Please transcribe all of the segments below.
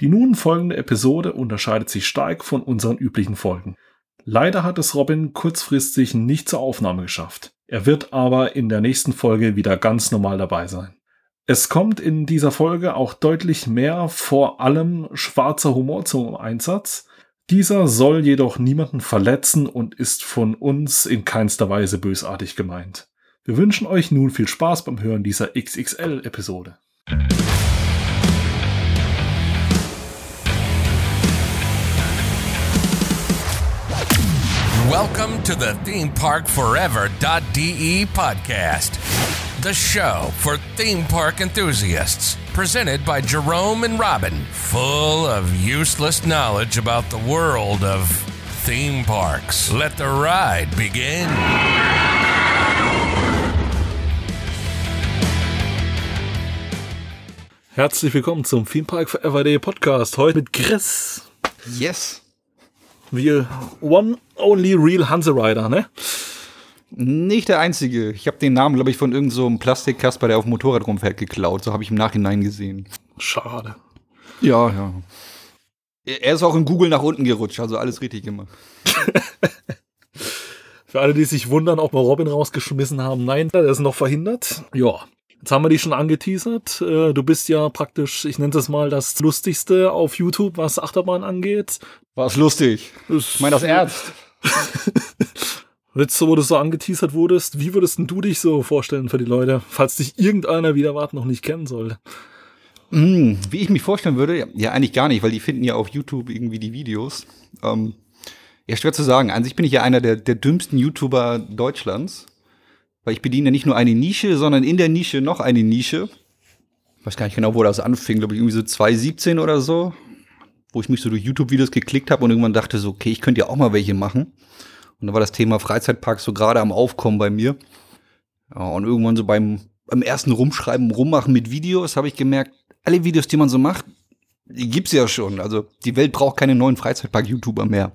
Die nun folgende Episode unterscheidet sich stark von unseren üblichen Folgen. Leider hat es Robin kurzfristig nicht zur Aufnahme geschafft. Er wird aber in der nächsten Folge wieder ganz normal dabei sein. Es kommt in dieser Folge auch deutlich mehr vor allem schwarzer Humor zum Einsatz. Dieser soll jedoch niemanden verletzen und ist von uns in keinster Weise bösartig gemeint. Wir wünschen euch nun viel Spaß beim Hören dieser XXL-Episode. Welcome to the ThemeParkForever.de podcast, the show for theme park enthusiasts. Presented by Jerome and Robin, full of useless knowledge about the world of theme parks. Let the ride begin. Herzlich willkommen zum Theme Park Forever.de Podcast. Heute mit Chris. Yes. Wir One Only Real Hanse Rider, ne? Nicht der einzige. Ich habe den Namen, glaube ich, von irgendeinem so Plastikkasper, der auf dem Motorrad rumfährt, geklaut. So habe ich im Nachhinein gesehen. Schade. Ja, ja. Er ist auch in Google nach unten gerutscht, also alles richtig gemacht. Für alle, die sich wundern, ob wir Robin rausgeschmissen haben, nein, der ist noch verhindert. Ja. Jetzt haben wir dich schon angeteasert. Äh, Du bist ja praktisch, ich nenne es mal, das Lustigste auf YouTube, was Achterbahn angeht. War es lustig. Ich meine das ernst. Jetzt, wo du so angeteasert wurdest, wie würdest du dich so vorstellen für die Leute, falls dich irgendeiner wieder warten noch nicht kennen sollte? Hm, wie ich mich vorstellen würde, ja, ja, eigentlich gar nicht, weil die finden ja auf YouTube irgendwie die Videos. Ähm, ja, schwer zu sagen. An sich bin ich ja einer der, der dümmsten YouTuber Deutschlands. Weil ich bediene ja nicht nur eine Nische, sondern in der Nische noch eine Nische. Ich weiß gar nicht genau, wo das anfing, glaube ich, irgendwie so 2017 oder so. Wo ich mich so durch YouTube-Videos geklickt habe und irgendwann dachte so, okay, ich könnte ja auch mal welche machen. Und da war das Thema Freizeitpark so gerade am Aufkommen bei mir. Ja, und irgendwann so beim, beim ersten Rumschreiben, Rummachen mit Videos habe ich gemerkt, alle Videos, die man so macht, die gibt's ja schon. Also die Welt braucht keine neuen Freizeitpark-YouTuber mehr.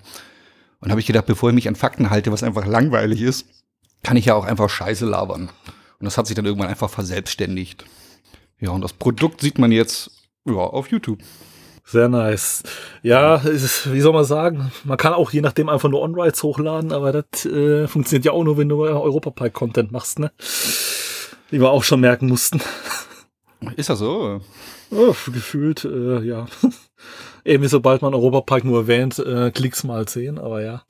Und habe ich gedacht, bevor ich mich an Fakten halte, was einfach langweilig ist, kann ich ja auch einfach Scheiße labern. Und das hat sich dann irgendwann einfach verselbstständigt. Ja, und das Produkt sieht man jetzt ja, auf YouTube. Sehr nice. Ja, es ist, wie soll man sagen, man kann auch je nachdem einfach nur On-Rides hochladen, aber das äh, funktioniert ja auch nur, wenn du Europapark-Content machst, ne? Die wir auch schon merken mussten. Ist das so? Oh, gefühlt, äh, ja. Irgendwie sobald man Europapark nur erwähnt, äh, Klicks mal sehen, aber ja.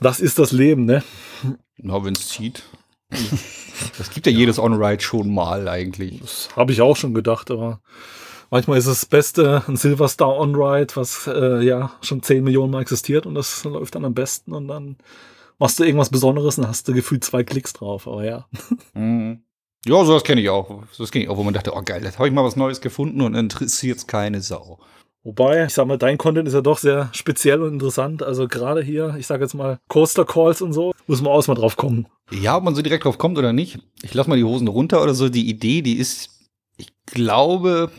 Das ist das Leben, ne? Na, wenn's zieht. Das gibt ja, jedes On-Ride schon mal eigentlich. Das habe ich auch schon gedacht, aber manchmal ist es das Beste ein Silverstar On-Ride, was äh, ja schon 10 Millionen Mal existiert und das läuft dann am besten und dann machst du irgendwas Besonderes und hast du gefühlt zwei Klicks drauf, aber ja. Mhm. Ja, sowas kenne ich auch. Das kenne ich auch, wo man dachte, oh geil, jetzt habe ich mal was Neues gefunden und interessiert's keine Sau. Wobei, ich sag mal, dein Content ist ja doch sehr speziell und interessant. Also gerade hier, ich sage jetzt mal Coaster Calls und so, muss man auch mal drauf kommen. Ja, ob man so direkt drauf kommt oder nicht. Ich lass mal die Hosen runter oder so. Die Idee, die ist, ich glaube,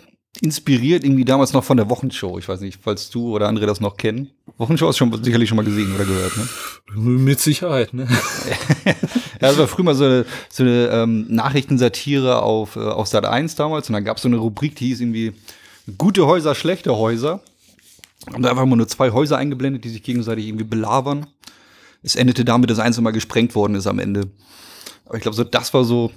inspiriert irgendwie damals noch von der Wochenshow. Ich weiß nicht, falls du oder andere das noch kennen. Wochenshow hast du schon sicherlich schon mal gesehen oder gehört, ne? Mit Sicherheit, ne? ja, das war früher mal so eine, so eine ähm, Nachrichtensatire auf, äh, auf Sat 1 damals. Und dann gab es so eine Rubrik, die hieß irgendwie Gute Häuser, schlechte Häuser. Und da einfach mal nur zwei Häuser eingeblendet, die sich gegenseitig irgendwie belabern. Es endete damit, dass eins immer gesprengt worden ist am Ende. Aber ich glaube, so das war so,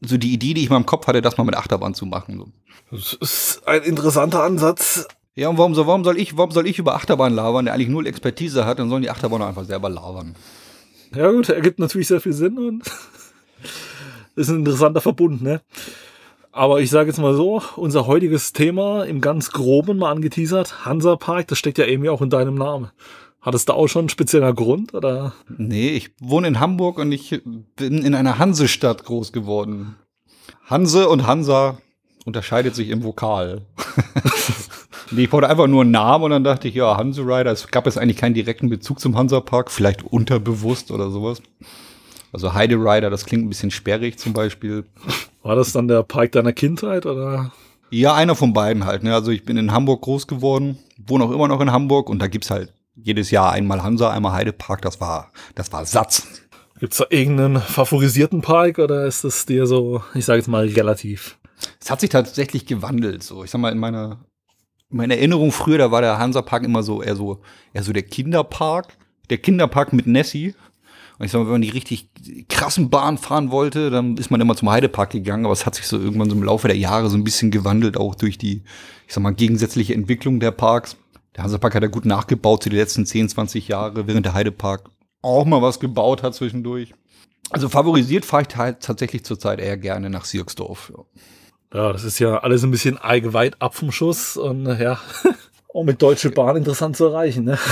so die Idee, die ich mal im Kopf hatte, das mal mit Achterbahn zu machen. So. Das ist ein interessanter Ansatz. Ja, und warum, so, warum, soll ich, warum soll ich über Achterbahn labern, der eigentlich null Expertise hat, dann sollen die Achterbahn einfach selber labern. Ja gut, ergibt natürlich sehr viel Sinn und ist ein interessanter Verbund, ne? Aber ich sage jetzt mal so, unser heutiges Thema im ganz Groben mal angeteasert, Hansa Park, das steckt ja irgendwie auch in deinem Namen. Hat es da auch schon ein spezieller Grund, oder? Nee, ich wohne in Hamburg und ich bin in einer Hansestadt groß geworden. Hanse und Hansa unterscheidet sich im Vokal. nee, ich brauchte einfach nur einen Namen und dann dachte ich, ja, Hanse Rider, es gab jetzt eigentlich keinen direkten Bezug zum Hansa Park, vielleicht unterbewusst oder sowas. Also Heide Rider, das klingt ein bisschen sperrig zum Beispiel. War das dann der Park deiner Kindheit, oder? Ja, einer von beiden halt. Ne? Also ich bin in Hamburg groß geworden, wohne auch immer noch in Hamburg und da gibt's halt jedes Jahr einmal Hansa, einmal Heidepark. Das war, das war Satz. Gibt's da irgendeinen favorisierten Park oder ist das dir so, ich sage jetzt mal, relativ? Es hat sich tatsächlich gewandelt. So, ich sag mal, in meiner Meine Erinnerung früher, da war der Hansapark immer so eher so, eher so der Kinderpark. Der Kinderpark mit Nessie. Und ich sag mal, wenn man die richtig krassen Bahnen fahren wollte, dann ist man immer zum Heidepark gegangen. Aber es hat sich so irgendwann so im Laufe der Jahre so ein bisschen gewandelt, auch durch die, ich sag mal, gegensätzliche Entwicklung der Parks. Der Hansapark hat ja gut nachgebaut zu den letzten 10, 20 Jahre, während der Heidepark auch mal was gebaut hat zwischendurch. Also favorisiert fahre ich halt tatsächlich zurzeit eher gerne nach Sierksdorf. Ja. ja, das ist ja alles ein bisschen eigeweit ab vom Schuss und ja, auch mit Deutsche Bahn interessant zu erreichen. Ne?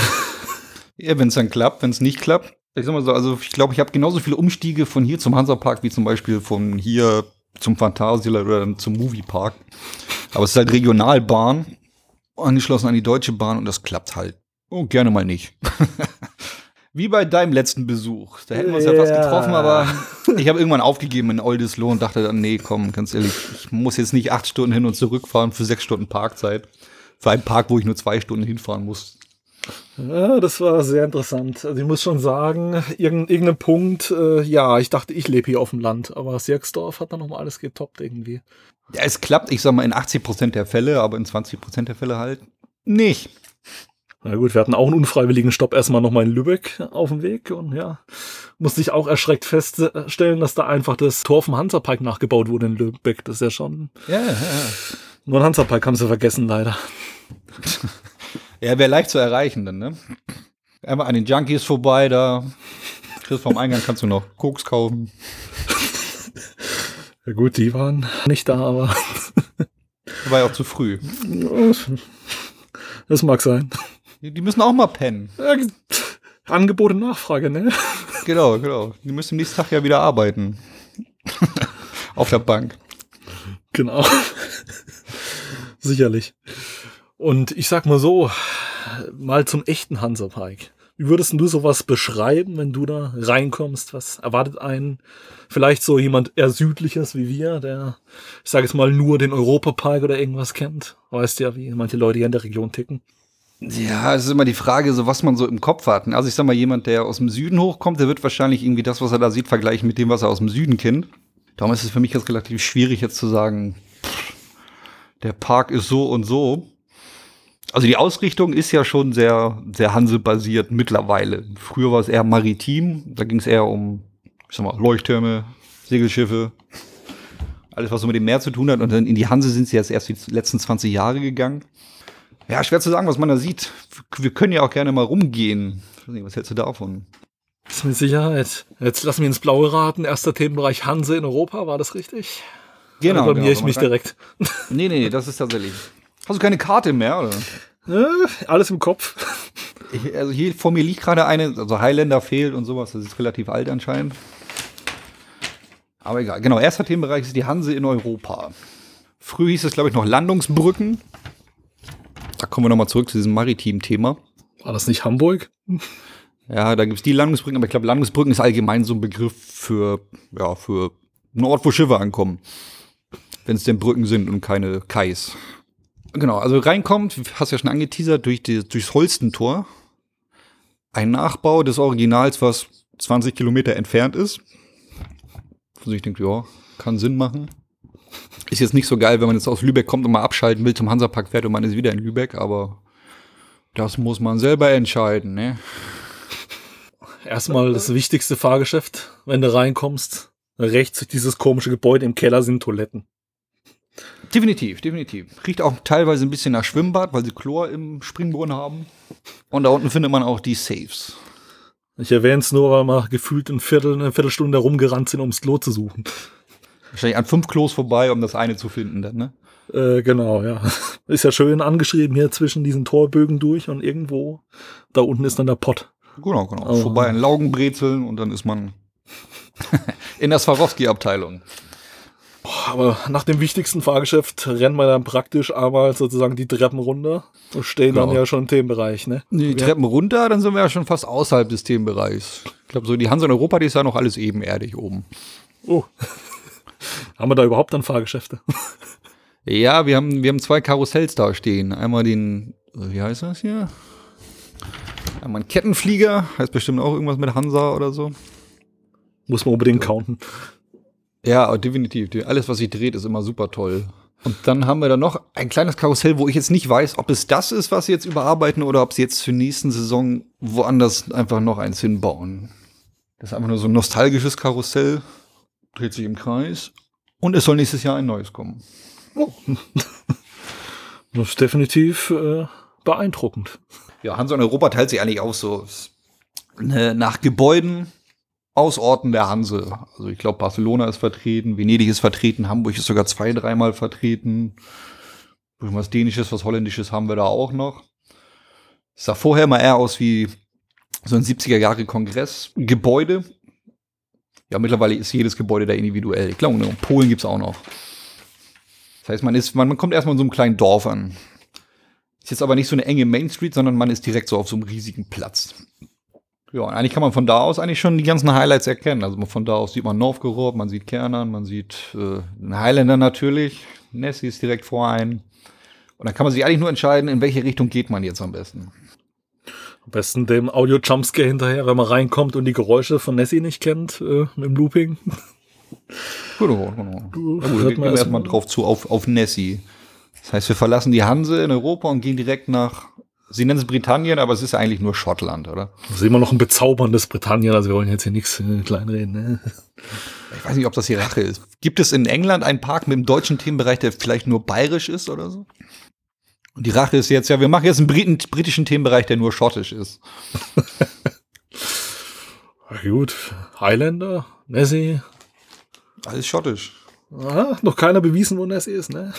Ja, wenn es dann klappt, wenn es nicht klappt. Ich sag mal so, also ich glaube, ich habe genauso viele Umstiege von hier zum Hansapark wie zum Beispiel von hier zum Phantasialand oder zum Moviepark. Aber es ist halt Regionalbahn, angeschlossen an die Deutsche Bahn und das klappt halt. Oh, gerne mal nicht. Wie bei deinem letzten Besuch. Da hätten wir uns ja, ja fast getroffen, aber ich habe irgendwann aufgegeben in Oldesloe und dachte dann, nee, komm, ganz ehrlich, ich muss jetzt nicht acht Stunden hin und zurück fahren für sechs Stunden Parkzeit. Für einen Park, wo ich nur zwei Stunden hinfahren muss. Ja, das war sehr interessant. Also ich muss schon sagen, irgendein, irgendein Punkt, äh, ja, ich dachte, ich lebe hier auf dem Land, aber Sierksdorf hat dann nochmal alles getoppt irgendwie. Ja, es klappt, ich sag mal, in 80 Prozent der Fälle, aber in 20 Prozent der Fälle halt nicht. Na gut, wir hatten auch einen unfreiwilligen Stopp erstmal nochmal in Lübeck auf dem Weg und ja, musste ich auch erschreckt feststellen, dass da einfach das Tor vom Hansapark nachgebaut wurde in Lübeck. Das ist ja schon. Ja, ja, ja. Nur ein Hansapark haben sie vergessen, leider. ja, wäre leicht zu erreichen dann, ne? Einmal an den Junkies vorbei, da. Chris vom Eingang kannst du noch Koks kaufen. Ja gut, die waren nicht da, aber. War ja auch zu früh. Das mag sein. Die müssen auch mal pennen. Ja, Angebot und Nachfrage, ne? Genau, genau. Die müssen am nächsten Tag ja wieder arbeiten. Auf der Bank. Genau. Sicherlich. Und ich sag mal so, mal zum echten Hansapark. Wie würdest du sowas beschreiben, wenn du da reinkommst? Was erwartet einen? Vielleicht so jemand eher südliches wie wir, der, ich sage jetzt mal, nur den Europapark oder irgendwas kennt. Weißt ja, wie manche Leute hier in der Region ticken. Ja, es ist immer die Frage, so was man so im Kopf hat. Also ich sag mal, jemand, der aus dem Süden hochkommt, der wird wahrscheinlich irgendwie das, was er da sieht, vergleichen mit dem, was er aus dem Süden kennt. Darum ist es für mich jetzt relativ schwierig, jetzt zu sagen, pff, der Park ist so und so. Also die Ausrichtung ist ja schon sehr, sehr Hanse-basiert mittlerweile. Früher war es eher maritim, da ging es eher um, ich sag mal, Leuchttürme, Segelschiffe, alles, was so mit dem Meer zu tun hat. Und dann in die Hanse sind sie jetzt erst die letzten 20 Jahre gegangen. Ja, schwer zu sagen, was man da sieht. Wir können ja auch gerne mal rumgehen. Was hältst du davon? Das ist mit Sicherheit. Jetzt lassen wir ins Blaue raten. Erster Themenbereich Hanse in Europa, war das richtig? Genau. Oder genau, ich mich direkt. Nee, nee, nee, das ist tatsächlich. Hast du keine Karte mehr, oder? Ja, alles im Kopf. Ich, also hier vor mir liegt gerade eine, also Highlander fehlt und sowas. Das ist relativ alt anscheinend. Aber egal. Genau, erster Themenbereich ist die Hanse in Europa. Früher hieß es, glaube ich, noch Landungsbrücken. Da kommen wir nochmal zurück zu diesem maritimen Thema. War das nicht Hamburg? Ja, da gibt es die Landungsbrücken, aber ich glaube, Landungsbrücken ist allgemein so ein Begriff für, ja, für einen Ort, wo Schiffe ankommen. Wenn es denn Brücken sind und keine Kais. Genau, also reinkommt, hast ja schon angeteasert, durch die, durchs Holstentor. Ein Nachbau des Originals, was 20 Kilometer entfernt ist. Also ich denke, ja, kann Sinn machen. Ist jetzt nicht so geil, wenn man jetzt aus Lübeck kommt und mal abschalten will, zum Hansapark fährt und man ist wieder in Lübeck, aber das muss man selber entscheiden, ne? Erstmal das wichtigste Fahrgeschäft, wenn du reinkommst. Rechts dieses komische Gebäude im Keller sind Toiletten. Definitiv, definitiv. Riecht auch teilweise ein bisschen nach Schwimmbad, weil sie Chlor im Springbrunnen haben. Und da unten findet man auch die Safes. Ich erwähne es nur, weil wir gefühlt ein Viertel, eine Viertelstunde herumgerannt sind, ums Klo zu suchen. Wahrscheinlich an fünf Klos vorbei, um das eine zu finden dann, ne? Äh, genau, ja. Ist ja schön angeschrieben hier zwischen diesen Torbögen durch und irgendwo da unten ist dann der Pott. Genau, genau. Oh. Vorbei an Laugenbrezeln und dann ist man in der Swarovski-Abteilung. Aber nach dem wichtigsten Fahrgeschäft rennen wir dann praktisch einmal sozusagen die Treppen runter und stehen genau. dann ja schon im Themenbereich, ne? Die. Treppen runter, dann sind wir ja schon fast außerhalb des Themenbereichs. Ich glaube, so die Hansa in Europa, die ist ja noch alles ebenerdig oben. Oh. haben wir da überhaupt dann Fahrgeschäfte? ja, wir haben, wir haben zwei Karussells da stehen. Einmal den, wie heißt das hier? Einmal ein Kettenflieger, heißt bestimmt auch irgendwas mit Hansa oder so. Muss man unbedingt counten. Ja, definitiv. Alles, was sich dreht, ist immer super toll. Und dann haben wir da noch ein kleines Karussell, wo ich jetzt nicht weiß, ob es das ist, was sie jetzt überarbeiten oder ob sie jetzt zur nächsten Saison woanders einfach noch eins hinbauen. Das ist einfach nur so ein nostalgisches Karussell, dreht sich im Kreis und es soll nächstes Jahr ein neues kommen. Oh. das ist definitiv äh, beeindruckend. Ja, Hansa in Europa teilt sich eigentlich auch so ne, nach Gebäuden aus Orten der Hanse. Also ich glaube, Barcelona ist vertreten, Venedig ist vertreten, Hamburg ist sogar zwei, dreimal vertreten. Was Dänisches, was Holländisches haben wir da auch noch. Es sah vorher mal eher aus wie so ein 70er Jahre Kongressgebäude. Ja, mittlerweile ist jedes Gebäude da individuell. Ich glaube, in Polen gibt es auch noch. Das heißt, man ist, man, man kommt erstmal in so einem kleinen Dorf an. Ist jetzt aber nicht so eine enge Main Street, sondern man ist direkt so auf so einem riesigen Platz. Ja, und eigentlich kann man von da aus eigentlich schon die ganzen Highlights erkennen. Also von da aus sieht man Novgorod, man sieht Kernan, man sieht äh, einen Highlander natürlich. Nessie ist direkt vor einem. Und dann kann man sich eigentlich nur entscheiden, in welche Richtung geht man jetzt am besten. Am besten dem Audio-Jumpscare hinterher, wenn man reinkommt und die Geräusche von Nessie nicht kennt, äh, mit dem Looping. Genau, genau. Du, ja, gut, hört man erstmal drauf zu, auf, auf Nessie. Das heißt, wir verlassen die Hanse in Europa und gehen direkt nach Sie nennen es Britannien, aber es ist eigentlich nur Schottland, oder? Das ist immer noch ein bezauberndes Britannien, also wir wollen jetzt hier nichts äh, kleinreden. Ne? Ich weiß nicht, ob das hier Rache ist. Gibt es in England einen Park mit dem deutschen Themenbereich, der vielleicht nur bayerisch ist oder so? Und die Rache ist jetzt, ja, wir machen jetzt einen Briten, britischen Themenbereich, der nur schottisch ist. Gut, Highlander, Nessie. Alles schottisch. Ah, noch keiner bewiesen, wo Nessie ist, ne?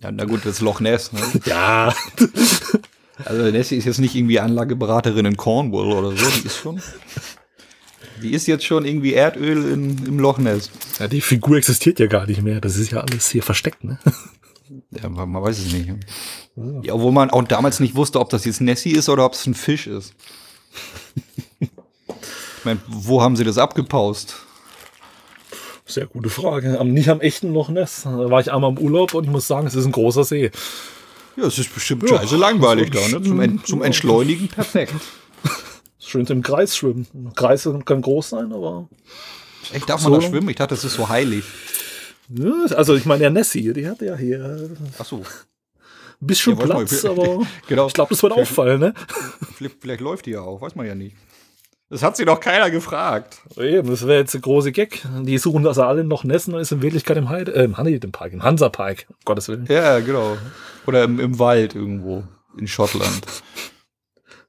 Ja, na gut, das ist Loch Ness, ne? ja. Also Nessie ist jetzt nicht irgendwie Anlageberaterin in Cornwall oder so, die ist schon. Die ist jetzt schon irgendwie Erdöl in, im Loch Ness. Ja, die Figur existiert ja gar nicht mehr. Das ist ja alles hier versteckt, ne? Ja, man, man weiß es nicht. Ja, obwohl man auch damals nicht wusste, ob das jetzt Nessie ist oder ob es ein Fisch ist. ich meine, wo haben sie das abgepaust? Sehr gute Frage. Nicht am echten Loch Ness. Da war ich einmal im Urlaub und ich muss sagen, es ist ein großer See. Ja, es ist bestimmt ja, scheiße langweilig da, ne? Zum, zum Entschleunigen perfekt. Schön im Kreis schwimmen. Kreise können groß sein, aber. Ich darf so man da schwimmen? Ich dachte, das ist so heilig. Also, ich meine, der Nessie, die hat ja hier. Ach so. Ein bisschen ja, Platz, mal, aber genau. ich glaube, das wird auffallen, ne? Vielleicht läuft die ja auch, weiß man ja nicht. Das hat sie doch keiner gefragt. Eben, das wäre jetzt ein große Gag. Die suchen das alle noch Nessen und ist in Wirklichkeit im Heide, äh, im Hanse Park, im Hansa Park, um Gottes Willen. Ja, genau. Oder im, im Wald irgendwo in Schottland.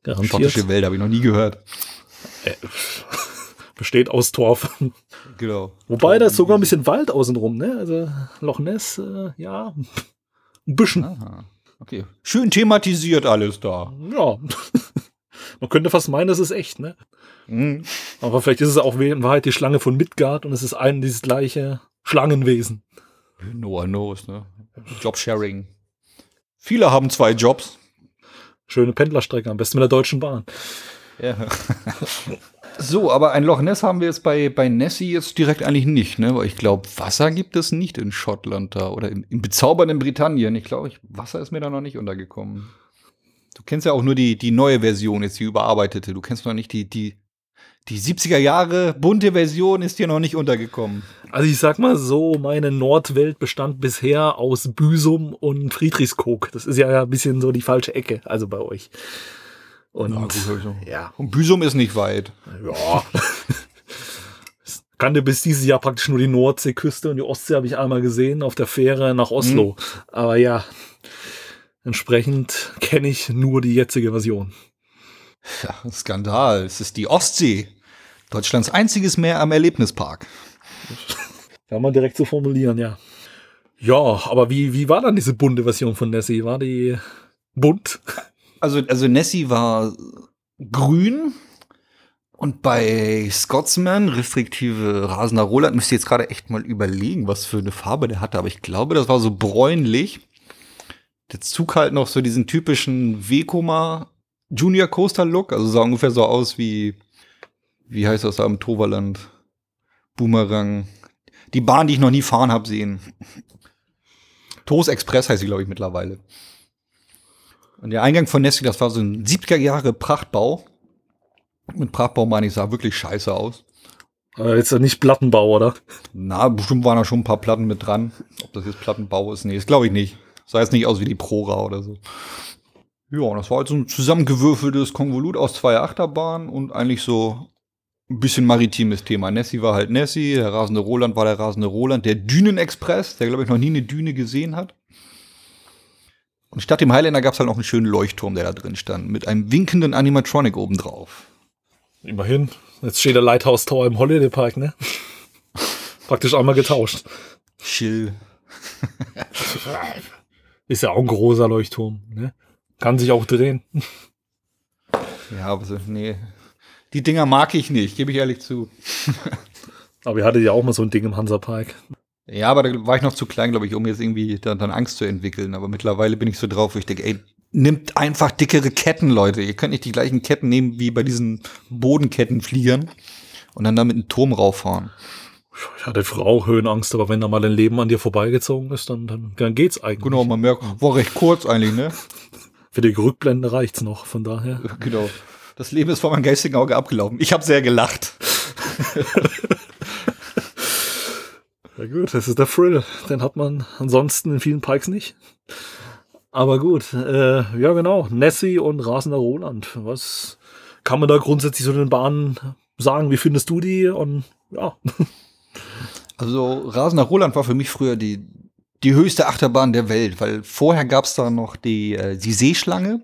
Garantiert. Schottische Wälder habe ich noch nie gehört. Äh, besteht aus Torf. Genau. Wobei, da ist sogar ein bisschen Wald außenrum, ne? Also Loch Ness, äh, ja, ein bisschen. Aha. Okay. Schön thematisiert alles da. Ja. Man könnte fast meinen, das ist echt, ne? Mhm. Aber vielleicht ist es auch in Wahrheit die Schlange von Midgard und es ist ein dieses gleiche Schlangenwesen. No one knows, ne? Jobsharing. Viele haben zwei Jobs. Schöne Pendlerstrecke, am besten mit der Deutschen Bahn. Ja. so, aber ein Loch Ness haben wir jetzt bei, bei Nessie jetzt direkt eigentlich nicht, ne? Weil ich glaube, Wasser gibt es nicht in Schottland da oder im, im bezaubernden Britannien. Ich glaube, Wasser ist mir da noch nicht untergekommen. Du kennst ja auch nur die, die neue Version, jetzt die überarbeitete. Du kennst noch nicht die, die, die 70er Jahre bunte Version ist dir noch nicht untergekommen. Also ich sag mal so, meine Nordwelt bestand bisher aus Büsum und Friedrichskoog. Das ist ja ein bisschen so die falsche Ecke, also bei euch. Und, ja, gut, ja. und Büsum ist nicht weit. Ja. kannte bis dieses Jahr praktisch nur die Nordseeküste und die Ostsee habe ich einmal gesehen auf der Fähre nach Oslo. Mhm. Aber ja, Entsprechend kenne ich nur die jetzige Version. Ja, Skandal. Es ist die Ostsee. Deutschlands einziges Meer am Erlebnispark. Kann man direkt so formulieren, ja. Ja, aber wie, wie war dann diese bunte Version von Nessie? War die bunt? Also, also Nessie war grün und bei Scotsman, restriktive Rasender Roland, müsst ihr jetzt gerade echt mal überlegen, was für eine Farbe der hatte. Aber ich glaube, das war so bräunlich der Zug halt noch so diesen typischen Vekoma Junior Coaster Look, also sah ungefähr so aus wie, wie heißt das da im Toverland? Boomerang. Die Bahn, die ich noch nie fahren habe sehen. Toast Express heißt sie, glaube ich, mittlerweile. Und der Eingang von Nessie, das war so ein 70er Jahre Prachtbau. Mit Prachtbau meine ich, sah wirklich scheiße aus. Äh, jetzt nicht Plattenbau, oder? Na, bestimmt waren da schon ein paar Platten mit dran. Ob das jetzt Plattenbau ist, nee, das glaube ich nicht. Sah jetzt nicht aus wie die Prora oder so. Ja, und das war halt so ein zusammengewürfeltes Konvolut aus zwei Achterbahnen und eigentlich so ein bisschen maritimes Thema. Nessie war halt Nessie, der rasende Roland war der rasende Roland, der Dünenexpress, der glaube ich noch nie eine Düne gesehen hat. Und statt dem Highlander gab es halt noch einen schönen Leuchtturm, der da drin stand, mit einem winkenden Animatronic obendrauf. Immerhin. Jetzt steht der Lighthouse Tower im Holiday Park, ne? Praktisch einmal getauscht. Chill. Ist ja auch ein großer Leuchtturm, ne? Kann sich auch drehen. Ja, aber so, nee. Die Dinger mag ich nicht, gebe ich ehrlich zu. Aber ihr hattet ja auch mal so ein Ding im Hansapark. Ja, aber da war ich noch zu klein, glaube ich, um jetzt irgendwie dann, dann Angst zu entwickeln. Aber mittlerweile bin ich so drauf, wo ich denke, ey, nimmt einfach dickere Ketten, Leute. Ihr könnt nicht die gleichen Ketten nehmen wie bei diesen Bodenkettenfliegern und dann damit einen Turm rauffahren. Ich hatte früher auch Höhenangst, aber wenn da mal ein Leben an dir vorbeigezogen ist, dann, dann, dann geht's eigentlich. Genau, man merkt, war recht kurz eigentlich, ne? Für die Rückblende reicht's noch, von daher. Genau. Das Leben ist vor meinem geistigen Auge abgelaufen. Ich habe sehr gelacht. Ja gut, das ist der Thrill. Den hat man ansonsten in vielen Pikes nicht. Aber gut, äh, ja genau, Nessie und Rasender Roland. Was kann man da grundsätzlich zu den Bahnen sagen? Wie findest du die? Und ja, Also Rasender Roland war für mich früher die, die höchste Achterbahn der Welt, weil vorher gab es da noch die, äh, die Seeschlange.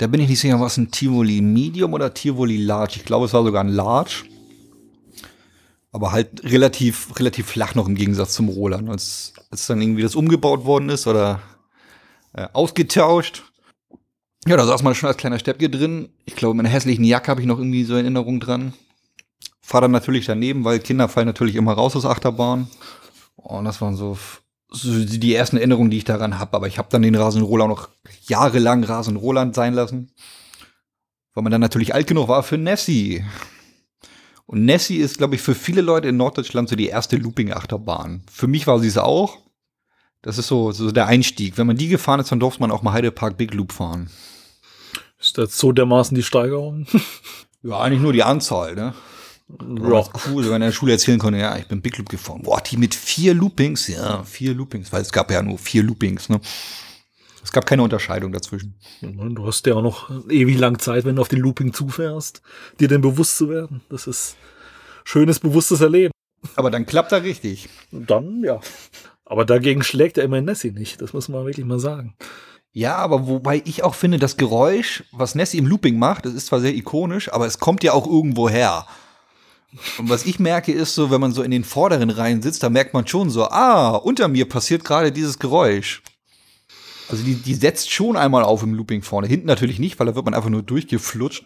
Da bin ich nicht sicher, was ein Tivoli Medium oder Tivoli Large. Ich glaube, es war sogar ein Large. Aber halt relativ, relativ flach noch im Gegensatz zum Roland. Als, als dann irgendwie das umgebaut worden ist oder äh, ausgetauscht. Ja, da saß man schon als kleiner Steppke drin. Ich glaube, meine hässlichen Jacke habe ich noch irgendwie so Erinnerung dran. Fahr dann natürlich daneben, weil Kinder fallen natürlich immer raus aus Achterbahn. Und das waren so, so die ersten Erinnerungen, die ich daran habe. Aber ich habe dann den Rasenroller noch jahrelang Rasenroland sein lassen. Weil man dann natürlich alt genug war für Nessie. Und Nessie ist, glaube ich, für viele Leute in Norddeutschland so die erste Looping-Achterbahn. Für mich war sie es auch. Das ist so, so der Einstieg. Wenn man die gefahren ist, dann durfte man auch mal Heidepark Big Loop fahren. ist das so dermaßen die Steigerung? Ja, eigentlich nur die Anzahl, ne? Ja. Cool, wenn man in der Schule erzählen konnte, ja, ich bin Big Loop gefahren. Boah, die mit vier Loopings, ja, vier Loopings, weil es gab ja nur vier Loopings, ne? Es gab keine Unterscheidung dazwischen. Du hast ja auch noch ewig lang Zeit, wenn du auf den Looping zufährst, dir denn bewusst zu werden. Das ist schönes, bewusstes Erleben. Aber dann klappt er richtig. Dann, ja. Aber dagegen schlägt er immerhin Nessie nicht. Das muss man wirklich mal sagen. Ja, aber wobei ich auch finde, das Geräusch, was Nessie im Looping macht, das ist zwar sehr ikonisch, aber es kommt ja auch irgendwo her. Und was ich merke, ist so, wenn man so in den vorderen Reihen sitzt, da merkt man schon so, ah, unter mir passiert gerade dieses Geräusch. Also die, die setzt schon einmal auf im Looping vorne. Hinten natürlich nicht, weil da wird man einfach nur durchgeflutscht.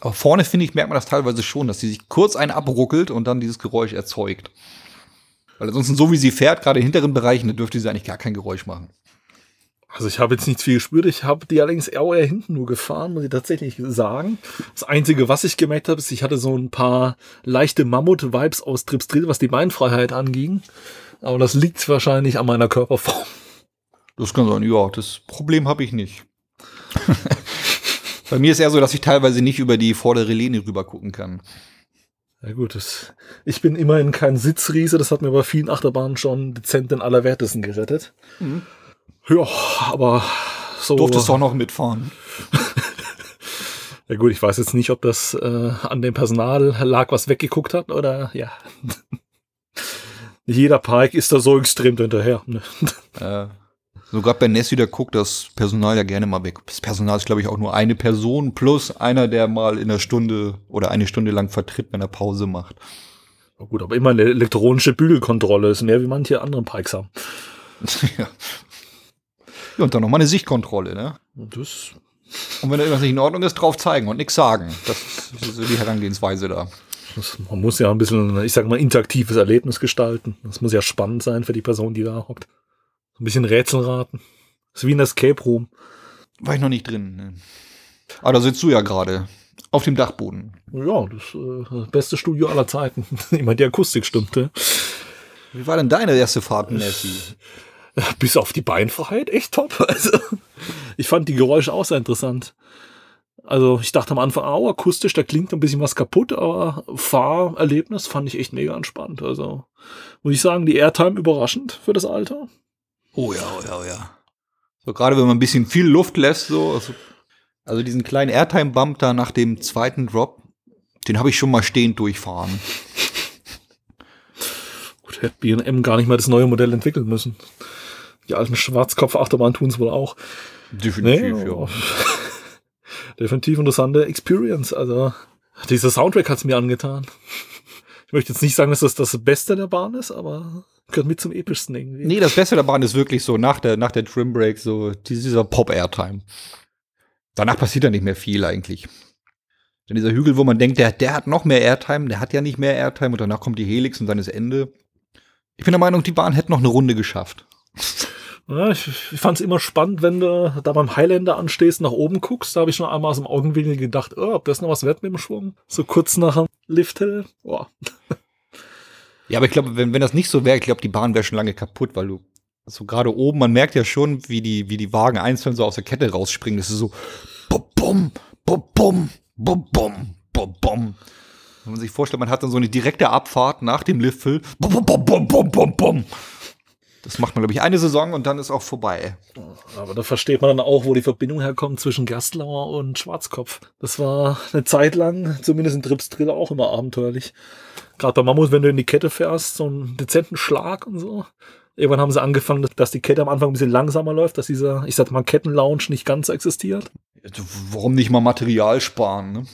Aber vorne, finde ich, merkt man das teilweise schon, dass sie sich kurz einen abruckelt und dann dieses Geräusch erzeugt. Weil ansonsten, so wie sie fährt, gerade in hinteren Bereichen, da dürfte sie eigentlich gar kein Geräusch machen. Also ich habe jetzt nicht viel gespürt. Ich habe die allerdings auch eher hinten nur gefahren, muss ich tatsächlich sagen. Das Einzige, was ich gemerkt habe, ist, ich hatte so ein paar leichte Mammut-Vibes aus Trips Drill, was die Beinfreiheit anging. Aber das liegt wahrscheinlich an meiner Körperform. Das kann sein, ja, das Problem habe ich nicht. Bei mir ist eher so, dass ich teilweise nicht über die vordere Lehne rüber gucken kann. Ja gut, das, ich bin immerhin kein Sitzriese, das hat mir bei vielen Achterbahnen schon dezent den Allerwertesten gerettet. Mhm. Ja, aber so. Durftest du auch noch mitfahren. Ja gut, ich weiß jetzt nicht, ob das äh, an dem Personal lag, was weggeguckt hat, oder ja. Nicht jeder Park ist da so extrem hinterher. Ne? Äh, so gerade bei Nessie, der guckt das Personal ja gerne mal weg. Das Personal ist, glaube ich, auch nur eine Person plus einer, der mal in einer Stunde oder eine Stunde lang vertritt, wenn er Pause macht. Gut, aber immer eine elektronische Bügelkontrolle ist mehr, wie manche anderen Pikes haben. ja. Ja, und dann noch mal eine Sichtkontrolle, ne? Und das, Und wenn da irgendwas nicht in Ordnung ist, drauf zeigen und nichts sagen. Das ist so die Herangehensweise da. das, man muss ja ein bisschen, ich sag mal, interaktives Erlebnis gestalten. Das muss ja spannend sein für die Person, die da hockt. So ein bisschen Rätsel raten. Das ist wie ein Escape Room. War ich noch nicht drin. Ne? Aber da sitzt du ja gerade. Auf dem Dachboden. Ja, das, äh, das beste Studio aller Zeiten. meine, die Akustik stimmte. Wie war denn deine erste Fahrt, Nessie? Bis auf die Beinfreiheit echt top. Also, ich fand die Geräusche auch sehr interessant. Also ich dachte am Anfang, oh, akustisch, da klingt ein bisschen was kaputt, aber Fahrerlebnis fand ich echt mega entspannt. Also muss ich sagen, die Airtime überraschend für das Alter. Oh ja, oh ja, oh ja. So gerade wenn man ein bisschen viel Luft lässt, so. Also, also diesen kleinen Airtime-Bump da nach dem zweiten Drop, den habe ich schon mal stehend durchfahren. Gut, hätte B&M gar nicht mal das neue Modell entwickeln müssen. Die alten Schwarzkopf-Achterbahn tun es wohl auch. Definitiv, nee, ja. Definitiv interessante Experience. Also, dieser Soundtrack hat es mir angetan. Ich möchte jetzt nicht sagen, dass das das Beste der Bahn ist, aber gehört mit zum epischsten irgendwie. Nee, das Beste der Bahn ist wirklich so nach der, nach der Trim Break, so dieser Pop-Airtime. Danach passiert ja nicht mehr viel eigentlich. Denn dieser Hügel, wo man denkt, der, der hat noch mehr Airtime, der hat ja nicht mehr Airtime und danach kommt die Helix und dann ist Ende. Ich bin der Meinung, die Bahn hätte noch eine Runde geschafft. Ja, ich, ich fand es immer spannend, wenn du da beim Highlander anstehst, nach oben guckst. Da habe ich schon einmal aus dem Augenwinkel gedacht, oh, ob das noch was wird mit dem Schwung. So kurz nach dem Lifthill. Oh. Ja, aber ich glaube, wenn, wenn das nicht so wäre, ich glaube, die Bahn wäre schon lange kaputt, weil du so gerade oben, man merkt ja schon, wie die, wie die Wagen einzeln so aus der Kette rausspringen. Das ist so bum, bum, bum, bum, bum, bum, bum. Wenn man sich vorstellt, man hat dann so eine direkte Abfahrt nach dem Lifthill. Bum, bum, bum, bum, bum, bum. Das macht man, glaube ich, eine Saison und dann ist auch vorbei. Aber da versteht man dann auch, wo die Verbindung herkommt zwischen Gerstlauer und Schwarzkopf. Das war eine Zeit lang, zumindest in Trips Drill, auch immer abenteuerlich. Gerade bei Mammut, wenn du in die Kette fährst, so einen dezenten Schlag und so. Irgendwann haben sie angefangen, dass die Kette am Anfang ein bisschen langsamer läuft, dass dieser, ich sag mal, Kettenlounge nicht ganz existiert. Warum nicht mal Material sparen? Ne?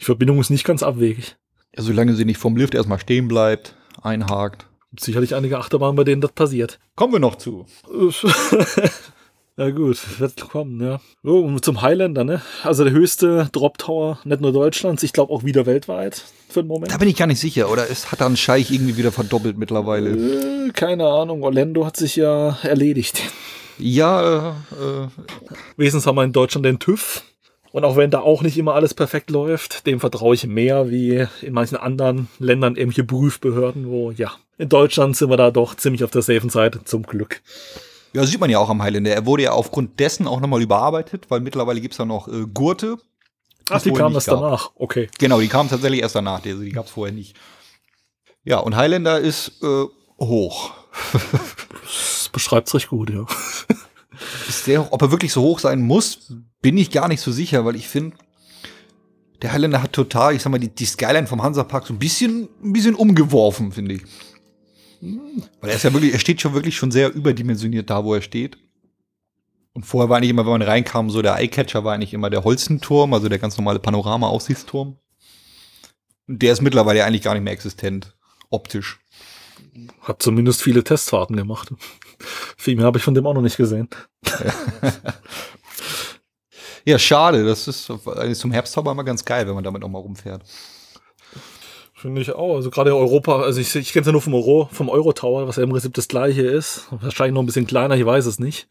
Die Verbindung ist nicht ganz abwegig. Ja, solange sie nicht vom Lift erstmal stehen bleibt, einhakt sicherlich einige Achterbahnen, bei denen das passiert. Kommen wir noch zu. ja gut, wird kommen, ja. So, zum Highlander, ne? Also der höchste Drop Tower, nicht nur Deutschlands, ich glaube auch wieder weltweit für den Moment. Da bin ich gar nicht sicher, oder es hat dann Scheich irgendwie wieder verdoppelt mittlerweile. Äh, keine Ahnung, Orlando hat sich ja erledigt. Ja, äh, äh. Wesens haben wir in Deutschland den TÜV. Und auch wenn da auch nicht immer alles perfekt läuft, dem vertraue ich mehr wie in manchen anderen Ländern irgendwelche Prüfbehörden, wo ja, in Deutschland sind wir da doch ziemlich auf der safen Seite, zum Glück. Ja, sieht man ja auch am Highlander. Er wurde ja aufgrund dessen auch nochmal überarbeitet, weil mittlerweile gibt es ja noch äh, Gurte. Ach, die kamen erst danach, okay. Genau, die kamen tatsächlich erst danach, die, die gab es vorher nicht. Ja, und Highlander ist äh, hoch. das beschreibt es recht gut, ja. Ist hoch. Ob er wirklich so hoch sein muss, bin ich gar nicht so sicher, weil ich finde, der Highlander hat total, ich sag mal, die, die Skyline vom Hansapark so ein bisschen, ein bisschen umgeworfen, finde ich. Weil er ist ja wirklich, er steht schon wirklich schon sehr überdimensioniert da, wo er steht. Und vorher war eigentlich immer, wenn man reinkam, so der Eyecatcher war eigentlich immer der Holzenturm, also der ganz normale Panorama-Aussichtsturm. Und der ist mittlerweile eigentlich gar nicht mehr existent, optisch. Hat zumindest viele Testfahrten gemacht. Viel mehr habe ich von dem auch noch nicht gesehen. ja, schade. Das ist zum Herbstzauber immer ganz geil, wenn man damit auch mal rumfährt. Finde ich auch. Also gerade Europa, also ich, ich kenne es ja nur vom Euro, vom Euro Tower, was ja im Prinzip das gleiche ist. Wahrscheinlich noch ein bisschen kleiner, ich weiß es nicht.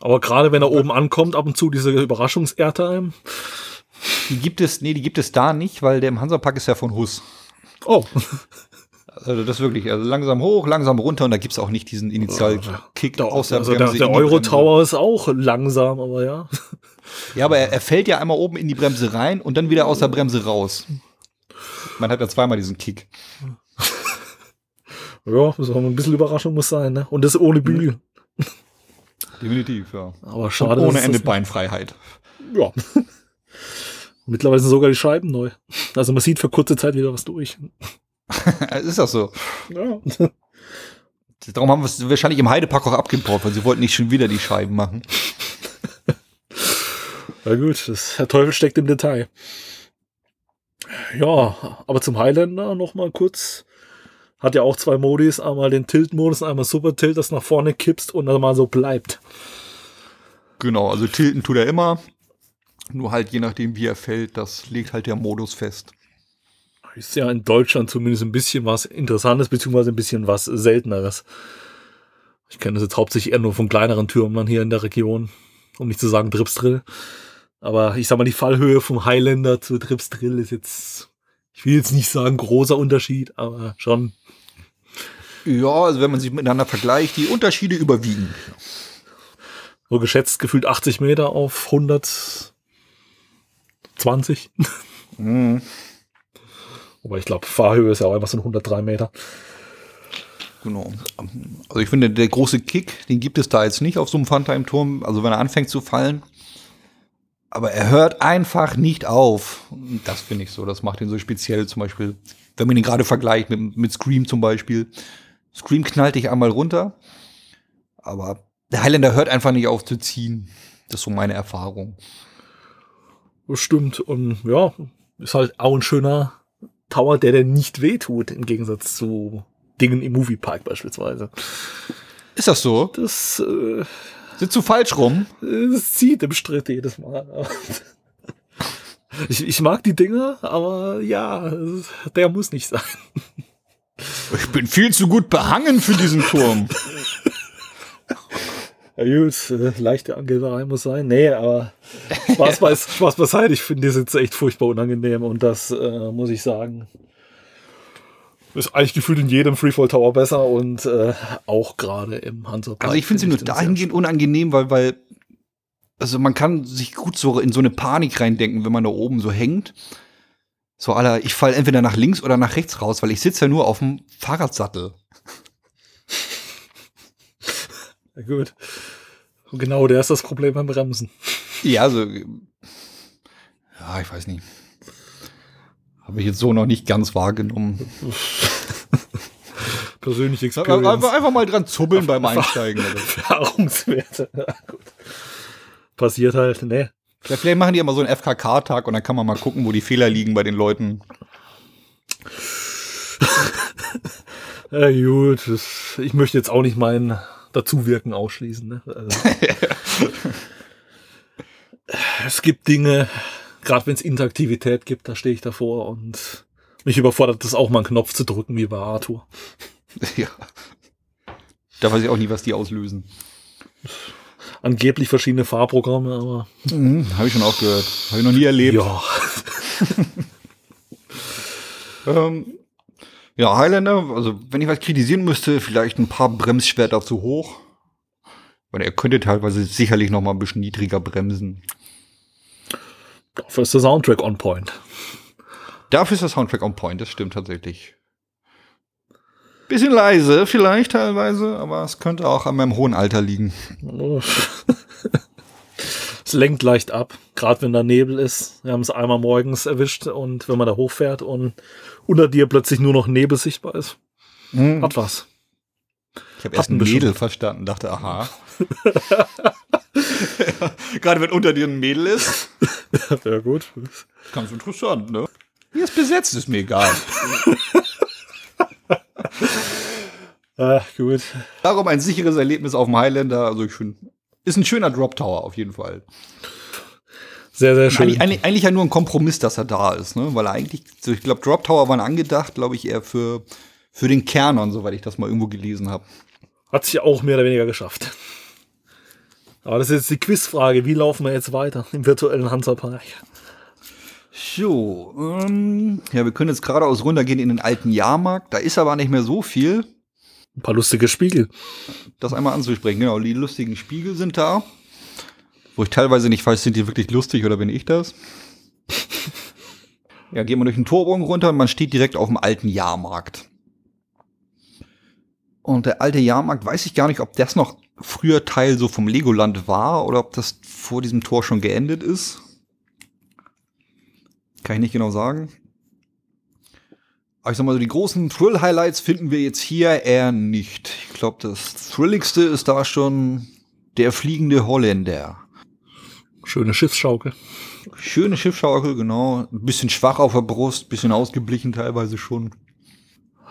Aber gerade wenn er oben ankommt, ab und zu diese Überraschungs-Airtime. Die gibt es, nee, die gibt es da nicht, weil der im Hansapark ist ja von Hus. Oh. Also das wirklich, also langsam hoch, langsam runter und da gibt es auch nicht diesen Initial-Kick ja, aus der also Der, der Euro-Tower ist auch langsam, aber ja. Ja, aber er, er, fällt ja einmal oben in die Bremse rein und dann wieder aus der Bremse raus. Man hat ja zweimal diesen Kick. Ja, so ein bisschen Überraschung muss sein, ne? Und das ohne Bügel. Definitiv, ja. Aber schade. Und ohne Ende Beinfreiheit. Ja. Mittlerweile sind sogar die Scheiben neu. Also man sieht für kurze Zeit wieder was durch. ist das so? Ja. Darum haben wir es wahrscheinlich im Heidepark auch abgebaut, weil sie wollten nicht schon wieder die Scheiben machen. Na gut, das, der Teufel steckt im Detail. Ja, aber zum Highlander noch mal kurz. Hat ja auch zwei Modis, einmal den Tilt-Modus, einmal Super Tilt, das nach vorne kippst und dann mal so bleibt. Genau, also tilten tut er immer. Nur halt je nachdem, wie er fällt, das legt halt der Modus fest ist ja in Deutschland zumindest ein bisschen was Interessantes, beziehungsweise ein bisschen was Selteneres. Ich kenne das jetzt hauptsächlich eher nur von kleineren Türmen hier in der Region, um nicht zu sagen Dripsdrill. Aber ich sag mal, die Fallhöhe vom Highlander zu Dripsdrill ist jetzt, ich will jetzt nicht sagen großer Unterschied, aber schon. Ja, also wenn man sich miteinander vergleicht, die Unterschiede überwiegen. so geschätzt gefühlt 80 Meter auf 120. Mhm. Aber ich glaube, Fahrhöhe ist ja auch einfach so 103 Meter. Genau. Also ich finde, der große Kick, den gibt es da jetzt nicht auf so einem Funtime-Turm. Also wenn er anfängt zu fallen. Aber er hört einfach nicht auf. Das finde ich so. Das macht ihn so speziell. Zum Beispiel, wenn man ihn gerade vergleicht mit, mit Scream zum Beispiel. Scream knallt dich einmal runter. Aber der Highlander hört einfach nicht auf zu ziehen. Das ist so meine Erfahrung. Das stimmt. Und ja, ist halt auch ein schöner Tower, der dir nicht wehtut, im Gegensatz zu Dingen im Moviepark beispielsweise. Ist das so? Das, äh, Sitzt du falsch rum? das zieht im Schritt jedes Mal. Ich, ich mag die Dinger, aber ja, der muss nicht sein. Ich bin viel zu gut behangen für diesen Turm. Ja gut, äh, leichte Angeberei muss sein. Nee, aber Spaß, bei, Spaß beiseite. Ich finde die sind echt furchtbar unangenehm und das äh, muss ich sagen. Ist eigentlich gefühlt in jedem Freefall Tower besser und äh, auch gerade im Hansa Also ich finde sie nur dahingehend unangenehm, weil, weil, also man kann sich gut so in so eine Panik reindenken, wenn man da oben so hängt. So aller, ich falle entweder nach links oder nach rechts raus, weil ich sitze ja nur auf dem Fahrradsattel. Ja, gut. Und genau, der ist das Problem beim Bremsen. Ja, also, ja, ich weiß nicht. Habe ich jetzt so noch nicht ganz wahrgenommen. Persönliche Einfach, Experience. einfach mal dran zubbeln beim Einsteigen. Erfahrungswerte. Ja. Passiert halt, ne. Vielleicht machen die immer so einen FKK-Tag und dann kann man mal gucken, wo die Fehler liegen bei den Leuten. Ja, gut, ich möchte jetzt auch nicht mein Dazuwirken ausschließen. Ne? Also, es gibt Dinge, gerade wenn es Interaktivität gibt, da stehe ich davor und mich überfordert das auch mal einen Knopf zu drücken, wie bei Arthur. ja. Da weiß ich auch nie, was die auslösen. Angeblich verschiedene Fahrprogramme, aber Habe ich schon auch gehört. Habe ich noch nie erlebt. ja, Ähm, ja, Highlander, also wenn ich was kritisieren müsste, vielleicht ein paar Bremsschwerter zu hoch. Weil er könnte teilweise sicherlich noch mal ein bisschen niedriger bremsen. dafür ist der Soundtrack on point. Dafür ist der Soundtrack on point, das stimmt tatsächlich. Bisschen leise vielleicht teilweise, aber es könnte auch an meinem hohen Alter liegen. Es lenkt leicht ab, gerade wenn da Nebel ist. Wir haben es einmal morgens erwischt und wenn man da hochfährt und unter dir plötzlich nur noch Nebel sichtbar ist. Hat was. Ich habe erst ein Mädel verstanden, dachte, aha. Gerade wenn unter dir ein Mädel ist. Ja, gut. Ganz interessant, ne? Hier ist besetzt, ist mir egal. Ah, gut. Darum ein sicheres Erlebnis auf dem Highlander. Also ich finde, ist ein schöner Drop Tower auf jeden Fall. Sehr, sehr schön. Eigentlich, eigentlich, ja nur ein Kompromiss, dass er da ist, ne? Weil er eigentlich, so ich glaube, Drop Tower waren angedacht, glaube ich, eher für, für den Kernern, soweit ich das mal irgendwo gelesen habe. Hat sich auch mehr oder weniger geschafft. Aber das ist jetzt die Quizfrage. Wie laufen wir jetzt weiter im virtuellen Hansapark? So, ähm, ja, wir können jetzt geradeaus runtergehen in den alten Jahrmarkt. Da ist aber nicht mehr so viel. Ein paar lustige Spiegel. das einmal anzusprechen. Genau, die lustigen Spiegel sind da. Wo ich teilweise nicht weiß, sind die wirklich lustig oder bin ich das? ja, gehen wir durch den Torbogen runter und man steht direkt auf dem alten Jahrmarkt. Und der alte Jahrmarkt, weiß ich gar nicht, ob das noch früher Teil so vom Legoland war oder ob das vor diesem Tor schon geendet ist. Kann ich nicht genau sagen. Aber ich sag mal so, die großen Thrill-Highlights finden wir jetzt hier eher nicht. Ich glaube, das Thrilligste ist da schon der fliegende Holländer. Schöne Schiffsschaukel. Schöne Schiffschaukel, genau. Ein bisschen schwach auf der Brust, bisschen ausgeblichen teilweise schon.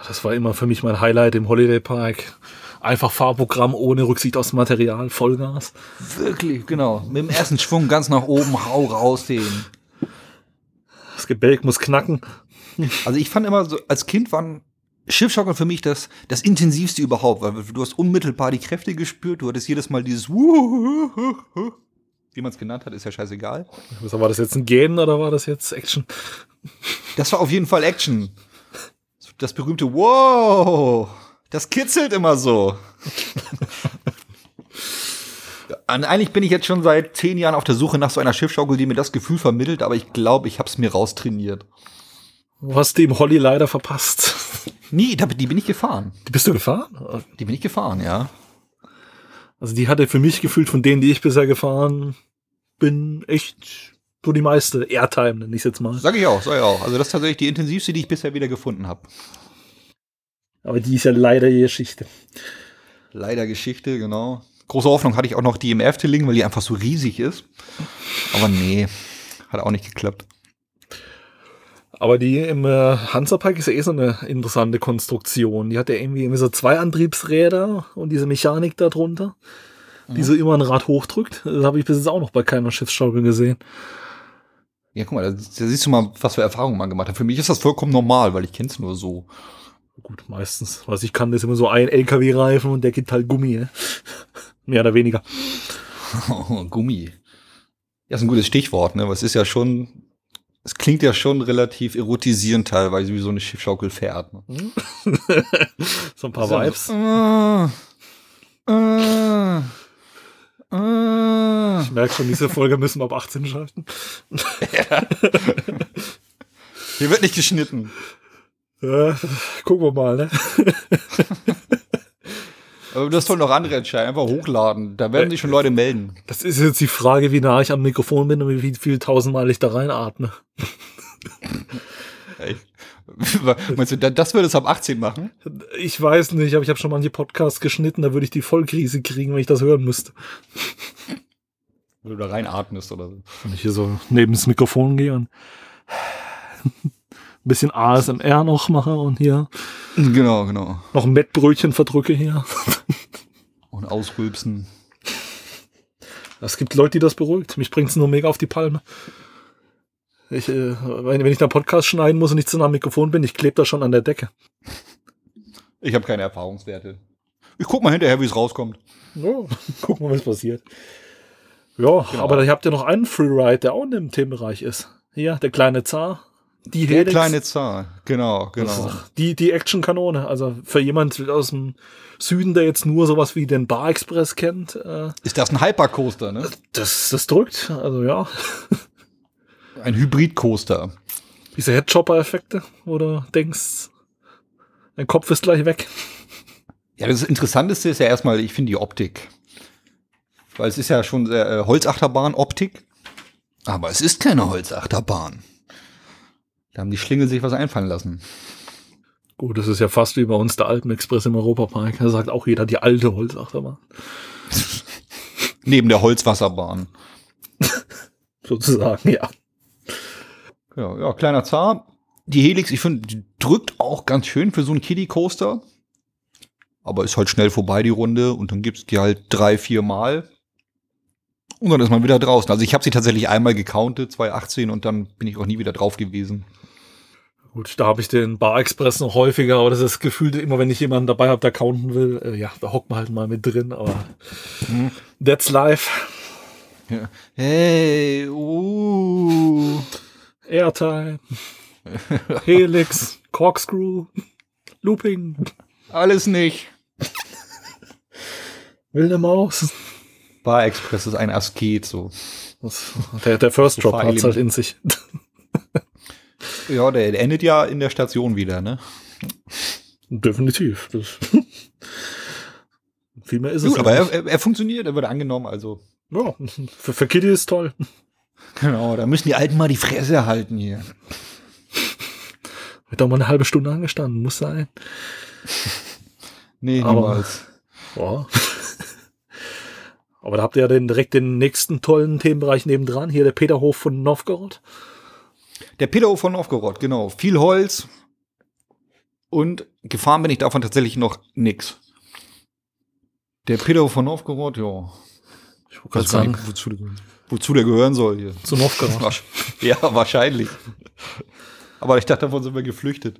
Das war immer für mich mein Highlight im Holiday Park. Einfach Fahrprogramm ohne Rücksicht aufs Material, Vollgas. Wirklich, genau. Mit dem ersten Schwung ganz nach oben, hau raus den. Das Gebälk muss knacken. Also ich fand immer so, als Kind waren Schiffschaukeln für mich das, das intensivste überhaupt, weil du hast unmittelbar die Kräfte gespürt, du hattest jedes Mal dieses. Wie man es genannt hat, ist ja scheißegal. War das jetzt ein Gähnen oder war das jetzt Action? Das war auf jeden Fall Action. Das berühmte Wow, das kitzelt immer so. Und eigentlich bin ich jetzt schon seit zehn Jahren auf der Suche nach so einer Schiffschaukel, die mir das Gefühl vermittelt, aber ich glaube, ich habe es mir raustrainiert. Du hast dem Holly leider verpasst. Nie, da- die bin ich gefahren. Die bist du gefahren? Die bin ich gefahren, ja. Also die hatte für mich gefühlt von denen, die ich bisher gefahren bin, echt so die meiste Airtime, nenne ich jetzt mal. Sag ich auch, sag ich auch. Also das ist tatsächlich die intensivste, die ich bisher wieder gefunden habe. Aber die ist ja leider Geschichte. Leider Geschichte, genau. Große Hoffnung hatte ich auch noch die im Efteling, weil die einfach so riesig ist. Aber nee, hat auch nicht geklappt. Aber die im äh, Hansapark ist ja eh so eine interessante Konstruktion. Die hat ja irgendwie, irgendwie so zwei Antriebsräder und diese Mechanik da drunter, die so immer ein Rad hochdrückt. Das habe ich bis jetzt auch noch bei keiner Schiffsschaukel gesehen. Ja, guck mal, da, da siehst du mal, was für Erfahrungen man gemacht hat. Für mich ist das vollkommen normal, weil ich kenn's nur so. Gut, meistens. Was ich kann, ist immer so ein LKW-Reifen und der gibt halt Gummi. Ne? Mehr oder weniger. Gummi. Ja, ist ein gutes Stichwort, ne? Was ist ja schon, es klingt ja schon relativ erotisierend teilweise, wie so eine Schiffschaukel fährt. Ne? so ein paar So, Vibes. Äh, äh, äh. Ich merke schon, diese Folge müssen wir ab 18 schalten. Hier wird nicht geschnitten. Äh, gucken wir mal, ne? Aber das sollen noch andere entscheiden. Einfach hochladen. Da werden sich schon Leute melden. Das ist jetzt die Frage, wie nah ich am Mikrofon bin und wie viel, tausendmal ich da reinatme. Ey. Meinst du, da- das würde es ab 18 machen? Ich weiß nicht, aber ich habe schon manche Podcasts geschnitten, da würde ich die Vollkrise kriegen, wenn ich das hören müsste. Wenn du da reinatmest oder so. Wenn ich hier so neben das Mikrofon gehe und ein bisschen ASMR noch mache und hier Genau, genau. noch ein Mettbrötchen verdrücke hier. Und ausrülpsen. Es gibt Leute, die das beruhigt. Mich bringt's nur mega auf die Palme. Ich, äh, wenn, wenn ich da Podcast schneiden muss und nicht zu nah am Mikrofon bin, ich klebe da schon an der Decke. Ich habe keine Erfahrungswerte. Ich guck mal hinterher, wie es rauskommt. Ja, gucken wir, was passiert. Ja, aber ihr habt ja noch einen Freeride, der auch in dem Themenbereich ist. Hier, der kleine Zar. Die Helix. kleine Zar. Genau, genau. Die, die Actionkanone. Also für jemand aus dem Süden, der jetzt nur sowas wie den Bar Express kennt, äh, Ist das ein Hypercoaster, ne? das, das drückt. Also ja, Ein Hybridcoaster. diese Headchopper-Effekte, wo du denkst, dein Kopf ist gleich weg. Ja, das Interessanteste ist ja erstmal, ich finde die Optik. Weil es ist ja schon sehr äh, Holzachterbahn-Optik. Aber es ist keine Holzachterbahn. Da haben die Schlingel sich was einfallen lassen. Gut, das ist ja fast wie bei uns der Alpenexpress im Europapark. Da sagt auch jeder die alte Holzachterbahn. Neben der Holzwasserbahn. Sozusagen, ja. Ja, ja, kleiner Zar. Die Helix, ich finde, die drückt auch ganz schön für so einen Kiddie-Coaster. Aber ist halt schnell vorbei, die Runde. Und dann gibt's die halt drei, vier Mal. Und dann ist man wieder draußen. Also ich habe sie tatsächlich einmal gecountet, 2018, und dann bin ich auch nie wieder drauf gewesen. Gut, da habe ich den Bar Express noch häufiger, aber das ist gefühlt immer, wenn ich jemanden dabei habe, der counten will, äh, ja, da hockt man halt mal mit drin, aber that's life. Ja. Hey, uh. Airtime, Helix, Corkscrew, Looping, Alles nicht. wilde Maus. Bar Express ist ein Asket, so. Das, der, der First Drop hat's halt in sich. Ja, der endet ja in der Station wieder, ne? Definitiv. Das Viel mehr ist es Gut, aber nicht. er, er, er funktioniert, er wird angenommen, also. ja, für, für Kitty ist toll. Genau, da müssen die Alten mal die Fresse halten hier. Wird doch mal eine halbe Stunde angestanden, muss sein. Nee, Aber- niemals. Ja. Aber da habt ihr ja den, direkt den nächsten tollen Themenbereich nebendran. Hier der Peterhof von Novgorod. Der Peterhof von Novgorod, genau. Viel Holz. Und gefahren bin ich davon tatsächlich noch nix. Der Peterhof von Novgorod, ja. Ich wollte gerade Weiß sagen, nicht, wozu, der, wozu der gehören soll hier. zu Novgorod. Ja, wahrscheinlich. Aber ich dachte, davon sind wir geflüchtet.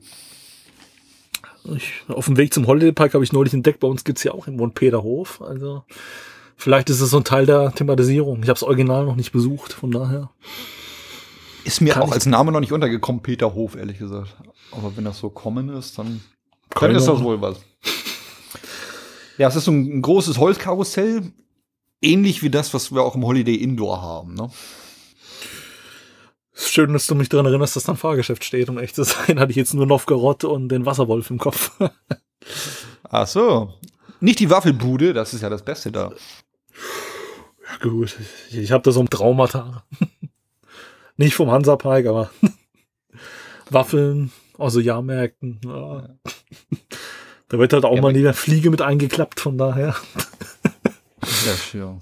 Ich, auf dem Weg zum Holiday Park habe ich neulich entdeckt, bei uns gibt's ja auch irgendwo einen Peterhof. Also vielleicht ist es so ein Teil der Thematisierung. Ich habe das Original noch nicht besucht, von daher. Ist mir Kann auch als Name noch nicht untergekommen, Peterhof, ehrlich gesagt. Aber wenn das so kommen ist, dann, dann ist das wohl was. Ja, es ist so ein, ein großes Holzkarussell. ähnlich wie das, was wir auch im Holiday Indoor haben, ne? Schön, dass du mich daran erinnerst, dass da ein Fahrgeschäft steht. Um echt zu sein, hatte ich jetzt nur Novgorod und den Wasserwolf im Kopf. Ach so. Nicht die Waffelbude, das ist ja das Beste da. Ja, gut, ich, ich habe da so ein Traumata. Nicht vom Hansapark, aber Waffeln, also Jahrmärkten. Ja. Da wird halt auch Ja, mal eine Fliege mit eingeklappt, von daher. Ja, sure.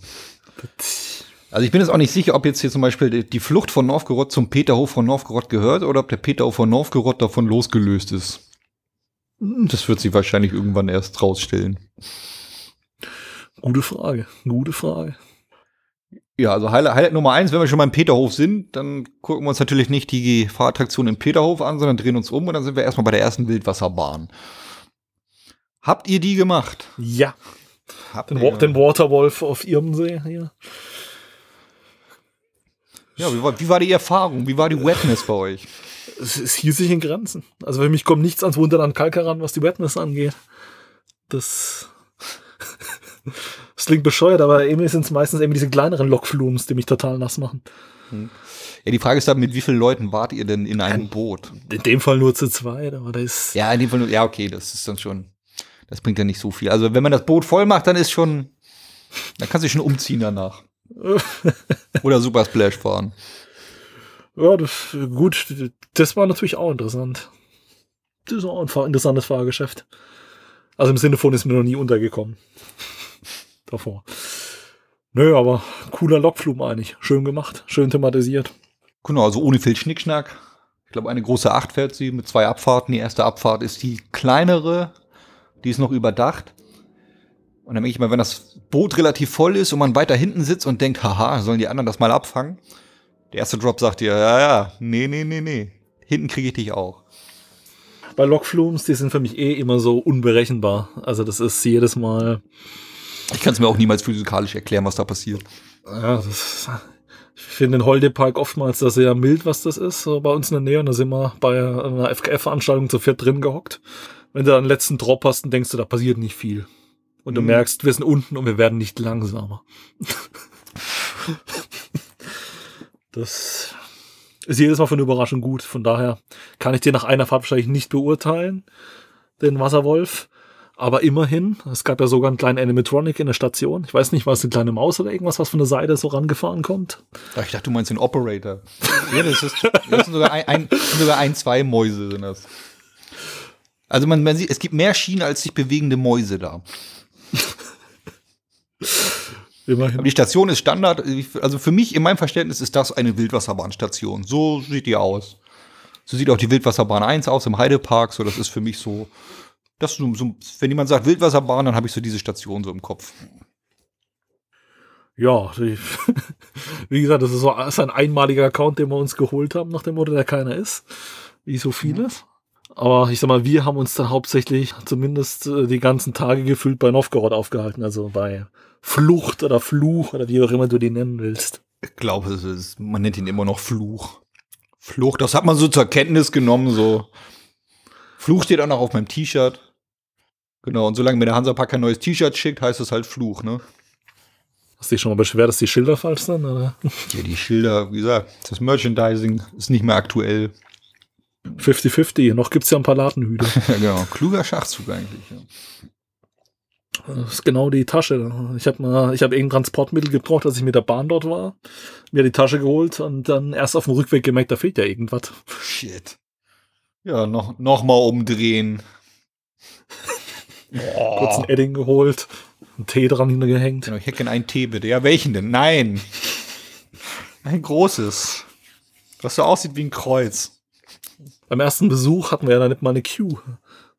Also ich bin jetzt auch nicht sicher, ob jetzt hier zum Beispiel die- die Flucht von Novgorod zum Peterhof von Novgorod gehört oder ob der Peterhof von Novgorod davon losgelöst ist. Das wird sich wahrscheinlich irgendwann erst rausstellen. Gute Frage, gute Frage. Ja, also Highlight, Highlight Nummer eins, wenn wir schon beim Peterhof sind, dann gucken wir uns natürlich nicht die Fahrattraktion im Peterhof an, sondern drehen uns um und dann sind wir erstmal bei der ersten Wildwasserbahn. Habt ihr die gemacht? Ja, Habt den, ihr- den Waterwolf auf Irmsee hier. ja, wie war, wie war die Erfahrung? Wie war die Wetness bei euch? Es, es hielt sich in Grenzen. Also für mich kommt nichts ans Wunderland Kalk heran, was die Wetness angeht. Das, das klingt bescheuert, aber irgendwie sind es meistens eben diese kleineren Lokflums, die mich total nass machen. Ja, die Frage ist dann, mit wie vielen Leuten wart ihr denn in einem Boot? In dem Fall nur zu zweit, aber das ist Ja, in dem Fall, nur- ja, okay, das ist dann schon, das bringt ja nicht so viel. Also wenn man das Boot voll macht, dann ist schon, dann kannst du schon umziehen danach. Oder Super Splash fahren. Ja, das, gut, das war natürlich auch interessant. Das ist auch ein interessantes Fahrgeschäft. Also im Sinne von ist mir noch nie untergekommen. Davor. Nö, aber cooler Lokflug eigentlich. Schön gemacht, schön thematisiert. Genau, also ohne viel Schnickschnack. Ich glaube, eine große Acht fährt sie mit zwei Abfahrten. Die erste Abfahrt ist die kleinere, die ist noch überdacht. Und dann denke ich mal, wenn das Boot relativ voll ist und man weiter hinten sitzt und denkt, haha, sollen die anderen das mal abfangen? Der erste Drop sagt dir, ja, ja, nee, nee, nee, nee. Hinten kriege ich dich auch. Bei Lokflums, die sind für mich eh immer so unberechenbar. Also das ist jedes Mal, Ich kann es mir auch niemals physikalisch erklären, was da passiert. ja, das ich finde den Holdepark oftmals da sehr mild, was das ist. So bei uns in der Nähe, und da sind wir bei einer FKF-Veranstaltung zu viert drin gehockt. Wenn du da einen letzten Drop hast, dann denkst du, da passiert nicht viel. Und du Mhm. merkst, wir sind unten und wir werden nicht langsamer. das ist jedes Mal für eine Überraschung gut. Von daher kann ich dir nach einer Fahrt wahrscheinlich nicht beurteilen, den Wasserwolf. Aber immerhin, es gab ja sogar einen kleinen Animatronic in der Station. Ich weiß nicht, war es eine kleine Maus oder irgendwas, was von der Seite so rangefahren kommt? Ich dachte, du meinst den Operator. ja, das, ist, das sind sogar ein, ein, sogar ein, zwei Mäuse sind das. Also man, man sieht, es gibt mehr Schienen als sich bewegende Mäuse da. Immerhin. Aber die Station ist Standard. Also für mich, in meinem Verständnis, ist das eine Wildwasserbahnstation. So sieht die aus. So sieht auch die Wildwasserbahn 1 aus im Heidepark. So, das ist für mich so. Das so, so, wenn jemand sagt Wildwasserbahn, dann habe ich so diese Station so im Kopf. Ja, wie gesagt, das ist, so, das ist ein einmaliger Account, den wir uns geholt haben, nach dem Motto, der keiner ist. Wie so vieles. Aber ich sag mal, wir haben uns dann hauptsächlich zumindest äh, die ganzen Tage gefühlt bei Novgorod aufgehalten, also bei Flucht oder Fluch oder wie auch immer du den nennen willst. Ich glaube, es ist, man nennt ihn immer noch Fluch. Fluch, das hat man so zur Kenntnis genommen, so. Fluch steht auch noch auf meinem T-Shirt. Genau, und solange mir der Hansapark kein neues T-Shirt schickt, heißt es halt Fluch, ne? Hast du dich schon mal beschwert, dass die Schilder falsch sind? Oder? Ja, die Schilder, wie gesagt, das Merchandising ist nicht mehr aktuell. 50-50, noch gibt's ja ein paar Ladenhüte. Ja, genau. Kluger Schachzug eigentlich, ja. Das ist genau die Tasche. Ich habe mal, ich habe irgendein Transportmittel gebraucht, als ich mit der Bahn dort war. Mir die Tasche geholt und dann erst auf dem Rückweg gemerkt, da fehlt ja irgendwas. Shit. Ja, noch, noch mal umdrehen. Kurz ein Edding geholt, einen Tee dran hingehängt. Genau, ich hätte gerne einen Tee, bitte. Ja, welchen denn? Nein. Ein großes. Was so aussieht wie ein Kreuz. Beim ersten Besuch hatten wir ja dann nicht mal eine Queue.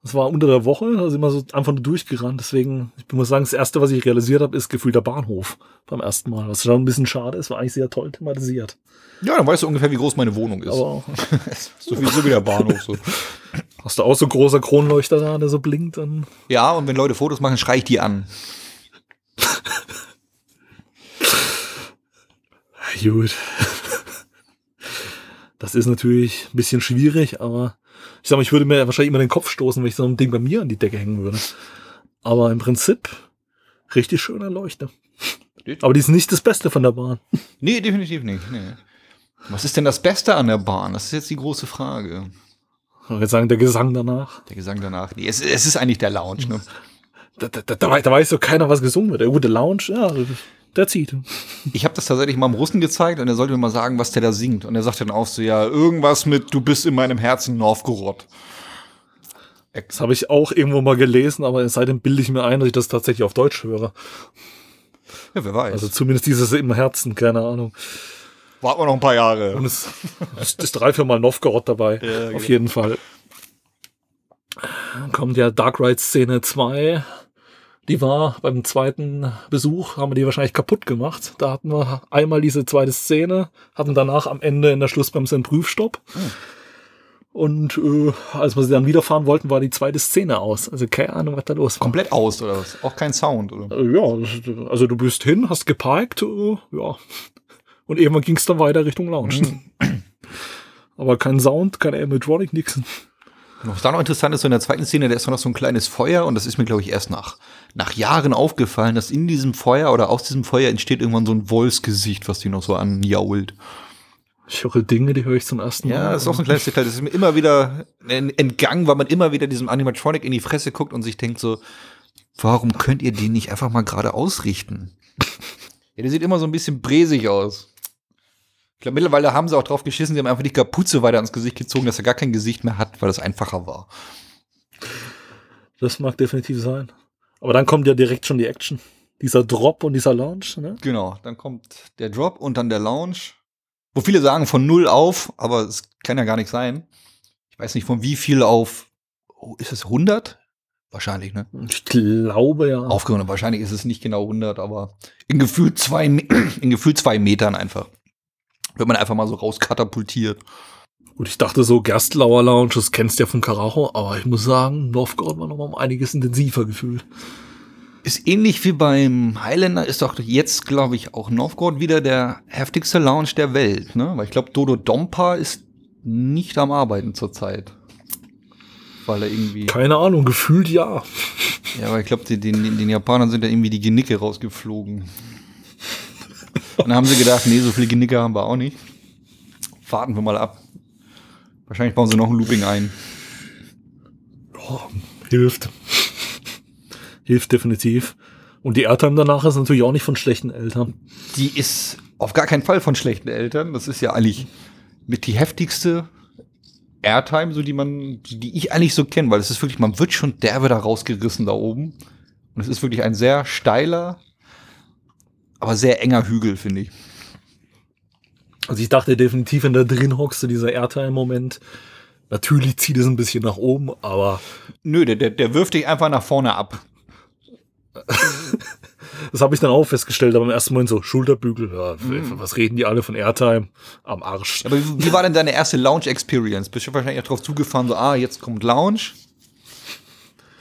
Das war unter der Woche, da sind wir so einfach nur durchgerannt. Deswegen, ich muss sagen, das erste, was ich realisiert habe, ist gefühlt der Bahnhof beim ersten Mal. Was schon ein bisschen schade ist, war eigentlich sehr toll thematisiert. Ja, dann weißt du ungefähr, wie groß meine Wohnung ist. Aber so, wie, so wie der Bahnhof. So. Hast du auch so großer Kronleuchter da, der so blinkt, dann Ja, und wenn Leute Fotos machen, schrei ich die an. Gut. Das ist natürlich ein bisschen schwierig, aber ich sag mal, ich würde mir wahrscheinlich immer den Kopf stoßen, wenn ich so ein Ding bei mir an die Decke hängen würde. Aber im Prinzip richtig schöner Leuchter. Aber die ist nicht das Beste von der Bahn. Nee, definitiv nicht. Nee. Was ist denn das Beste an der Bahn? Das ist jetzt die große Frage. Ich würde sagen, der Gesang danach. Der Gesang danach. Nee, es, es ist eigentlich der Lounge, ne? Da, da, da, da, da weiß so keiner, was gesungen wird. Der gute Lounge, ja, der zieht. Ich habe das tatsächlich mal einem Russen gezeigt und er sollte mir mal sagen, was der da singt. Und er sagt dann auch so, ja, irgendwas mit Du bist in meinem Herzen Novgorod. Das habe ich auch irgendwo mal gelesen, aber seitdem bilde ich mir ein, dass ich das tatsächlich auf Deutsch höre. Ja, wer weiß. Also zumindest dieses im Herzen, keine Ahnung. Warten wir noch ein paar Jahre. Und es, es ist drei, vier Mal Novgorod dabei. Ja, auf genau. jeden Fall. Dann kommt ja Dark Ride Szene 2. Die war beim zweiten Besuch, haben wir die wahrscheinlich kaputt gemacht. Da hatten wir einmal diese zweite Szene, hatten danach am Ende in der Schlussbremse einen Prüfstopp. Und äh, als wir sie dann wieder fahren wollten, war die zweite Szene aus. Also keine Ahnung, was da los war. Komplett aus, oder was? Auch kein Sound, oder? Äh, Ja, also du bist hin, hast geparkt, äh, ja. Und irgendwann ging es dann weiter Richtung Lounge. Aber kein Sound, kein Animatronic, nix. Was da noch interessant ist, so in der zweiten Szene, da ist noch so ein kleines Feuer und das ist mir, glaube ich, erst nach, nach Jahren aufgefallen, dass in diesem Feuer oder aus diesem Feuer entsteht irgendwann so ein Wolfsgesicht, was die noch so anjault. Ich höre Dinge, die höre ich zum ersten Mal. Ja, das ist auch so ein kleines Detail. Das ist mir immer wieder en- entgangen, weil man immer wieder diesem Animatronic in die Fresse guckt und sich denkt so, warum könnt ihr den nicht einfach mal gerade ausrichten? Ja, der sieht immer so ein bisschen bresig aus. Ich glaube, mittlerweile haben sie auch drauf geschissen, sie haben einfach die Kapuze weiter ans Gesicht gezogen, dass er gar kein Gesicht mehr hat, weil das einfacher war. Das mag definitiv sein. Aber dann kommt ja direkt schon die Action. Dieser Drop und dieser Launch, ne? Genau, dann kommt der Drop und dann der Lounge. Wo viele sagen von null auf, aber es kann ja gar nicht sein. Ich weiß nicht von wie viel auf, oh, ist es 100? Wahrscheinlich, ne? Ich glaube ja. Aufgerundet, wahrscheinlich ist es nicht genau 100, aber in gefühlt zwei, in gefühlt zwei Metern einfach. Wird man einfach mal so rauskatapultiert. Gut, ich dachte so, Gerstlauer Lounge, das kennst du ja von Karacho, aber ich muss sagen, Novgorod war noch mal um einiges intensiver gefühlt. Ist ähnlich wie beim Highlander, ist doch jetzt, glaube ich, auch Novgorod wieder der heftigste Lounge der Welt, ne? Weil ich glaube, Dodo Dompa ist nicht am Arbeiten zurzeit. Weil er irgendwie. Keine Ahnung, gefühlt ja. Ja, aber ich glaube, den, den, den Japanern sind da irgendwie die Genicke rausgeflogen. Und dann haben sie gedacht, nee, so viele Genicke haben wir auch nicht. Warten wir mal ab. Wahrscheinlich bauen sie noch ein Looping ein. Oh, hilft. hilft definitiv. Und die Airtime danach ist natürlich auch nicht von schlechten Eltern. Die ist auf gar keinen Fall von schlechten Eltern. Das ist ja eigentlich mit die heftigste Airtime, so die man, die, die ich eigentlich so kenne, weil es ist wirklich, man wird schon derbe da rausgerissen da oben. Und es ist wirklich ein sehr steiler, aber sehr enger Hügel, finde ich. Also ich dachte definitiv, wenn da drin hockst, du dieser Airtime-Moment, natürlich zieht es ein bisschen nach oben, aber Nö, der, der, der wirft dich einfach nach vorne ab. das habe ich dann auch festgestellt, aber im ersten Moment so, Schulterbügel, ja, was reden die alle von Airtime? Am Arsch. Aber wie, wie war denn deine erste Lounge-Experience? Bist du wahrscheinlich auch drauf zugefahren, so, ah, jetzt kommt Lounge?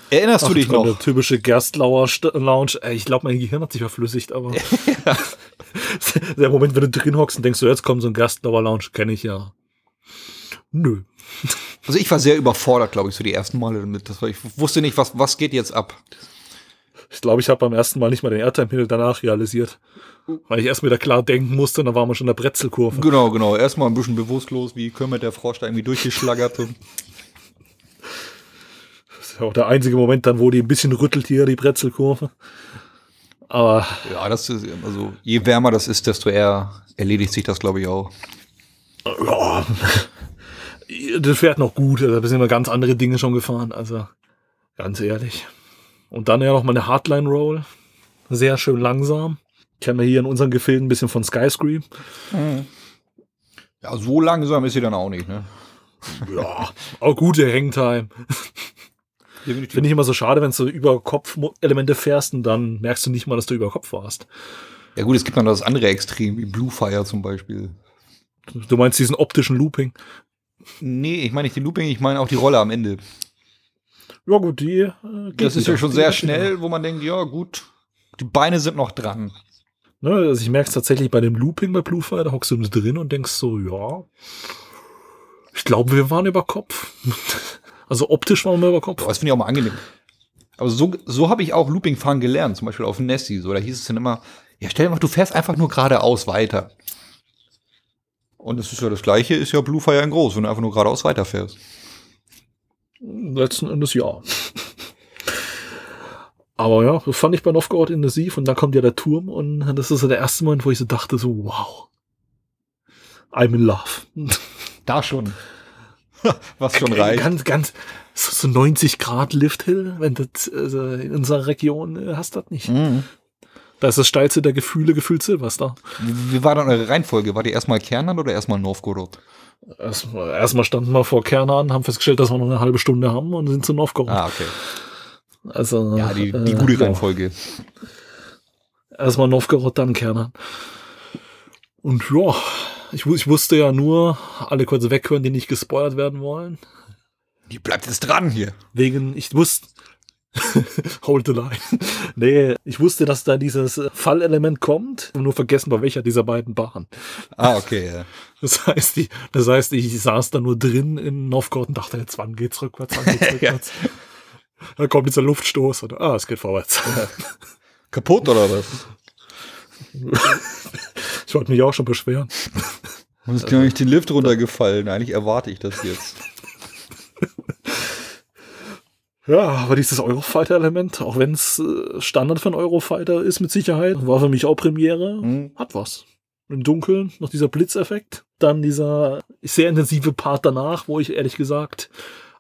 Erinnerst du Ach, dich war Der noch? typische Gerstlauer St Lounge. Ich glaube, mein Gehirn hat sich verflüssigt, aber der Moment, wenn du drin hockst und denkst, so jetzt kommt so ein Gerstlauer Lounge, kenne ich ja. Nö. Also ich war sehr überfordert, glaube ich, so die ersten Male damit. Ich wusste nicht, was, was geht jetzt ab. Ich glaube, ich habe beim ersten Mal nicht mal den Airtime-Himmel danach realisiert. Weil ich erst wieder klar denken musste und dann waren wir schon in der Brezelkurve. Genau, genau. Erstmal ein bisschen bewusstlos, wie Kermit der Frosch da irgendwie durchgeschlagert. Ist ja auch der einzige Moment dann, wo die ein bisschen rüttelt hier, die Brezelkurve. Aber ja, das ist, also je wärmer das ist, desto eher erledigt sich das, glaube ich, auch. ja, das fährt noch gut. Also, Da sind wir ganz andere Dinge schon gefahren. Also ganz ehrlich. Und dann ja noch mal eine Hardline-Roll. Sehr schön langsam. Kennen wir hier in unseren Gefilden ein bisschen von Skyscream. Ja, so langsam ist sie dann auch nicht, ne? Ja, auch gute Hangtime. Finde ich immer so schade, wenn du so über Kopf-Elemente fährst und dann merkst du nicht mal, dass du über Kopf warst. Ja gut, es gibt noch das andere Extrem, wie Blue Fire zum Beispiel. Du meinst diesen optischen Looping. Nee, ich meine nicht die Looping, ich meine auch die Rolle am Ende. Ja gut, die. Äh, geht Das ist ja schon sehr schnell, wo man denkt, ja gut, die Beine sind noch dran. Ne, also ich merke es tatsächlich bei dem Looping bei Bluefire, da hockst du drin und denkst so, ja, ich glaube, wir waren über Kopf. Also optisch waren wir über Kopf. Boah, das finde ich auch mal angenehm. Aber so, so habe ich auch Looping fahren gelernt, zum Beispiel auf Nessie. So, da hieß es dann immer, Ja, stell dir mal, du fährst einfach nur geradeaus weiter. Und es ist ja das gleiche, ist ja Blue Fire in groß, wenn du einfach nur geradeaus weiterfährst. Letzten Endes ja. Aber ja, das fand ich bei Novgorod intensiv und dann kommt ja der Turm und das ist so der erste Moment, wo ich so dachte, so, wow. I'm in love. Da schon. Was schon reicht. Ganz, ganz, so 90 Grad Lifthill, wenn das also in unserer Region äh, hast das nicht. Mhm. Da ist das steilste der Gefühle gefühlt Silvester. Wie, wie war dann eure Reihenfolge? War die erstmal Kernan oder erstmal Novgorod? Erstmal, erstmal standen wir vor Kernan, haben festgestellt, dass wir noch eine halbe Stunde haben und sind zu Novgorod. Ah, okay. Also, Ja, die, die äh, gute ja. Reihenfolge. Erstmal Novgorod, dann Kernan. Und ja, ich, ich wusste ja nur, alle kurz weghören, die nicht gespoilert werden wollen. Die bleibt jetzt dran hier. Wegen, ich wusste, hold the line. Nee, ich wusste, dass da dieses Fallelement kommt, nur vergessen, bei welcher dieser beiden Bahnen. Ah, okay. Ja. Das heißt, die, das heißt, ich saß da nur drin in Novgorod und dachte, jetzt wann geht's rückwärts, wann geht's rückwärts. Da kommt dieser Luftstoß und ah, es geht vorwärts. Kaputt oder was? Ich wollte mich auch schon beschweren. Und ist nicht den Lift runtergefallen. Eigentlich erwarte ich das jetzt. Ja, aber dieses Eurofighter-Element, auch wenn es äh, Standard für einen Eurofighter ist mit Sicherheit, war für mich auch Premiere, Mhm. hat was. Im Dunkeln noch dieser Blitzeffekt, dann dieser sehr intensive Part danach, wo ich ehrlich gesagt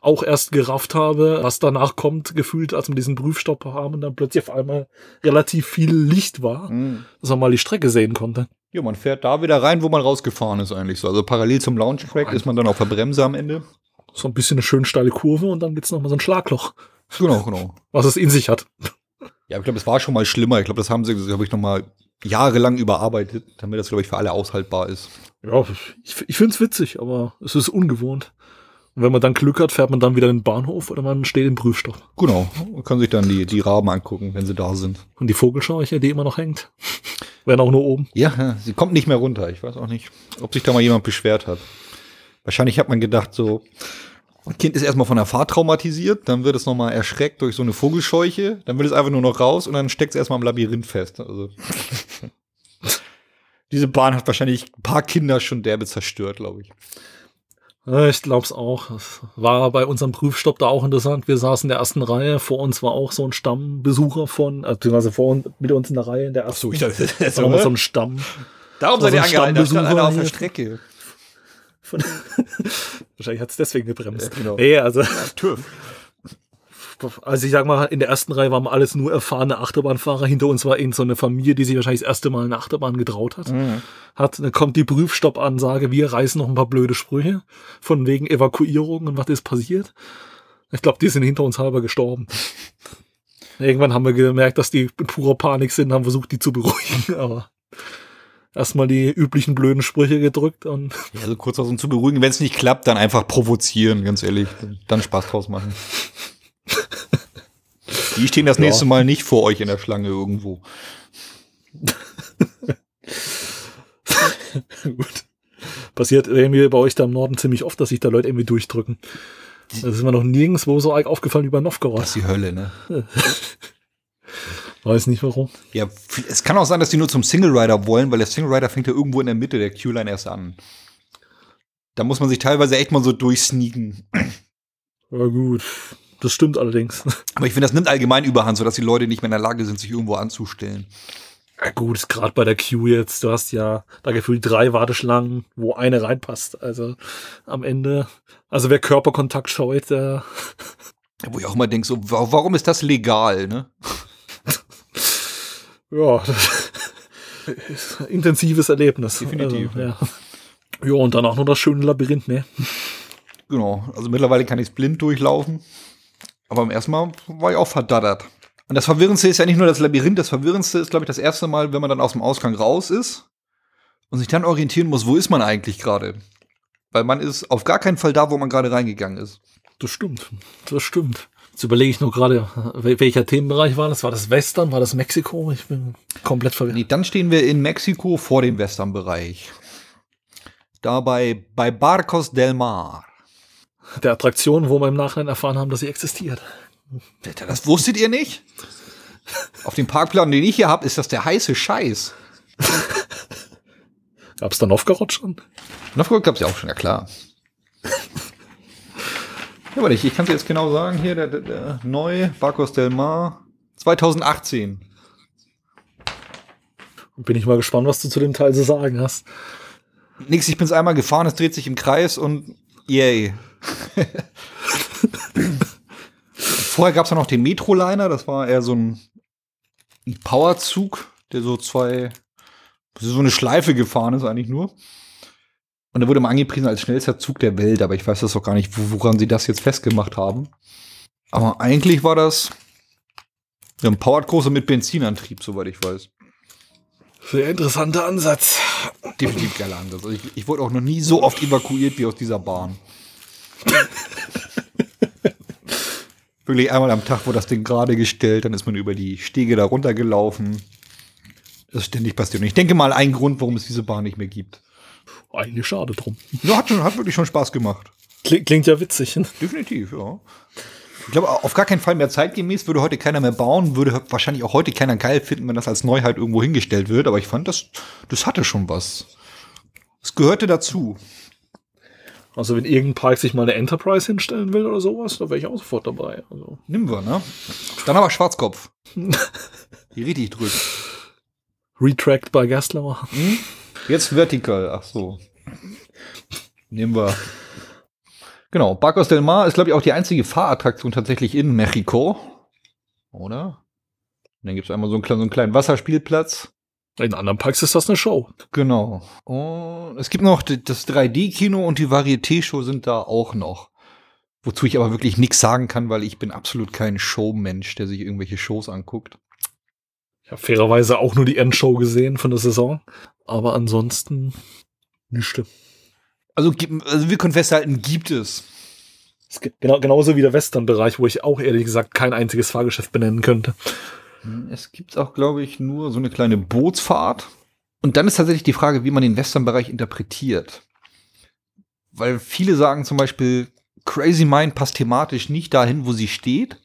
auch erst gerafft habe, was danach kommt, gefühlt, als wir diesen Prüfstopp haben und dann plötzlich auf einmal relativ viel Licht war, Mhm. dass man mal die Strecke sehen konnte. Ja, man fährt da wieder rein, wo man rausgefahren ist eigentlich so. Also parallel zum Launch-Track ist man dann auf der Bremse am Ende. So ein bisschen eine schön steile Kurve und dann gibt's noch mal so ein Schlagloch, Genau, genau. was es in sich hat. Ja, ich glaube, es war schon mal schlimmer. Ich glaube, das haben sie, glaube ich, noch mal jahrelang überarbeitet, damit das, glaube ich, für alle aushaltbar ist. Ja, ich, ich finde es witzig, aber es ist ungewohnt. Und wenn man dann Glück hat, fährt man dann wieder in den Bahnhof oder man steht im Prüfstopp. Genau. Man kann sich dann die, die Raben angucken, wenn sie da sind. Und die Vogelscheuche, die immer noch hängt, werden auch nur oben. Ja, sie kommt nicht mehr runter. Ich weiß auch nicht, ob sich da mal jemand beschwert hat. Wahrscheinlich hat man gedacht, so, ein Kind ist erstmal von der Fahrt traumatisiert, dann wird es nochmal erschreckt durch so eine Vogelscheuche, dann will es einfach nur noch raus und dann steckt es erstmal im Labyrinth fest. Also. Diese Bahn hat wahrscheinlich ein paar Kinder schon derbe zerstört, glaube ich. Ja, Ich glaub's auch. Es war bei unserem Prüfstopp da auch interessant. Wir saßen in der ersten Reihe. Vor uns war auch so ein Stammbesucher von, äh, beziehungsweise vor uns, mit uns in der Reihe in der ersten. dachte, das war so ein Stamm. Darum seid ihr angehalten, da stand einer auf der Strecke. Von Wahrscheinlich hat's deswegen gebremst. Ja, genau. Nee, also. TÜV. Also ich sag mal, in der ersten Reihe waren wir alles nur erfahrene Achterbahnfahrer. Hinter uns war eben so eine Familie, die sich wahrscheinlich das erste Mal eine Achterbahn getraut hat. Mhm. hat. Dann kommt die Prüfstopp-Ansage, wir reißen noch ein paar blöde Sprüche von wegen Evakuierung und was ist passiert. Ich glaube, die sind hinter uns halber gestorben. Irgendwann haben wir gemerkt, dass die in purer Panik sind, haben versucht, die zu beruhigen, aber erstmal die üblichen blöden Sprüche gedrückt und Ja, so kurz aus um zu beruhigen. Wenn es nicht klappt, dann einfach provozieren, ganz ehrlich. Dann Spaß draus machen. Die stehen das Ja. nächste Mal nicht vor euch in der Schlange irgendwo. Gut. Passiert irgendwie bei euch da im Norden ziemlich oft, dass sich da Leute irgendwie durchdrücken. Das ist mir noch nirgendwo so arg aufgefallen wie bei Novgorod. Das ist die Hölle, ne? Weiß nicht warum. Ja, es kann auch sein, dass die nur zum Single Rider wollen, weil der Single Rider fängt ja irgendwo in der Mitte der Q-Line erst an. Da muss man sich teilweise echt mal so durchsneaken. Ja gut, das stimmt allerdings. Aber ich finde, das nimmt allgemein überhand, sodass die Leute nicht mehr in der Lage sind, sich irgendwo anzustellen. Ja gut, gerade bei der Queue jetzt, du hast ja da gefühlt drei Warteschlangen, wo eine reinpasst. Also am Ende, also wer Körperkontakt scheut, der, Wo ich auch mal denke, so, wa- warum ist das legal, ne? ja, intensives Erlebnis. Definitiv, Also, ja. ja, und dann auch noch das schöne Labyrinth, ne? Genau, also mittlerweile kann ich es blind durchlaufen. Aber beim ersten Mal war ich auch verdattert. Und das Verwirrendste ist ja nicht nur das Labyrinth, das Verwirrendste ist, glaube ich, das erste Mal, wenn man dann aus dem Ausgang raus ist und sich dann orientieren muss, wo ist man eigentlich gerade? Weil man ist auf gar keinen Fall da, wo man gerade reingegangen ist. Das stimmt, das stimmt. Jetzt überlege ich nur gerade, wel- welcher Themenbereich war das? War das Western? War das Mexiko? Ich bin komplett verwirrt. Nee, dann stehen wir in Mexiko vor dem Westernbereich. Dabei bei Barcos del Mar. Der Attraktion, wo wir im Nachhinein erfahren haben, dass sie existiert. Das wusstet ihr nicht? Auf dem Parkplan, den ich hier habe, ist das der heiße Scheiß. Gab's da Novgorod schon? Novgorod gab's ja auch schon, ja klar. ja, warte, ich, ich kann es jetzt genau sagen. Hier, der, der, der neu, Barcos del Mar, 2018. Bin ich mal gespannt, was du zu dem Teil zu sagen hast. Nix, ich bin's einmal gefahren, es dreht sich im Kreis und yay. Vorher gab's ja noch den Metroliner, das war eher so ein Powerzug, der so zwei, so eine Schleife gefahren ist eigentlich nur. Und der wurde mal angepriesen als schnellster Zug der Welt, aber ich weiß das auch gar nicht, woran sie das jetzt festgemacht haben. Aber eigentlich war das ein Powered Großer mit Benzinantrieb, soweit ich weiß. Sehr interessanter Ansatz. Definitiv geiler Ansatz. Also ich, ich wurde auch noch nie so oft evakuiert wie aus dieser Bahn. Wirklich einmal am Tag wurde das Ding gerade gestellt, dann ist man über die Stege da runtergelaufen. Das ist ständig passiert. Und ich denke mal, ein Grund, warum es diese Bahn nicht mehr gibt. Eigentlich schade drum. Ja, hat, schon, hat wirklich schon Spaß gemacht. Klingt, klingt ja witzig. Ne? Definitiv, ja. Ich glaube, auf gar keinen Fall mehr zeitgemäß, würde heute keiner mehr bauen, würde wahrscheinlich auch heute keiner geil finden, wenn das als Neuheit irgendwo hingestellt wird. Aber ich fand, das, das hatte schon was. Es gehörte dazu. Also wenn irgendein Park sich mal eine Enterprise hinstellen will oder sowas, da wäre ich auch sofort dabei. Also. Nehmen wir, ne? Dann aber Schwarzkopf. Die richtig drückt. Retract bei Gastlauer. Hm? Jetzt vertikal, ach so. Nehmen wir. Genau, Barcos del Mar ist, glaube ich, auch die einzige Fahrattraktion tatsächlich in Mexiko. Oder? Und dann gibt es einmal so einen, so einen kleinen Wasserspielplatz. In anderen Parks ist das eine Show. Genau. Und es gibt noch das 3D-Kino und die Varieté-Show sind da auch noch. Wozu ich aber wirklich nichts sagen kann, weil ich bin absolut kein Showmensch, der sich irgendwelche Shows anguckt. Ich habe fairerweise auch nur die Endshow gesehen von der Saison. Aber ansonsten nichts. Also, also wir können festhalten, gibt es. es gibt genau, genauso wie der Western-Bereich, wo ich auch ehrlich gesagt kein einziges Fahrgeschäft benennen könnte. Es gibt auch, glaube ich, nur so eine kleine Bootsfahrt. Und dann ist tatsächlich die Frage, wie man den Western-Bereich interpretiert. Weil viele sagen zum Beispiel, Crazy Mind passt thematisch nicht dahin, wo sie steht.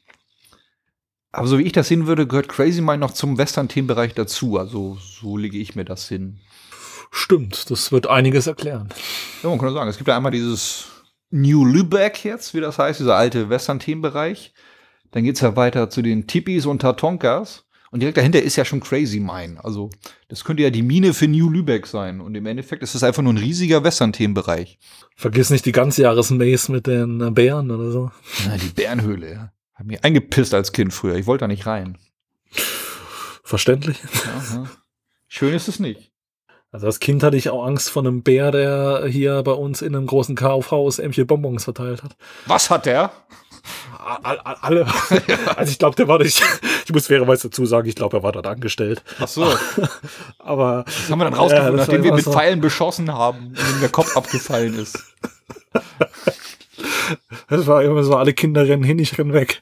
Aber so wie ich das sehen würde, gehört Crazy Mind noch zum Western-Themenbereich dazu. Also so lege ich mir das hin. Stimmt, das wird einiges erklären. Ja, man kann sagen, es gibt ja einmal dieses New Lübeck jetzt, wie das heißt, dieser alte Western-Themenbereich. Dann geht's ja weiter zu den Tipis und Tatonkas. Und direkt dahinter ist ja schon Crazy Mine. Also, das könnte ja die Mine für New Lübeck sein. Und im Endeffekt ist es einfach nur ein riesiger Western-Themenbereich. Vergiss nicht die ganzjahres-Maze mit den Bären oder so. Ja, die Bärenhöhle, ja. Hat mich eingepisst als Kind früher. Ich wollte da nicht rein. Verständlich. Aha. Schön ist es nicht. Also als Kind hatte ich auch Angst vor einem Bär, der hier bei uns in einem großen Kaufhaus Ämchen Bonbons verteilt hat. Was hat der? Alle. Also ich glaube, der war nicht. Ich muss fairerweise dazu sagen, ich glaube, er war dort angestellt. Ach so. Aber. Das haben wir dann rausgefunden, ja, nachdem wir mit so. Pfeilen beschossen haben und ihm der Kopf abgefallen ist. Das war immer so, alle Kinder rennen hin, ich renn weg.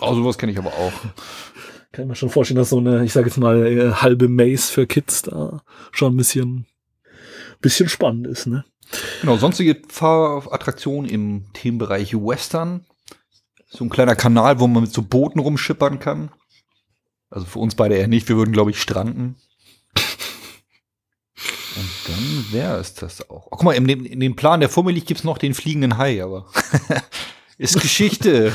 Oh, sowas kenne ich aber auch. Kann ich mir schon vorstellen, dass so eine, ich sage jetzt mal, äh, halbe Maze für Kids da schon ein bisschen, bisschen spannend ist, ne? Genau, sonstige Fahrattraktionen im Themenbereich Western. So ein kleiner Kanal, wo man mit so Booten rumschippern kann. Also für uns beide eher nicht, wir würden, glaube ich, stranden. Und dann wäre es das auch. Oh, guck mal, in dem, in dem Plan, der vor mir liegt, gibt es noch den fliegenden Hai, aber ist Geschichte.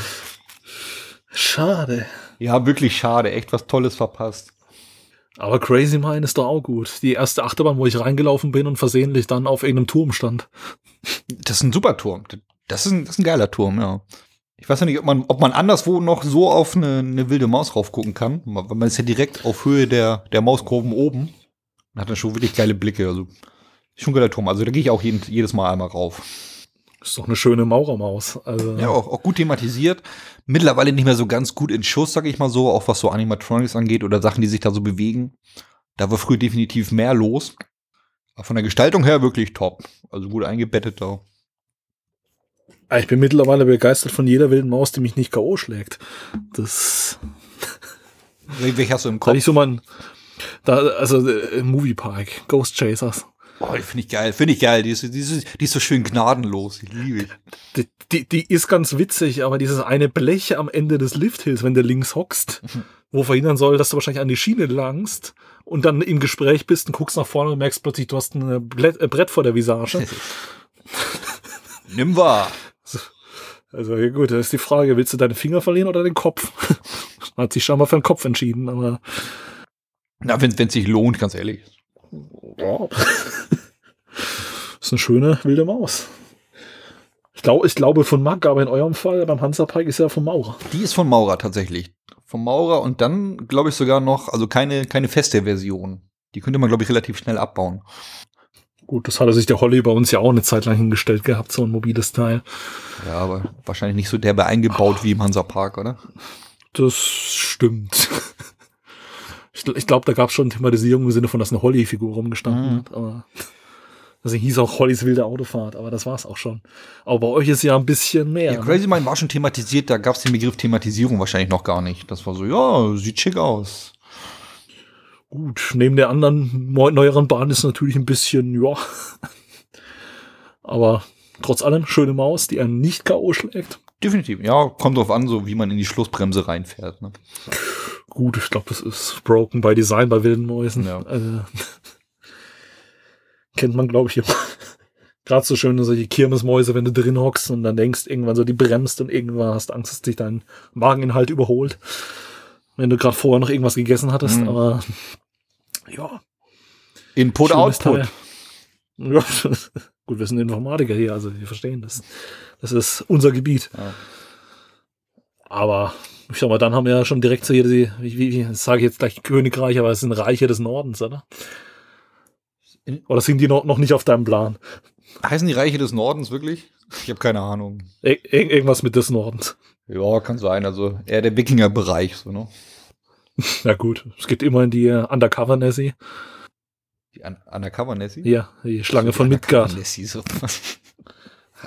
Schade. Ja, wirklich schade. Echt was Tolles verpasst. Aber Crazy Mine ist doch auch gut. Die erste Achterbahn, wo ich reingelaufen bin und versehentlich dann auf irgendeinem Turm stand. Das ist ein super Turm. Das ist ein, das ist ein geiler Turm, ja. Ich weiß ja nicht, ob man, ob man anderswo noch so auf eine, eine wilde Maus raufgucken kann. Weil man ist ja direkt auf Höhe der, der Mauskurven oben. Und hat dann schon wirklich geile Blicke. Also, schon geiler Turm. Also, da gehe ich auch jeden, jedes Mal einmal rauf. Ist doch eine schöne Maurermaus. Also. Ja, auch, auch gut thematisiert. Mittlerweile nicht mehr so ganz gut in Schuss, sag ich mal so, auch was so Animatronics angeht oder Sachen, die sich da so bewegen. Da war früher definitiv mehr los. Aber von der Gestaltung her wirklich top. Also gut eingebettet da. Ah, ich bin mittlerweile begeistert von jeder wilden Maus, die mich nicht K.O. schlägt. Das. Welche hast du im Kopf? ich so mein, da, also äh, Moviepark, Ghost Chasers. Oh, die finde ich geil, finde ich geil. Die ist, die, ist, die ist so schön gnadenlos. Die liebe ich. Die, die, die ist ganz witzig, aber dieses eine Blech am Ende des Lifthills, wenn du links hockst, wo verhindern soll, dass du wahrscheinlich an die Schiene langst und dann im Gespräch bist und guckst nach vorne und merkst plötzlich, du hast ein Brett, äh, Brett vor der Visage. Nimm wahr. Also gut, da ist die Frage, willst du deine Finger verlieren oder den Kopf? Hat sich scheinbar für den Kopf entschieden, aber Na, wenn es sich lohnt, ganz ehrlich. ja. ist eine schöne wilde Maus. Ich, glaub, ich glaube von Mack, aber in eurem Fall beim Hansapark ist ja vom Maurer. Die ist von Maurer tatsächlich. Vom Maurer und dann, glaube ich, sogar noch, also keine, keine feste Version. Die könnte man, glaube ich, relativ schnell abbauen. Gut, das hatte sich der Holly bei uns ja auch eine Zeit lang hingestellt gehabt, so ein mobiles Teil. Ja, aber wahrscheinlich nicht so derbe eingebaut wie im Hansapark, oder? Das stimmt. Ich, ich glaube, da gab es schon Thematisierung im Sinne von, dass eine Holly-Figur rumgestanden Mhm. hat. Aber also hieß auch Hollys wilde Autofahrt, aber das war's auch schon. Aber bei euch ist ja ein bisschen mehr. Ja, ne? Crazy Mind war schon thematisiert, da gab es den Begriff Thematisierung wahrscheinlich noch gar nicht. Das war so, ja, sieht schick aus. Gut, neben der anderen neu- neueren Bahn ist natürlich ein bisschen, ja. Aber trotz allem, schöne Maus, die einen nicht K.O. schlägt. Definitiv, ja, kommt drauf an, so wie man in die Schlussbremse reinfährt. Ne? Gut, ich glaube, das ist broken by design bei wilden Mäusen. Ja. Also, kennt man, glaube ich, immer. Gerade so schöne solche Kirmesmäuse, wenn du drin hockst und dann denkst, irgendwann so, die bremst und irgendwann hast Angst, dass dich dein Mageninhalt überholt. Wenn du gerade vorher noch irgendwas gegessen hattest, Mhm. aber ja. Input, Output. Ja, gut, wir sind Informatiker hier, also wir verstehen das. Das ist unser Gebiet. Ja. Aber ich sag mal, dann haben wir ja schon direkt so hier die, wie, wie, das sage ich jetzt gleich Königreich, aber es sind Reiche des Nordens, oder? Oder sind die noch, noch nicht auf deinem Plan? Heißen die Reiche des Nordens wirklich? Ich habe keine Ahnung. Ir irgendwas mit des Nordens. Ja, kann sein. Also eher der Wikinger-Bereich. So, ne? Ja gut, es geht immer in die äh, Undercover Nessie. Die Un Undercover Nessie? Ja, die Schlange So, von die Midgard. Undercover Nessie, so.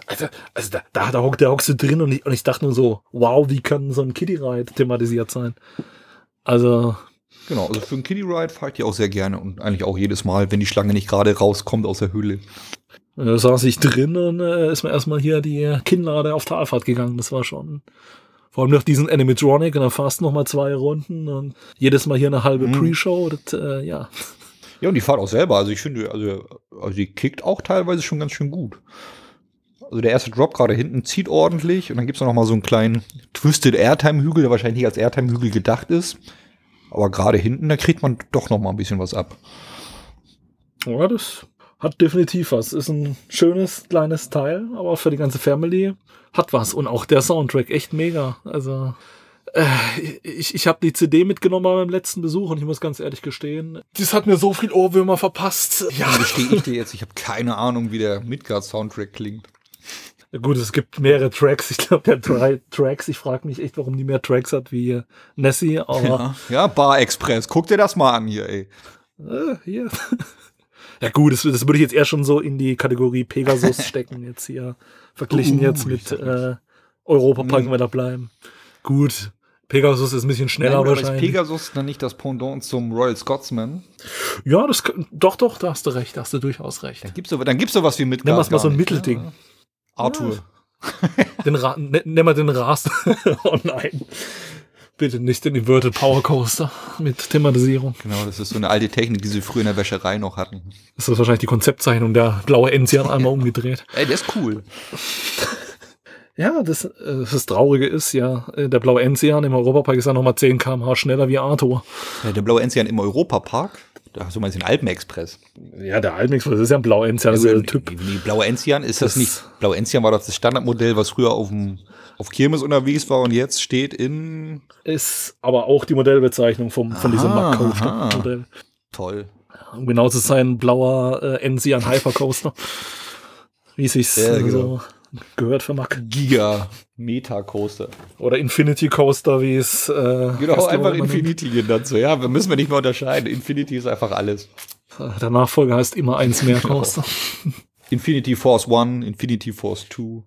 Also, also da, da, da, hock, da hockst du drin und ich, und ich dachte nur so, wow, wie kann so ein Kitty Ride thematisiert sein? Also, Genau, also für einen Kiddie Ride fahre ich die auch sehr gerne und eigentlich auch jedes Mal, wenn die Schlange nicht gerade rauskommt aus der Höhle. Da saß ich drin und äh, ist mir erstmal hier die Kinnlade auf Talfahrt gegangen. Das war schon. Vor allem noch diesen Animatronic und dann fast noch mal zwei Runden und jedes Mal hier eine halbe Mhm. Pre-Show. Das, äh, ja. Ja, und die fahrt auch selber. Also ich finde, also, also die kickt auch teilweise schon ganz schön gut. Also der erste Drop gerade hinten zieht ordentlich und dann gibt es noch mal so einen kleinen Twisted Airtime-Hügel, der wahrscheinlich nicht als Airtime-Hügel gedacht ist. Aber gerade hinten, da kriegt man doch noch mal ein bisschen was ab. ja, das hat definitiv was. Ist ein schönes kleines Teil, aber für die ganze Family hat was. Und auch der Soundtrack echt mega. Also. äh, Ich, ich habe die CD mitgenommen bei meinem letzten Besuch und ich muss ganz ehrlich gestehen, das hat mir so viel Ohrwürmer verpasst. Ja, gestehe ich dir jetzt, ich habe keine Ahnung, wie der Midgard-Soundtrack klingt. Gut, es gibt mehrere Tracks. Ich glaube, der hat drei Tracks. Ich frage mich echt, warum die mehr Tracks hat wie Nessie. Aber Ja, ja Bar Express. Guck dir das mal an hier, ey. äh, hier. Ja gut, das, das würde ich jetzt eher schon so in die Kategorie Pegasus stecken. Jetzt hier verglichen Uh, jetzt mit äh, Europa Park, Mhm. wenn wir da bleiben. Gut, Pegasus ist ein bisschen schneller Nein, aber ist wahrscheinlich. Pegasus dann nicht das Pendant zum Royal Scotsman? ja, das doch, doch, da hast du recht, da hast du durchaus recht. Dann gibt's so, dann gibt's sowas wie Midgard. Es mal so ein nicht, Mittelding. ne? Arthur. Den Ra ne, nennen wir den Ras. oh nein. Bitte nicht den Inverted Power Coaster mit Thematisierung. Genau, das ist so eine alte Technik, die sie früher in der Wäscherei noch hatten. Das ist wahrscheinlich die Konzeptzeichnung. Der blaue Enzian einmal umgedreht. Ey, der ist cool. Ja, das, äh, das Traurige ist ja, äh, der blaue Enzian im Europapark ist ja nochmal 10 km/h schneller wie Arthur. Ja, der blaue Enzian im Europapark. Hast du mal den Alpenexpress. Ja, der das ist ja ein blauer Enzian, der Typ. Nee, nee, blaue Enzian ist das, Das- nicht. Blaue Enzian war das, das Standardmodell, was früher auf dem auf Kirmes unterwegs war und jetzt steht in Ist aber auch die Modellbezeichnung vom, von diesem Aha, Mack Coaster aha. Modell. toll. Um genau zu sein, blauer äh, Enzian Hypercoaster. Wie sich's Ja, genau. so gehört für Mack. Giga Meta Coaster. Oder Infinity Coaster, wie es. Äh, Genau, einfach. Infinity genannt so. Ja, wir müssen wir nicht mehr unterscheiden. Infinity ist einfach alles. Der Nachfolger heißt immer eins mehr Genau. Coaster. Infinity Force 1, Infinity Force 2.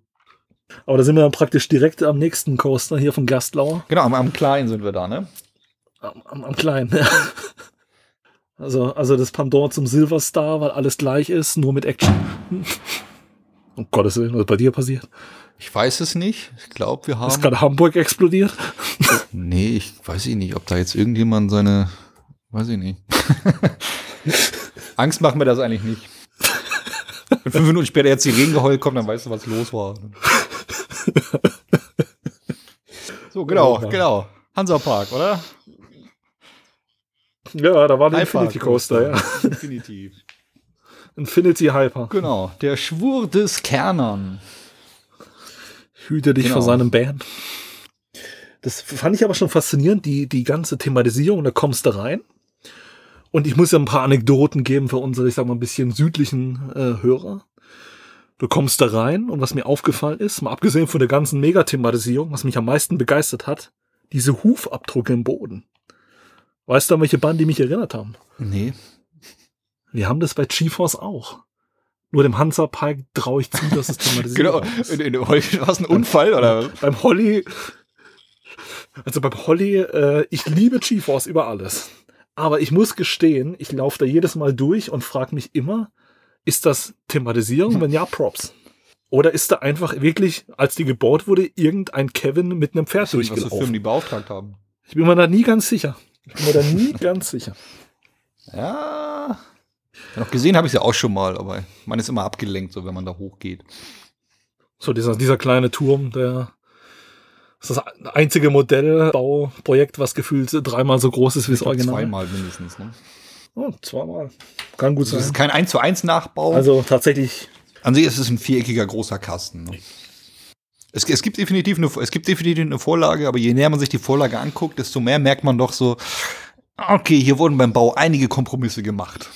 Aber da sind wir dann praktisch direkt am nächsten Coaster hier von Gastlauer. Genau, am, am kleinen sind wir da, ne? Am, am, am kleinen. ja. Also, also das Pandora zum Silver Star, weil alles gleich ist, nur mit Action. Um Gottes Willen, was ist bei dir passiert? Ich weiß es nicht. Ich glaube, wir Ist haben. gerade Hamburg explodiert? Nee, ich weiß ich nicht, ob da jetzt irgendjemand seine, weiß ich nicht. Angst macht mir das eigentlich nicht. Wenn fünf Minuten später jetzt die Regengeheul kommt, dann weißt du, was los war. so, genau, Oh, genau. Hansa Park, oder? Ja, da war der Infinity Coaster, ja. Definitiv. Infinity Hyper. Genau, der Schwur des Kernern. Hüte dich Genau. vor seinem Band. Das fand ich aber schon faszinierend, die, die ganze Thematisierung. Da kommst du rein. Und ich muss ja ein paar Anekdoten geben für unsere, ich sag mal, ein bisschen südlichen äh, Hörer. Du kommst da rein und was mir aufgefallen ist, mal abgesehen von der ganzen Megathematisierung, was mich am meisten begeistert hat, diese Hufabdrücke im Boden. Weißt du, an welche Band die mich erinnert haben? Nee. Wir haben das bei GeForce auch. Nur dem Hansa Park traue ich zu, dass es thematisiert Genau. ist. In, in, war es ein Unfall, oder? Beim Holly, also beim Holly, äh, ich liebe GeForce über alles. Aber ich muss gestehen, ich laufe da jedes Mal durch und frage mich immer, ist das Thematisierung? Wenn ja, Props. Oder ist da einfach wirklich, als die gebaut wurde, irgendein Kevin mit einem Pferd Was für Firmen durchgelaufen? die beauftragt haben. Ich bin mir da nie ganz sicher. Ich bin mir da nie ganz sicher. Ja. Ja noch gesehen habe ich es ja auch schon mal, aber man ist immer abgelenkt, so wenn man da hochgeht. So dieser, dieser kleine Turm, der ist das einzige Modellbauprojekt, was gefühlt dreimal so groß ist wie das Original. Zweimal mindestens. Ne? Oh, zweimal. Kann gut Das sein. ist kein 1 zu 1 Nachbau. Also tatsächlich, An sich ist es ein viereckiger großer Kasten. Ne? Es, es, gibt definitiv eine, es gibt definitiv eine Vorlage, aber je näher man sich die Vorlage anguckt, desto mehr merkt man doch so, okay, hier wurden beim Bau einige Kompromisse gemacht.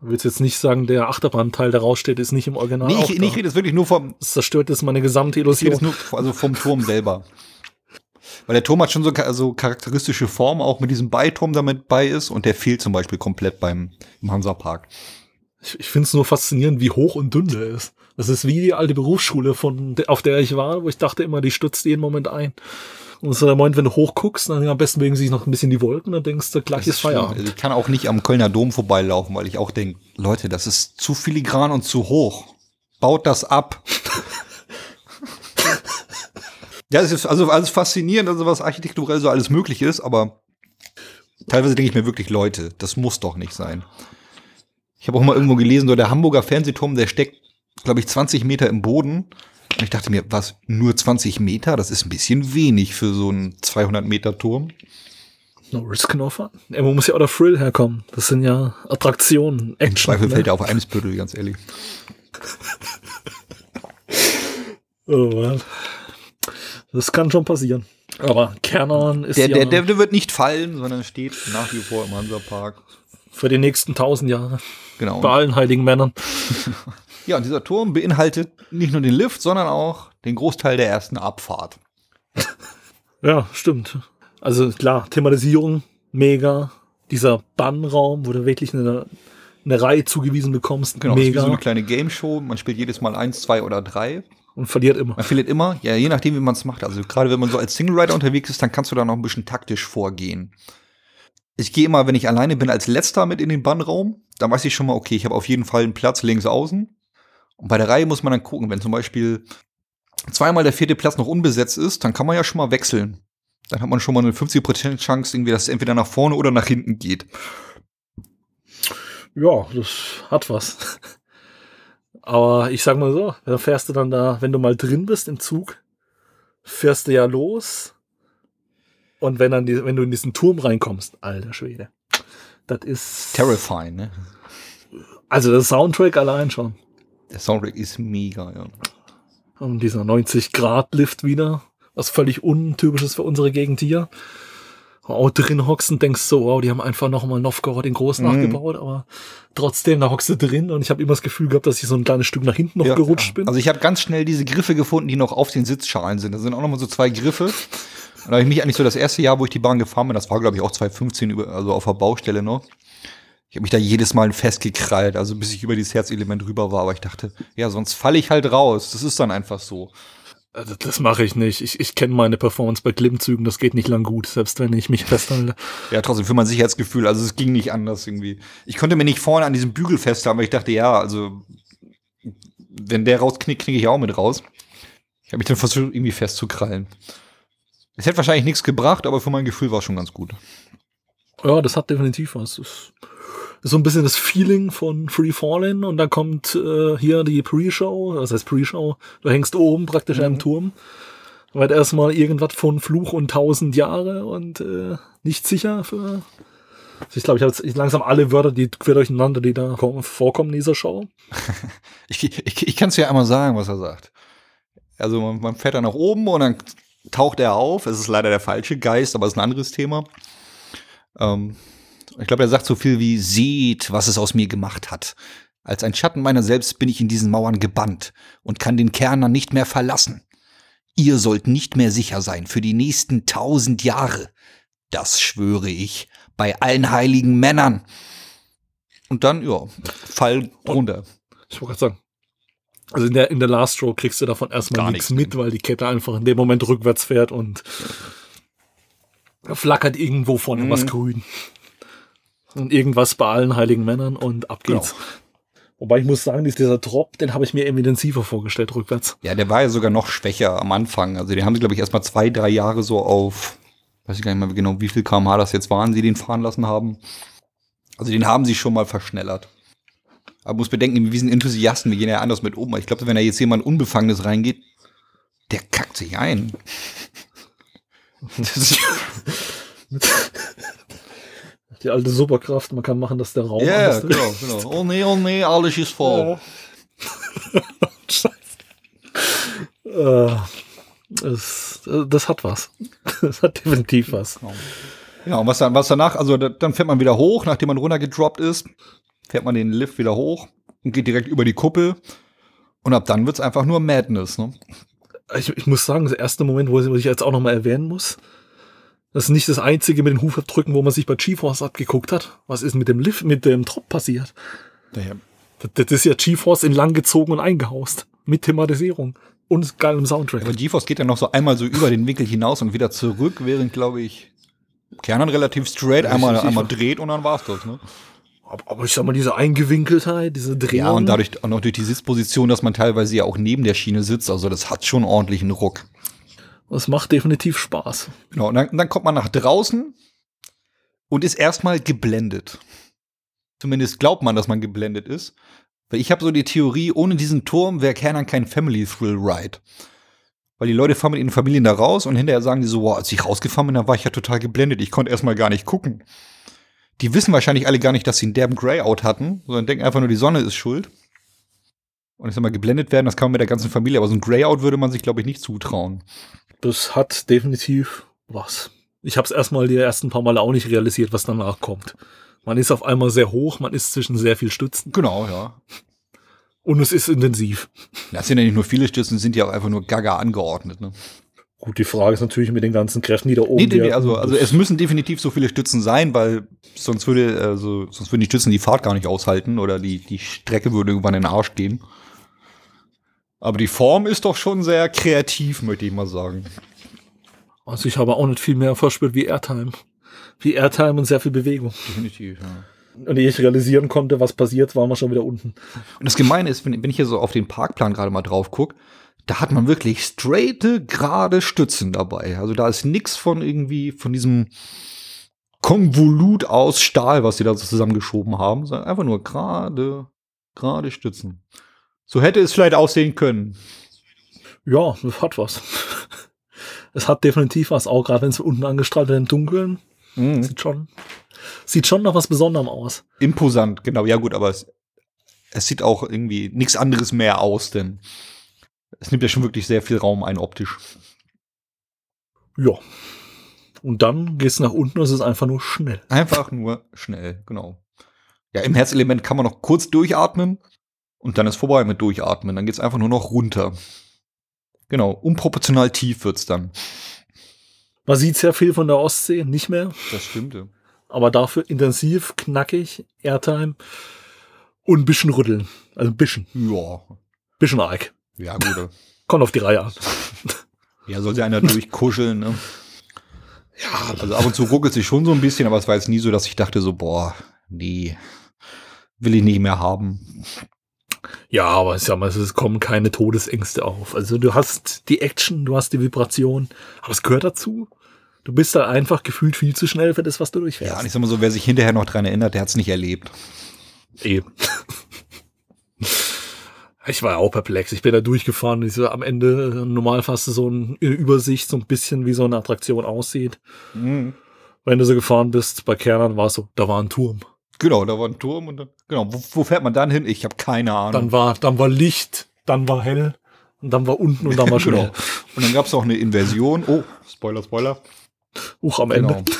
Du willst jetzt nicht sagen, der Achterbahnteil, der raussteht, ist nicht im Original. Nee, ich, da. ich rede jetzt wirklich nur vom, das zerstört jetzt meine gesamte ich rede jetzt Illusion. nur also vom Turm selber. Weil der Turm hat schon so, ka- so charakteristische Form, auch mit diesem Beiturm damit bei ist und der fehlt zum Beispiel komplett beim im Hansapark. Ich, ich finde es nur faszinierend, wie hoch und dünn der ist. Das ist wie die alte Berufsschule, von, auf der ich war, wo ich dachte immer, die stützt jeden Moment ein. Und so der Moment, wenn du hochguckst, dann am besten wegen sich noch ein bisschen die Wolken, dann denkst du, gleich ist. Feierabend. Also ich kann auch nicht am Kölner Dom vorbeilaufen, weil ich auch denke, Leute, das ist zu filigran und zu hoch. Baut das ab. ja, es ist also alles faszinierend, also was architekturell so alles möglich ist, aber teilweise denke ich mir wirklich, Leute, das muss doch nicht sein. Ich habe auch mal irgendwo gelesen, so der Hamburger Fernsehturm, der steckt, glaube ich, 20 Meter im Boden. Und ich dachte mir, was, nur 20 Meter? Das ist ein bisschen wenig für so einen 200 Meter Turm. No risk, no fun. Irgendwo muss ja auch der Thrill herkommen. Das sind ja Attraktionen, Im Action. Zweifel ne? fällt er auf Eimsbüttel, ganz ehrlich. Oh Mann. Das kann schon passieren. Aber Kernern ist Der, ja der, der wird nicht fallen, sondern steht nach wie vor im Hansapark. für die nächsten tausend Jahre. Genau. Bei allen heiligen Männern. Ja, und dieser Turm beinhaltet nicht nur den Lift, sondern auch den Großteil der ersten Abfahrt. Ja, stimmt. Also klar, Thematisierung, mega. Dieser Bannraum, wo du wirklich eine, eine Reihe zugewiesen bekommst, Genau, es ist wie mega. so eine kleine Game Show. Man spielt jedes Mal eins, zwei oder drei. und verliert immer. Man verliert immer, ja, je nachdem, wie man es macht. Also gerade wenn man so als Single Rider unterwegs ist, dann kannst du da noch ein bisschen taktisch vorgehen. Ich gehe immer, wenn ich alleine bin, als letzter mit in den Bannraum. Dann weiß ich schon mal, okay, ich habe auf jeden Fall einen Platz links außen. Und bei der Reihe muss man dann gucken, wenn zum Beispiel zweimal der vierte Platz noch unbesetzt ist, dann kann man ja schon mal wechseln. Dann hat man schon mal eine 50% Chance, irgendwie, dass es entweder nach vorne oder nach hinten geht. Ja, das hat was. Aber ich sag mal so, da fährst du dann da, wenn du mal drin bist im Zug, fährst du ja los. Und wenn dann die, wenn du in diesen Turm reinkommst, alter Schwede. Das ist. Terrifying, ne? Also das Soundtrack allein schon. Der Soundtrack ist mega, ja. Und dieser 90-Grad-Lift wieder, was völlig untypisch ist für unsere Gegend hier. Auch drin hockst und denkst so, wow, die haben einfach nochmal Novgorod in groß Mhm. nachgebaut, aber trotzdem, da hockst du drin und ich habe immer das Gefühl gehabt, dass ich so ein kleines Stück nach hinten noch Ja, gerutscht ja. bin. Also ich habe ganz schnell diese Griffe gefunden, die noch auf den Sitzschalen sind. Das sind auch noch mal so zwei Griffe. Und da habe ich mich eigentlich so das erste Jahr, wo ich die Bahn gefahren bin, das war glaube ich auch 2015, über, also auf der Baustelle noch. Ich habe mich da jedes Mal festgekrallt, also bis ich über dieses Herzelement rüber war. Aber ich dachte, ja, sonst falle ich halt raus. Das ist dann einfach so. Also das mache ich nicht. Ich, ich kenne meine Performance bei Klimmzügen, das geht nicht lang gut, selbst wenn ich mich festhalte. Ja, trotzdem für mein Sicherheitsgefühl. Also es ging nicht anders irgendwie. Ich konnte mir nicht vorne an diesem Bügel festhalten, weil ich dachte, ja, also wenn der rausknickt, knicke ich auch mit raus. Ich habe mich dann versucht, irgendwie festzukrallen. Es hätte wahrscheinlich nichts gebracht, aber für mein Gefühl war es schon ganz gut. Ja, das hat definitiv was. Das ist so ein bisschen das Feeling von Free Fallen und dann kommt äh, hier die Pre-Show, das heißt Pre-Show, du hängst oben praktisch am Turm, weil erstmal irgendwas von Fluch und tausend Jahre und äh, nicht sicher für. Ich glaube, ich habe jetzt langsam alle Wörter, die quer durcheinander, die da kommen, vorkommen in dieser Show. Ich, ich, ich kann es ja einmal sagen, was er sagt. Also man, man fährt dann nach oben und dann taucht er auf. Es ist leider der falsche Geist, aber es ist ein anderes Thema. Ähm, ich glaube, er sagt so viel wie, seht, was es aus mir gemacht hat. Als ein Schatten meiner selbst bin ich in diesen Mauern gebannt und kann den Kerner nicht mehr verlassen. Ihr sollt nicht mehr sicher sein für die nächsten tausend Jahre. Das schwöre ich bei allen heiligen Männern. Und dann, ja, Fall drunter. Ich wollte gerade sagen. Also in der, in der Last Row kriegst du davon erstmal nichts mit, weil die Kette einfach in dem Moment rückwärts fährt und flackert irgendwo vorne Mhm. was grün. Und irgendwas bei allen heiligen Männern und ab geht's. Genau. Wobei ich muss sagen, dieser Drop, den habe ich mir irgendwie intensiver vorgestellt, rückwärts. Ja, der war ja sogar noch schwächer am Anfang. Also den haben sie, glaube ich, erst mal zwei, drei Jahre so auf, weiß ich gar nicht mehr genau, wie viel kmh das jetzt waren, sie den fahren lassen haben. Also den haben sie schon mal verschnellert. Aber muss bedenken, wir sind Enthusiasten, wir gehen ja anders mit um. Ich glaube, wenn da jetzt jemand Unbefangenes reingeht, der kackt sich ein. Die alte Superkraft, man kann machen, dass der Raum ja, anders genau, genau. Oh nee, oh nee, alles ist voll. Scheiße. Äh, das, das hat was. Das hat definitiv was. Ja, und was, dann, was danach, also da, dann fährt man wieder hoch, nachdem man runtergedroppt ist, fährt man den Lift wieder hoch und geht direkt über die Kuppel. Und ab dann wird's einfach nur Madness, ne? Ich, ich muss sagen, das erste Moment, wo ich jetzt auch nochmal erwähnen muss, das ist nicht das einzige mit den Hufabdrücken, wo man sich bei GeForce abgeguckt hat. Was ist mit dem Lift, mit dem Drop passiert? Das, das ist ja GeForce in lang gezogen und eingehaust. Mit Thematisierung. Und geilem Soundtrack. Aber GeForce geht dann noch so einmal so über den Winkel hinaus und wieder zurück, während, glaube ich, Kernan relativ straight einmal, Richtig. einmal dreht und dann war's das, ne? aber, ich sag mal, diese Eingewinkeltheit, diese Drehung. Ja, und dadurch auch noch durch die Sitzposition, dass man teilweise ja auch neben der Schiene sitzt, also das hat schon ordentlich einen Ruck. Das macht definitiv Spaß. Genau, und dann, dann kommt man nach draußen und ist erstmal geblendet. Zumindest glaubt man, dass man geblendet ist. Weil ich habe so die Theorie, ohne diesen Turm wäre Kernan kein Family Thrill Ride. Weil die Leute fahren mit ihren Familien da raus und hinterher sagen die so, wow, als ich rausgefahren bin, da war ich ja total geblendet. Ich konnte erstmal gar nicht gucken. Die wissen wahrscheinlich alle gar nicht, dass sie einen derben Grayout hatten, sondern denken einfach nur, die Sonne ist schuld. Und ich sag mal, geblendet werden, das kann man mit der ganzen Familie, aber so ein Grayout würde man sich, glaube ich, nicht zutrauen. Das hat definitiv was. Ich habe es erstmal die ersten paar Male auch nicht realisiert, was danach kommt. Man ist auf einmal sehr hoch, man ist zwischen sehr viel Stützen Genau, ja. und es ist intensiv. Das sind ja nicht nur viele Stützen, sind ja auch einfach nur gaga angeordnet. Ne? Gut, die Frage ist natürlich mit den ganzen Kräften, die da oben Nee, nee, nee, also, also es müssen definitiv so viele Stützen sein, weil sonst würde, also, sonst würden die Stützen die Fahrt gar nicht aushalten oder die, die Strecke würde irgendwann in den Arsch gehen. Aber die Form ist doch schon sehr kreativ, möchte ich mal sagen. Also ich habe auch nicht viel mehr verspürt wie Airtime. Wie Airtime und sehr viel Bewegung. Definitiv, ja. Und ehe ich realisieren konnte, was passiert, waren wir schon wieder unten. Und das Gemeine ist, wenn, wenn ich hier so auf den Parkplan gerade mal drauf gucke, da hat man wirklich straighte, gerade Stützen dabei. Also da ist nix von irgendwie, von diesem Konvolut aus Stahl, was sie da so zusammengeschoben haben, sondern einfach nur gerade, gerade Stützen. So hätte es vielleicht aussehen können. Ja, das hat was. Es hat definitiv was, auch gerade wenn es unten angestrahlt wird im Dunkeln. Mhm. Sieht schon, sieht schon nach was Besonderem aus. Imposant, genau. Ja gut, aber es, es sieht auch irgendwie nichts anderes mehr aus, denn es nimmt ja schon wirklich sehr viel Raum ein optisch. Ja. Und dann geht's nach unten und es ist einfach nur schnell. Einfach nur schnell, genau. Ja, im Herzelement kann man noch kurz durchatmen und dann ist vorbei mit durchatmen. Dann geht's einfach nur noch runter. Genau, unproportional tief wird's dann. Man sieht sehr viel von der Ostsee, nicht mehr, Das stimmte. aber dafür intensiv, knackig, Airtime und ein bisschen rütteln. Also ein bisschen, Ja, bisschen arg. ja gut. Kommt auf die Reihe an. Ja, soll sich einer durchkuscheln, ne? Ja, also ab und zu ruckelt sich schon so ein bisschen, aber es war jetzt nie so, dass ich dachte so, boah, nee, will ich nicht mehr haben. Ja, aber sag mal, es kommen keine Todesängste auf. Also du hast die Action, du hast die Vibration, aber es gehört dazu. Du bist da einfach gefühlt viel zu schnell für das, was du durchfährst. Ja, ich sag mal so, wer sich hinterher noch dran erinnert, der hat's nicht erlebt. Eben. Ich war ja auch perplex. Ich bin da durchgefahren. Ich so, am Ende normal fast so eine Übersicht, so ein bisschen wie so eine Attraktion aussieht. Mhm. Wenn du so gefahren bist, bei Kernern war es so, da war ein Turm. Genau, da war ein Turm und dann, genau, wo, wo fährt man dann hin? Ich habe keine Ahnung. Dann war, dann war Licht, dann war hell und dann war unten und dann war schnell. genau. Und dann gab's auch eine Inversion. Oh, Spoiler, Spoiler. Huch, am Genau. Ende.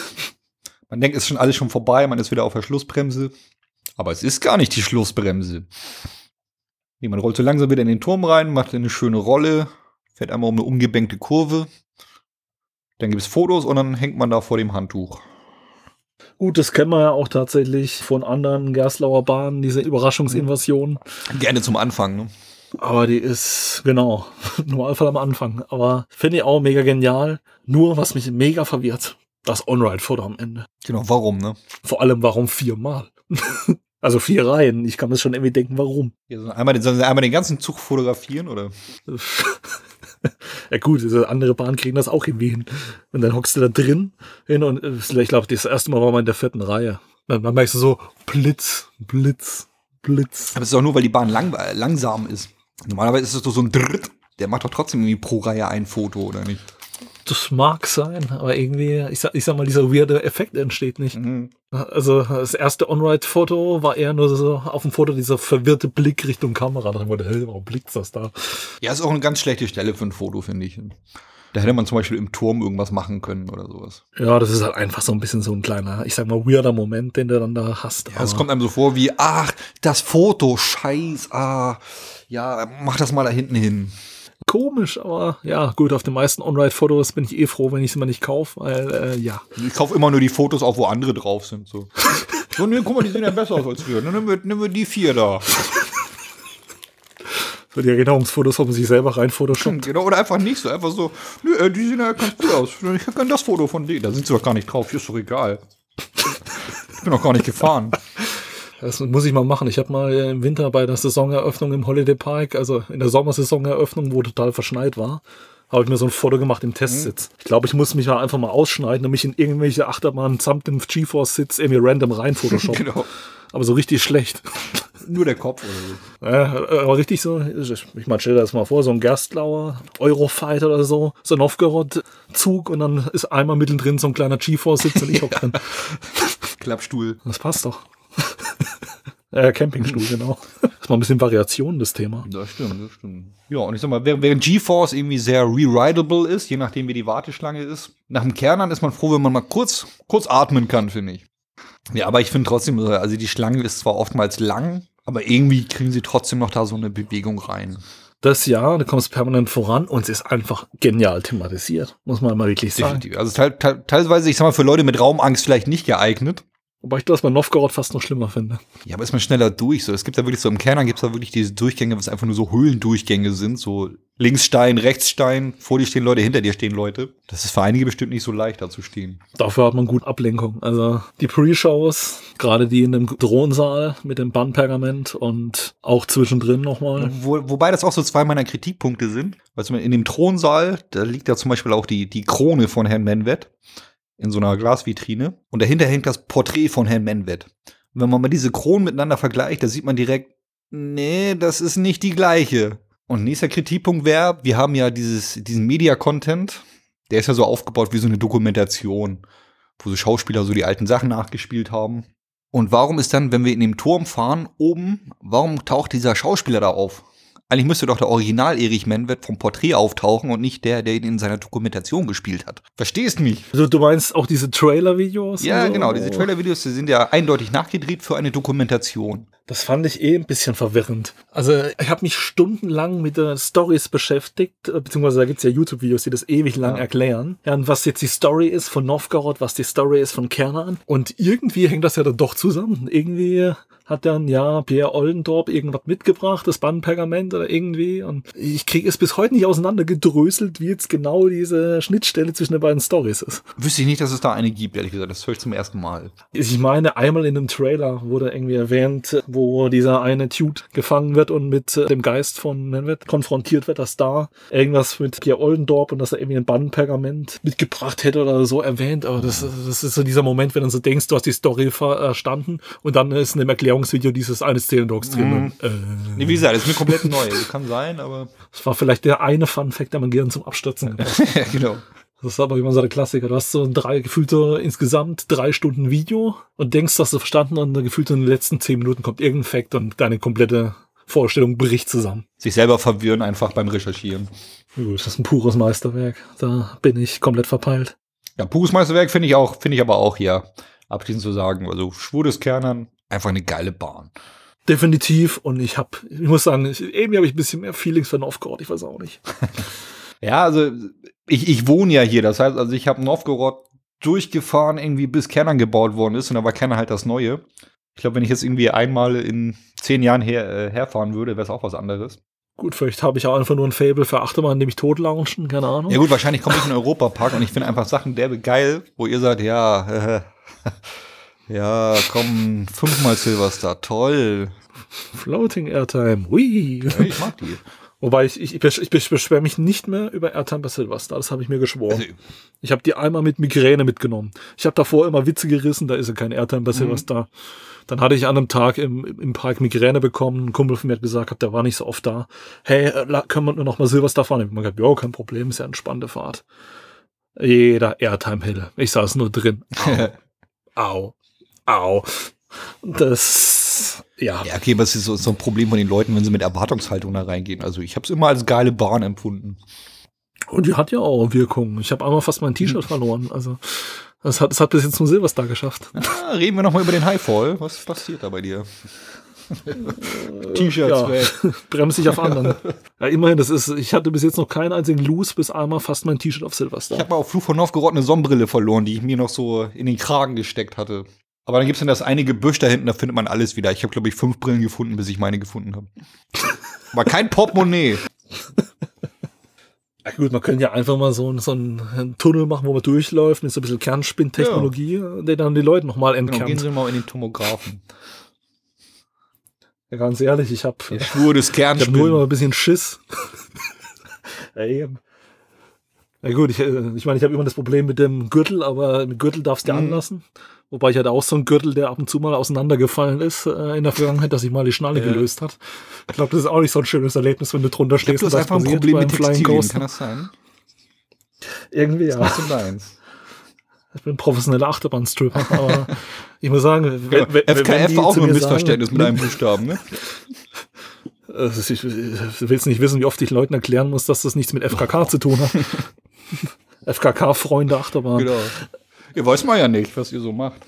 Man denkt, es ist schon alles schon vorbei, man ist wieder auf der Schlussbremse. Aber es ist gar nicht die Schlussbremse. Nee, man rollt so langsam wieder in den Turm rein, macht eine schöne Rolle, fährt einmal um eine umgebenkte Kurve. Dann gibt's Fotos und dann hängt man da vor dem Handtuch. Gut, das kennen wir ja auch tatsächlich von anderen Gerstlauer Bahnen, diese Überraschungsinvasion. Gerne zum Anfang, ne? Aber die ist, genau, Normalfall am Anfang. Aber finde ich auch mega genial. Nur, was mich mega verwirrt, das On-Ride-Foto am Ende. Genau, warum, ne? Vor allem, warum viermal? also vier Reihen. Ich kann mir schon irgendwie denken, warum. Ja, so einmal, den, sollen sie einmal den ganzen Zug fotografieren, oder? ja gut, andere Bahn kriegen das auch irgendwie hin. Und dann hockst du da drin hin und äh, ich glaube, das erste Mal war man in der vierten Reihe. Dann, dann merkst du so, Blitz, Blitz, Blitz. Aber es ist auch nur, weil die Bahn lang, äh, langsam ist. Normalerweise ist es doch so ein Dritt. Der macht doch trotzdem irgendwie pro Reihe ein Foto, oder nicht? Das mag sein, aber irgendwie, ich sag, ich sag mal, dieser weirde Effekt entsteht nicht. Mhm. Also das erste On-Ride-Foto war eher nur so auf dem Foto dieser verwirrte Blick Richtung Kamera. Da wurde, hey, warum blickt das da? Ja, ist auch eine ganz schlechte Stelle für ein Foto, finde ich. Da hätte man zum Beispiel im Turm irgendwas machen können oder sowas. Ja, das ist halt einfach so ein bisschen so ein kleiner, ich sag mal, weirder Moment, den du dann da hast. Ja, es kommt einem so vor wie, ach, das Foto, scheiß, ah, ja, mach das mal da hinten hin. Komisch, aber ja, gut, auf den meisten On-Ride-Fotos bin ich eh froh, wenn ich sie mal nicht kaufe, weil, äh, ja. Ich kaufe immer nur die Fotos auf, wo andere drauf sind. So, so nee, guck mal, die sehen ja besser aus als wir. Dann nehmen wir, nehmen wir die vier da. So die Erinnerungsfotos, wo man sich selber rein Photoshop. Genau, oder einfach nicht so. Einfach so, nö, äh, die sehen ja ganz gut aus. Ich kann das Foto von denen. Da sind sie doch gar nicht drauf. Ist doch egal. Ich bin doch gar nicht gefahren. Das muss ich mal machen. Ich habe mal äh, im Winter bei der Saisoneröffnung im Holiday Park, also in der Sommersaisoneröffnung, wo total verschneit war, habe ich mir so ein Foto gemacht im Testsitz. Ich glaube, ich muss mich einfach mal ausschneiden und mich in irgendwelche Achterbahnen samt dem GeForce-Sitz irgendwie random rein Photoshop. Genau. Aber so richtig schlecht. Nur der Kopf oder so. Ja, aber richtig so, ich meine, stell dir das mal vor, so ein Gerstlauer Eurofighter oder so, so ein Novgorod-Zug und dann ist einmal mittendrin so ein kleiner GeForce-Sitz und ich hock drin. Klappstuhl. Das passt doch. äh, Campingstuhl, genau. Das ist mal ein bisschen Variation, das Thema. Das stimmt, das stimmt. Ja, und ich sag mal, während GeForce irgendwie sehr rewritable ist, je nachdem wie die Warteschlange ist, nach dem Kernern ist man froh, wenn man mal kurz, kurz atmen kann, finde ich. Ja, aber ich finde trotzdem, also die Schlange ist zwar oftmals lang, aber irgendwie kriegen sie trotzdem noch da so eine Bewegung rein. Das Jahr, du kommst permanent voran und es ist einfach genial thematisiert, muss man mal wirklich sagen. Definitiv. Also teil, teil, teilweise, ich sag mal, für Leute mit Raumangst vielleicht nicht geeignet. Wobei ich das bei Novgorod fast noch schlimmer finde. Ja, aber ist man schneller durch. So, es gibt da wirklich so im Kernern gibt es da wirklich diese Durchgänge, was einfach nur so Höhlendurchgänge sind. So Linksstein, Rechtsstein, vor dir stehen Leute, hinter dir stehen Leute. Das ist für einige bestimmt nicht so leicht, da zu stehen. Dafür hat man gut Ablenkung. Also die Pre-Shows, gerade die in dem Thronsaal mit dem Bandpergament und auch zwischendrin nochmal. Wo, wobei das auch so zwei meiner Kritikpunkte sind. Weil Beispiel in dem Thronsaal, da liegt ja zum Beispiel auch die, die Krone von Herrn Menwet in so einer Glasvitrine. Und dahinter hängt das Porträt von Herrn Menwet. Und wenn man mal diese Kronen miteinander vergleicht, da sieht man direkt, nee, das ist nicht die gleiche. Und nächster Kritikpunkt wäre, wir haben ja dieses, diesen Media-Content, der ist ja so aufgebaut wie so eine Dokumentation, wo so Schauspieler so die alten Sachen nachgespielt haben. Und warum ist dann, wenn wir in dem Turm fahren, oben, warum taucht dieser Schauspieler da auf? Eigentlich müsste doch der Original Erich Menwet vom Porträt auftauchen und nicht der, der ihn in seiner Dokumentation gespielt hat. Verstehst mich? Also du meinst auch diese Trailer-Videos? Ja, so? genau. Diese Trailer-Videos die sind ja eindeutig nachgedreht für eine Dokumentation. Das fand ich eh ein bisschen verwirrend. Also ich habe mich stundenlang mit den Stories beschäftigt, äh, beziehungsweise da gibt's ja YouTube-Videos, die das ewig lang Ja. erklären. Ja, und was jetzt die Story ist von Novgorod, was die Story ist von Kernan. Und irgendwie hängt das ja dann doch zusammen. Irgendwie hat dann ja Pierre Ollendorp irgendwas mitgebracht, das Bandpergament oder irgendwie. Und ich kriege es bis heute nicht auseinandergedröselt, wie jetzt genau diese Schnittstelle zwischen den beiden Stories ist. Wüsste ich nicht, dass es da eine gibt, ehrlich gesagt. Das höre ich zum ersten Mal. Ich meine, einmal in einem Trailer wurde irgendwie erwähnt, wo dieser eine Dude gefangen wird und mit äh, dem Geist von Manwet konfrontiert wird, dass da irgendwas mit Pierre Ollendorp und dass er irgendwie ein Bandpergament mitgebracht hätte oder so erwähnt. Aber das, das ist so dieser Moment, wenn du so denkst, du hast die Story verstanden und dann ist in dem Erklärungsvideo dieses eine Szenendogs drin. Und, äh, Nee, wie gesagt, das ist mir komplett neu. Kann sein, aber. das war vielleicht der eine Fun-Fact, der mein Gehirn zum Abstürzen gebracht hat. genau. Das ist aber wie man so der Klassiker. Du hast so ein drei, gefühlt so insgesamt drei Stunden Video und denkst, hast du verstanden und dann gefühlt in den letzten zehn Minuten kommt irgendein Fact und deine komplette Vorstellung bricht zusammen. Sich selber verwirren einfach beim Recherchieren. Das ist ein pures Meisterwerk. Da bin ich komplett verpeilt. Ja, pures Meisterwerk finde ich auch, finde ich aber auch hier abschließend zu sagen. Also Schwur des Kernern, einfach eine geile Bahn. Definitiv. Und ich habe, ich muss sagen, ich, irgendwie habe ich ein bisschen mehr Feelings für Novgorod. Ich weiß auch nicht. Ja, also ich, ich wohne ja hier. Das heißt, also ich habe Novgorod durchgefahren, irgendwie bis Kernern gebaut worden ist. Und da war Kernern halt das Neue. Ich glaube, wenn ich jetzt irgendwie einmal in zehn Jahren her, äh, herfahren würde, wäre es auch was anderes. Gut, vielleicht habe ich auch einfach nur ein Fable für Achterbahn, dem ich tot launchen, keine Ahnung. Ja gut, wahrscheinlich komme ich in den Europapark und ich finde einfach Sachen derbe geil, wo ihr sagt, ja, äh, ja, komm, fünfmal Silverstar, toll. Floating Airtime. Ui. Ja, ich mag die. Wobei ich, ich, ich, besch- ich besch- beschwere mich nicht mehr über Airtime bei Silverstar. Das habe ich mir geschworen. Also, Ich habe die einmal mit Migräne mitgenommen. Ich habe davor immer Witze gerissen, da ist ja kein Airtime Mhm. bei Silverstar. Dann hatte ich an einem Tag im, im Park Migräne bekommen. Ein Kumpel von mir hat gesagt, der war nicht so oft da. Hey, äh, können wir nur noch mal Silverstar fahren? Ich habe gesagt, ja, kein Problem, ist ja eine spannende Fahrt. Jeder Airtime-Hill. Ich saß nur drin. Au. Au. Das, ja. ja, okay, was ist so, so ein Problem von den Leuten, wenn sie mit Erwartungshaltung da reingehen? Also ich habe es immer als geile Bahn empfunden. Und die hat ja auch Wirkung. Ich habe einmal fast mein T-Shirt verloren. Also, das hat, hat bis jetzt zum Silverstar geschafft. Ah, reden wir noch mal über den Highfall. Was passiert da bei dir? T-Shirts Ja. weg. bremse ich auf anderen. Ja, immerhin, das ist, ich hatte bis jetzt noch keinen einzigen Loose, bis einmal fast mein T-Shirt auf Ich Silverstar. habe mal auf Fluch von Novgorod eine Sonnenbrille verloren, die ich mir noch so in den Kragen gesteckt hatte. Aber dann gibt's dann das eine Gebüsch da hinten, da findet man alles wieder. Ich habe, glaube ich, fünf Brillen gefunden, bis ich meine gefunden habe. Aber kein Portemonnaie. Ja, gut, man könnte ja einfach mal so, einen- so einen Tunnel machen, wo man durchläuft mit so ein bisschen Kernspinntechnologie, der dann die Leute nochmal Genau, gehen entkernt. Sie mal in den Tomographen. Ja, ganz ehrlich, ich habe Der Spur des ich hab nur immer Kernspinnen. ein bisschen Schiss. Ey, na gut, ich, äh, ich meine, ich habe immer das Problem mit dem Gürtel, aber mit Gürtel darfst du Mhm. anlassen. Wobei ich hatte auch so einen Gürtel, der ab und zu mal auseinandergefallen ist äh, in der Vergangenheit, dass sich mal die Schnalle Ja. gelöst hat. Ich glaube, das ist auch nicht so ein schönes Erlebnis, wenn du drunter Ich stehst du hast einfach ein Problem mit Flying Textilien. Coaster. Kann das sein? Irgendwie ja. Das ist deins. Ich bin professioneller Achterbahnstripper, aber ich muss sagen, wenn, FKF war auch nur ein Missverständnis sagen, mit einem Buchstaben, ne? äh, ich, ich willst nicht wissen, wie oft ich Leuten erklären muss, dass das nichts mit FKK zu tun hat. FKK-Freunde Achterbahn. Genau. Ihr weiß mal ja nicht, was ihr so macht.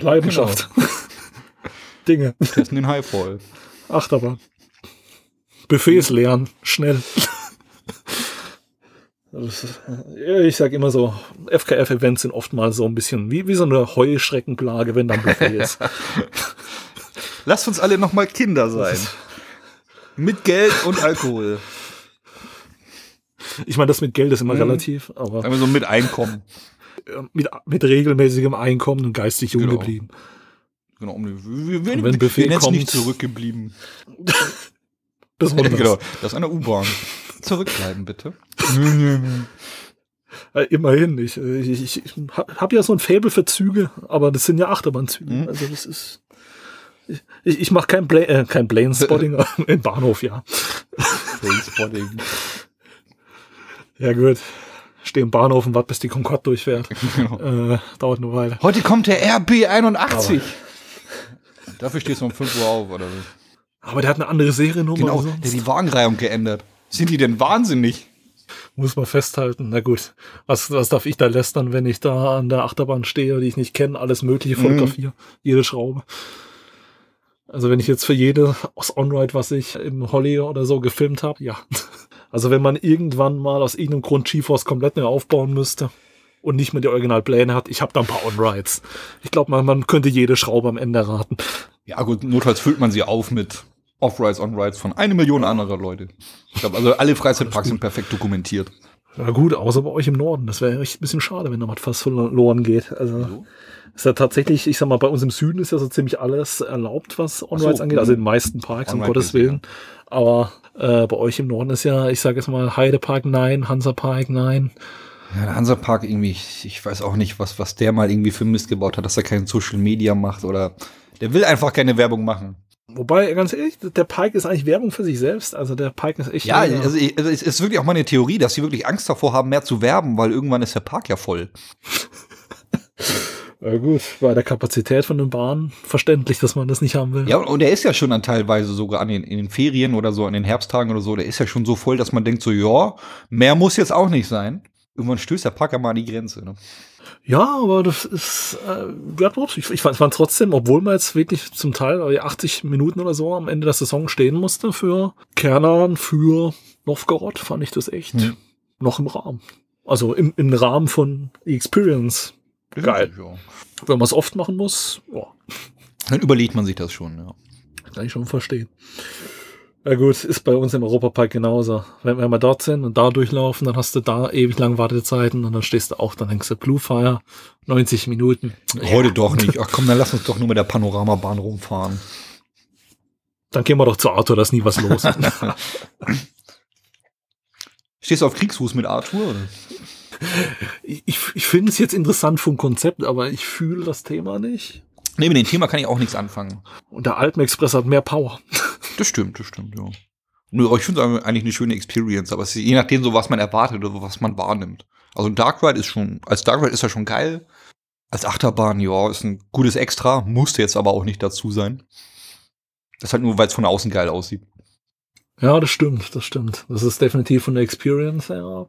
Leidenschaft. Dinge. Testen den Highfall. Achterbahn. Buffets leeren. Schnell. Ist- ja, Ich sag immer so, FKF-Events sind oftmals so ein bisschen wie, wie so eine Heuschreckenplage, wenn dann Buffet ist. Lasst uns alle noch mal Kinder sein. Mit Geld und Alkohol. Ich meine, das mit Geld ist immer Mhm. relativ, aber so mit Einkommen. Äh, mit, mit regelmäßigem Einkommen und geistig jung Genau. geblieben. Genau. um die- Wir, wir, wenn Buffet wir kommt- nicht zurückgeblieben. Besonders. genau. Das ist eine U-Bahn. Zurückbleiben, bitte. Immerhin. Ich, äh, ich, ich, ich habe ja so ein Faible für Züge, aber das sind ja Achterbahnzüge. Mhm. Also das ist. Ich, ich mache kein, Bla äh, kein Plane-Spotting im Bahnhof, ja. Trainspotting. Ja, gut. Stehe im Bahnhof und warte, bis die Concorde durchfährt. Genau. Äh, dauert eine Weile. Heute kommt der RB81. Dafür stehst du um 5 Uhr auf, oder wie? Aber der hat eine andere Seriennummer. Genau, als der sonst. hat die Wagenreihung geändert. Sind die denn wahnsinnig? Muss man festhalten. Na gut. Was, was darf ich da lästern, wenn ich da an der Achterbahn stehe, die ich nicht kenne, alles Mögliche fotografiere, jede Schraube. Also wenn ich jetzt für jede aus On-Ride, was ich im Holly oder so gefilmt habe, ja. Also wenn man irgendwann mal aus irgendeinem Grund GeForce komplett neu aufbauen müsste, und nicht mehr die Originalpläne hat, ich habe da ein paar On-Rides. Ich glaube, man, man könnte jede Schraube am Ende raten. Ja gut, notfalls füllt man sie auf mit Off-Rides, On-Rides von eine Million anderer Leute. Ich glaube, also alle Freizeitparks sind perfekt dokumentiert. Ja gut, außer bei euch im Norden. Das wäre echt ein bisschen schade, wenn da was fast verloren geht. Also ist ja tatsächlich, ich sag mal, bei uns im Süden ist ja so ziemlich alles erlaubt, was On-Rides so, angeht. Also in den meisten Parks, um Gottes ja. Willen. Aber äh, bei euch im Norden ist ja, ich sage jetzt mal, Heidepark nein, Hansapark nein. Ja, der Hansapark irgendwie, ich, ich weiß auch nicht, was, was der mal irgendwie für Mist gebaut hat, dass er kein Social Media macht oder der will einfach keine Werbung machen. Wobei, ganz ehrlich, der Park ist eigentlich Werbung für sich selbst. Also der Park ist echt. Ja, also, also es ist wirklich auch meine Theorie, dass sie wirklich Angst davor haben, mehr zu werben, weil irgendwann ist der Park ja voll. Ja gut, bei der Kapazität von den Bahnen verständlich, dass man das nicht haben will. Ja, und der ist ja schon dann teilweise sogar an den, in den Ferien oder so, an den Herbsttagen oder so, der ist ja schon so voll, dass man denkt so, ja, mehr muss jetzt auch nicht sein. Irgendwann stößt der Park ja mal an die Grenze. Ne? Ja, aber das ist, äh, ja, ich, ich fand, trotzdem, obwohl man jetzt wirklich zum Teil äh, 80 Minuten oder so am Ende der Saison stehen musste für Kernan, für Novgorod, fand ich das echt Hm. noch im Rahmen. Also im, im Rahmen von Experience. Geil. Ja. Wenn man es oft machen muss, ja, Dann überlegt man sich das schon, ja. kann ich schon verstehen. Ja gut, ist bei uns im Europapark genauso. Wenn, wenn wir dort sind und da durchlaufen, dann hast du da ewig lang Wartezeiten und dann stehst du auch, dann hängst du Blue Fire, 90 Minuten. Heute doch nicht. Ach komm, dann lass uns doch nur mit der Panoramabahn rumfahren. Dann gehen wir doch zu Arthur, da ist nie was los. Stehst du auf Kriegsfuß mit Arthur? Oder? Ich ich finde es jetzt interessant vom Konzept, aber ich fühle das Thema nicht. Nee, mit dem Thema kann ich auch nichts anfangen. Und der Alpenexpress hat mehr Power. Das stimmt, das stimmt, ja. Aber ich finde es eigentlich eine schöne Experience, aber es ist je nachdem so, was man erwartet oder was man wahrnimmt. Also ein Dark Ride ist schon, als Dark Ride ist er schon geil. Als Achterbahn, ja, ist ein gutes Extra, musste jetzt aber auch nicht dazu sein. Das ist halt nur, weil es von außen geil aussieht. Ja, das stimmt, das stimmt. Das ist definitiv von der Experience her.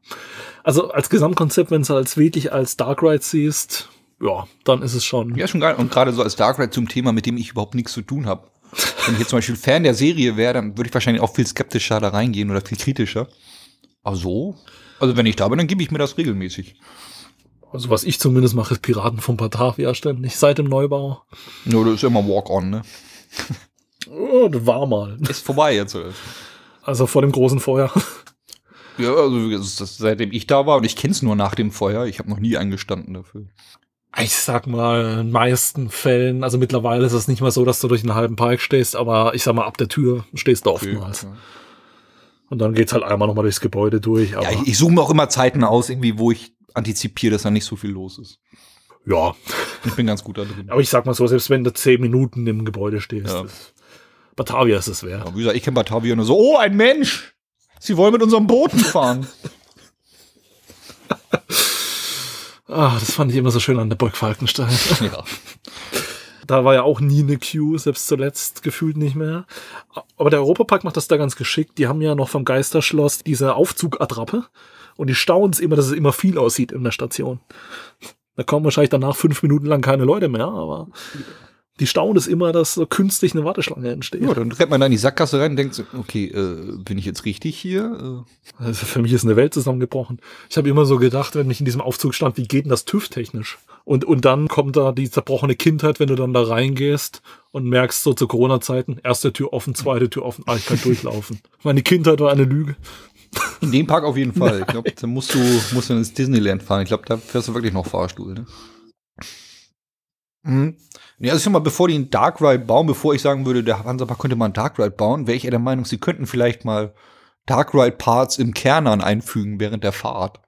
Also als Gesamtkonzept, wenn du es als wirklich als Dark Ride siehst, ja, dann ist es schon. Ja, schon geil. Und gerade so als Dark Ride zum Thema, mit dem ich überhaupt nichts zu tun habe. Wenn ich jetzt zum Beispiel Fan der Serie wäre, dann würde ich wahrscheinlich auch viel skeptischer da reingehen oder viel kritischer. Aber so? Also wenn ich da bin, dann gebe ich mir das regelmäßig. Also was ich zumindest mache, ist Piraten von Batavia ständig, seit dem Neubau. Nur das ist immer Walk-on, ne? Oh, das war mal. Ist vorbei jetzt. Oder? Also vor dem großen Feuer. Ja, also das seitdem ich da war und ich kenne es nur nach dem Feuer. Ich habe noch nie eingestanden dafür. Ich sag mal, in den meisten Fällen, also mittlerweile ist es nicht mal so, dass du durch einen halben Park stehst, aber ich sag mal, ab der Tür stehst du oftmals. Ja, Und dann geht's halt einmal nochmal durchs Gebäude durch. Ja ich, ich suche mir auch immer Zeiten aus, irgendwie, wo ich antizipiere, dass da nicht so viel los ist. ja, Ich bin ganz gut da drin. aber ich sag mal so, selbst wenn du zehn Minuten im Gebäude stehst, Ja. Batavia ist es wert. Ja, wie gesagt, ich kenne Batavia nur so, oh, ein Mensch! Sie wollen mit unserem Booten fahren. Ah, das fand ich immer so schön an der Burg Falkenstein. ja. Da war ja auch nie eine Queue, selbst zuletzt gefühlt nicht mehr. Aber der Europapark macht das da ganz geschickt. Die haben ja noch vom Geisterschloss diese Aufzugattrappe und die staunen es immer, dass es immer viel aussieht in der Station. Da kommen wahrscheinlich danach fünf Minuten lang keine Leute mehr, aber die staunen es immer, dass so künstlich eine Warteschlange entsteht. ja, dann rennt man da in die Sackgasse rein und denkt so, okay, äh, bin ich jetzt richtig hier? Äh, Also für mich ist eine Welt zusammengebrochen. Ich habe immer so gedacht, wenn ich in diesem Aufzug stand, wie geht denn das TÜV-technisch? Und, und dann kommt da die zerbrochene Kindheit, wenn du dann da reingehst und merkst so zu Corona-Zeiten, erste Tür offen, zweite Tür offen, ah, ich kann durchlaufen. Meine Kindheit war eine Lüge. in dem Park auf jeden Fall. Ich glaube, da musst du, musst du ins Disneyland fahren. Ich glaube, da fährst du wirklich noch Fahrstuhl, ne? Mhm. Ja, also ich sag mal, bevor die einen Dark Ride bauen, bevor ich sagen würde, der Hansapark könnte mal einen Dark Ride bauen, wäre ich eher der Meinung, sie könnten vielleicht mal Dark Ride Parts im Kernern einfügen während der Fahrt.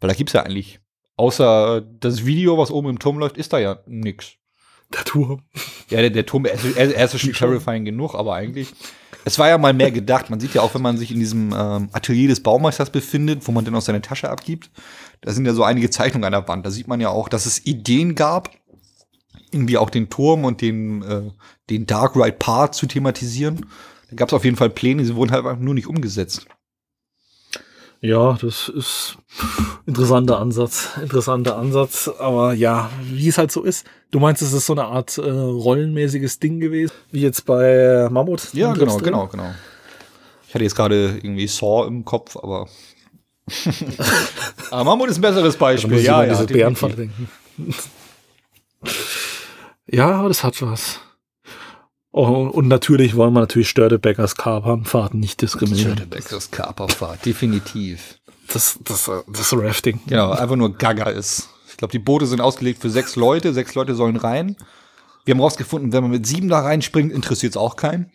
Weil da gibt's ja eigentlich, außer das Video, was oben im Turm läuft, ist da ja nix. Der Turm. Ja, der, der Turm, er ist, er, er ist schon terrifying genug, aber eigentlich. Es war ja mal mehr gedacht. Man sieht ja auch, wenn man sich in diesem ähm, Atelier des Baumeisters befindet, wo man dann auch seine Tasche abgibt, da sind ja so einige Zeichnungen an der Wand. Da sieht man ja auch, dass es Ideen gab, irgendwie auch den Turm und den, äh, den Dark Ride Part zu thematisieren. Da gab es auf jeden Fall Pläne, sie wurden halt einfach nur nicht umgesetzt. Ja, das ist interessanter Ansatz, interessanter Ansatz. Aber ja, wie es halt so ist. Du meinst, es ist so eine Art äh, rollenmäßiges Ding gewesen, wie jetzt bei Mammut? Ja, genau, drin? genau, genau. Ich hatte jetzt gerade irgendwie Saw im Kopf, aber Aber Mammut ist ein besseres Beispiel. ich ja, ja, diese. Bärenfalle denken. Ja, das hat was. Oh, und natürlich wollen wir natürlich Störtebeckers Kapernfahrten nicht diskriminieren. Störtebeckers Kaperfahrt, definitiv. Das, das, das Rafting. Genau, einfach nur Gaga ist. Ich glaube, die Boote sind ausgelegt für sechs Leute. Sechs Leute sollen rein. Wir haben rausgefunden, wenn man mit sieben da reinspringt, interessiert es auch keinen.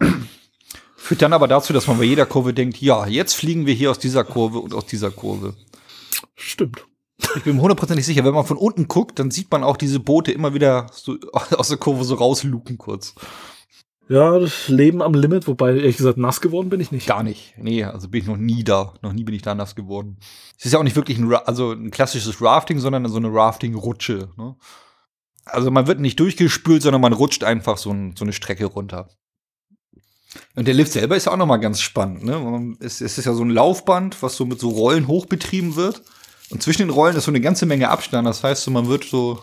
Führt dann aber dazu, dass man bei jeder Kurve denkt, ja, jetzt fliegen wir hier aus dieser Kurve und aus dieser Kurve. Stimmt. Ich bin mir hundertprozentig sicher, wenn man von unten guckt, dann sieht man auch diese Boote immer wieder so aus der Kurve so rausluken kurz. Ja, das Leben am Limit, wobei ehrlich gesagt nass geworden bin ich nicht. Gar nicht. Nee, also bin ich noch nie da. Noch nie bin ich da nass geworden. Es ist ja auch nicht wirklich ein, also ein klassisches Rafting, sondern so eine Rafting-Rutsche. Ne? Also man wird nicht durchgespült, sondern man rutscht einfach so, ein, so eine Strecke runter. Und der Lift selber ist ja auch noch mal ganz spannend. Ne? Es, es ist ja so ein Laufband, was so mit so Rollen hochbetrieben wird. Und zwischen den Rollen ist so eine ganze Menge Abstand. Das heißt, so, man wird so,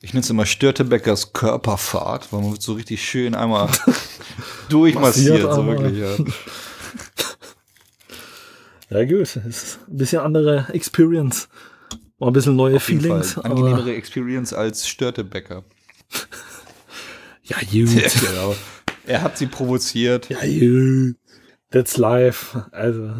ich nenne es immer Störtebeckers Körperfahrt, weil man wird so richtig schön einmal durchmassiert. Massiert So einmal. wirklich, ja. Ja, gut. Das ist ein bisschen andere Experience. War ein bisschen neue Auf Feelings. Fall. Angenehmere Experience als Störtebecker. Ja, gut. genau. Er hat sie provoziert. Ja, gut. That's life. Also,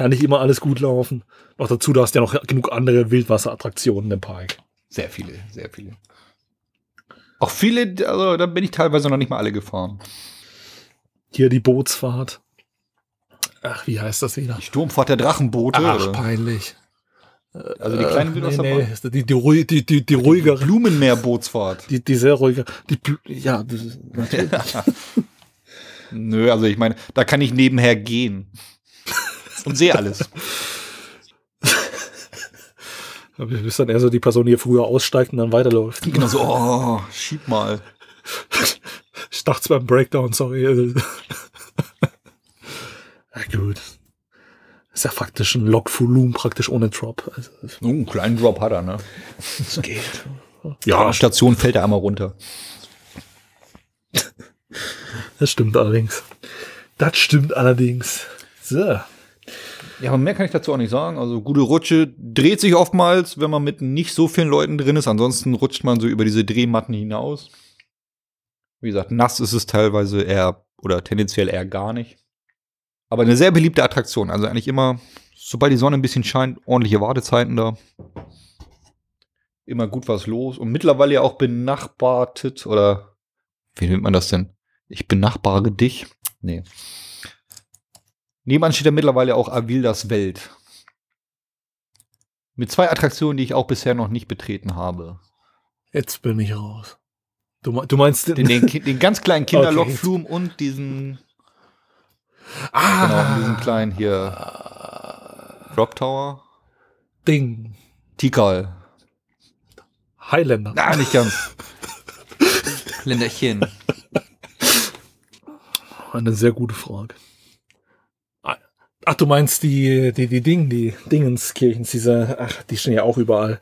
kann nicht immer alles gut laufen. Noch dazu, du hast ja noch genug andere Wildwasserattraktionen im Park. Sehr viele, sehr viele. Auch viele, also da bin ich teilweise noch nicht mal alle gefahren. Hier die Bootsfahrt. Ach, wie heißt das wieder? Die Sturmfahrt der Drachenboote. Ach, oder? peinlich. also die kleine nee, Wildwasserbahn. nee, die, die, ruhig- die, die, die ruhigere. Blumenmeerbootsfahrt. Die, die sehr ruhige. Die, ja, das ist natürlich. Nö, also ich meine, da kann ich nebenher gehen. Und sehe alles. Du bist dann eher so die Person, die hier früher aussteigt und dann weiterläuft. Genau so, oh, schieb mal. Ich dachte beim Breakdown, sorry. ja, gut. Ist ja faktisch ein Log-Volumen, praktisch ohne Drop. Also, Oh, einen kleinen Drop hat er, ne? das geht. Ja, Ja, Station fällt er einmal runter. das stimmt allerdings. Das stimmt allerdings. So. Ja, aber mehr kann ich dazu auch nicht sagen. Also gute Rutsche dreht sich oftmals, wenn man mit nicht so vielen Leuten drin ist. Ansonsten rutscht man so über diese Drehmatten hinaus. Wie gesagt, nass ist es teilweise eher oder tendenziell eher gar nicht. Aber eine sehr beliebte Attraktion. Also eigentlich immer, sobald die Sonne ein bisschen scheint, ordentliche Wartezeiten da. Immer gut was los. Und mittlerweile ja auch benachbartet oder wie nennt man das denn? Ich benachbare dich. Nee. Nebenan steht ja mittlerweile auch Avildas Welt. Mit zwei Attraktionen, die ich auch bisher noch nicht betreten habe. Jetzt bin ich raus. Du, du meinst Den, den, den ganz kleinen Kinderlokflum und diesen, genau, ah, diesen kleinen hier Drop Tower. Ding. Tikal. Highlander. Na, nicht ganz. Länderchen. Eine sehr gute Frage. Ach, du meinst die, die, die Ding, die Dingenskirchen, diese, ach, die stehen ja auch überall.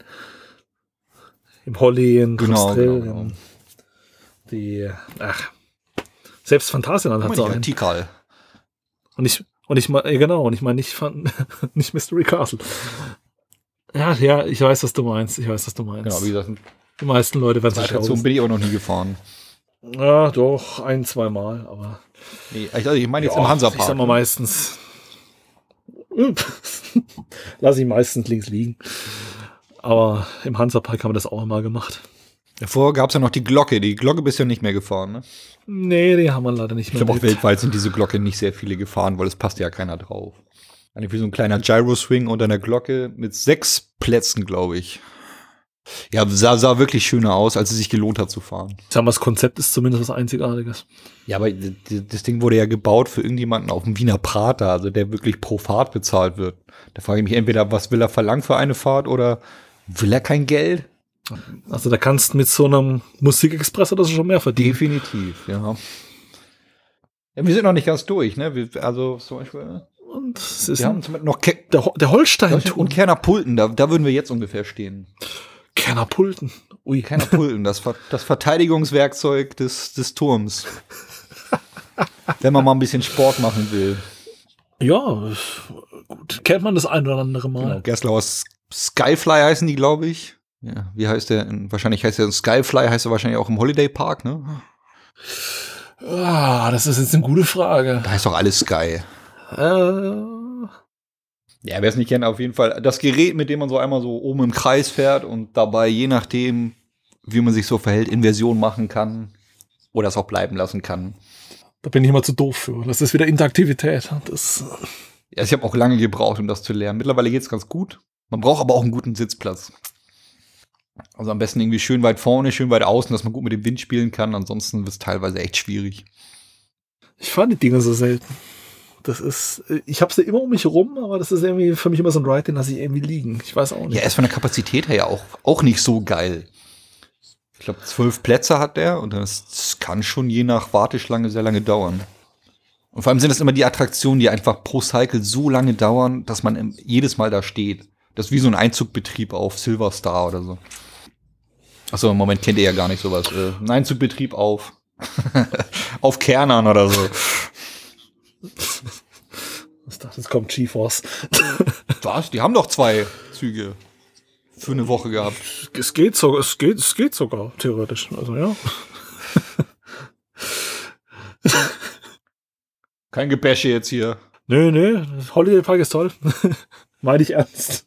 Im Holly, in Genau, Trostell, genau, genau. die, ach, selbst Phantasialand hat so einen. Tikal. Und ich, und ich meine, genau, und ich meine nicht, nicht Mystery Castle. Ja, ja, ich weiß, was du meinst. Ich weiß, was du meinst. Genau, wie gesagt, die meisten Leute werden sich aus. bin ich aber noch nie gefahren. Ja, doch, ein, zwei Mal, aber. Nee, also ich meine jetzt Ja, im Ich sag Hansapark. mal meistens. Lass ich meistens links liegen. Aber im Hansapark haben wir das auch immer gemacht. Davor gab es ja noch die Glocke. Die Glocke bist du ja nicht mehr gefahren, ne? Nee, die haben wir leider nicht Ich mehr. glaube, auch mit. weltweit sind diese Glocke nicht sehr viele gefahren, weil es passt ja keiner drauf. Eigentlich wie so ein kleiner Gyro-Swing unter einer Glocke mit sechs Plätzen, glaube ich. Ja, sah, sah wirklich schöner aus, als es sich gelohnt hat zu fahren. Ich sag mal, das Konzept ist zumindest was Einzigartiges. Ja, aber das Ding wurde ja gebaut für irgendjemanden auf dem Wiener Prater, also der wirklich pro Fahrt bezahlt wird. Da frage ich mich entweder, was will er verlangen für eine Fahrt oder will er kein Geld? Also da kannst du mit so einem Musikexpress oder so schon mehr verdienen. Definitiv, ja. Ja, wir sind noch nicht ganz durch, ne? Wir, also zum Beispiel, Und es ist wir haben noch Ke der, Ho- der holstein und Kerner Pulten, da, da würden wir jetzt ungefähr stehen. Kerner Pulten. Ui. Kerner Pulten, das, Ver- das Verteidigungswerkzeug des, des Turms. Wenn man mal ein bisschen Sport machen will. Ja, kennt man das ein oder andere Mal. Genau, Gerstlauer Skyfly heißen die, glaube ich. Ja, wie heißt der? Wahrscheinlich heißt der Skyfly, heißt er wahrscheinlich auch im Holiday Park, ne? Ah, das ist jetzt eine gute Frage. Da heißt doch alles Sky. Äh, Ja, wer es nicht kennt, auf jeden Fall das Gerät, mit dem man so einmal so oben im Kreis fährt und dabei, je nachdem, wie man sich so verhält, Inversion machen kann oder es auch bleiben lassen kann. da bin ich immer zu doof für. Das ist wieder Interaktivität. Das, Ja, ich habe auch lange gebraucht, um das zu lernen. Mittlerweile geht's ganz gut. Man braucht aber auch einen guten Sitzplatz. Also am besten irgendwie schön weit vorne, schön weit außen, dass man gut mit dem Wind spielen kann. Ansonsten wird es teilweise echt schwierig. ich fahre die Dinge so selten. Das ist, ich habe sie immer um mich rum, aber das ist irgendwie für mich immer so ein Ride, den lasse ich irgendwie liegen. Ich weiß auch nicht. Ja, er ist von der Kapazität her ja auch, auch nicht so geil. Ich glaube, zwölf Plätze hat der und das, das kann schon je nach Warteschlange sehr lange dauern. Und vor allem sind es immer die Attraktionen, die einfach pro Cycle so lange dauern, dass man jedes Mal da steht. Das ist wie so ein Einzugbetrieb auf Silver Star oder so. Achso, im Moment kennt ihr ja gar nicht sowas. Äh, ein Einzugbetrieb auf auf Kernern oder so. Ich dachte, jetzt kommt GeForce. Was? Die haben doch zwei Züge für eine Woche gehabt. Es geht sogar, es geht, es geht sogar, theoretisch. Also ja. Kein Gebäsche jetzt hier. Nö, nö, Holiday Park ist toll. Meine ich ernst.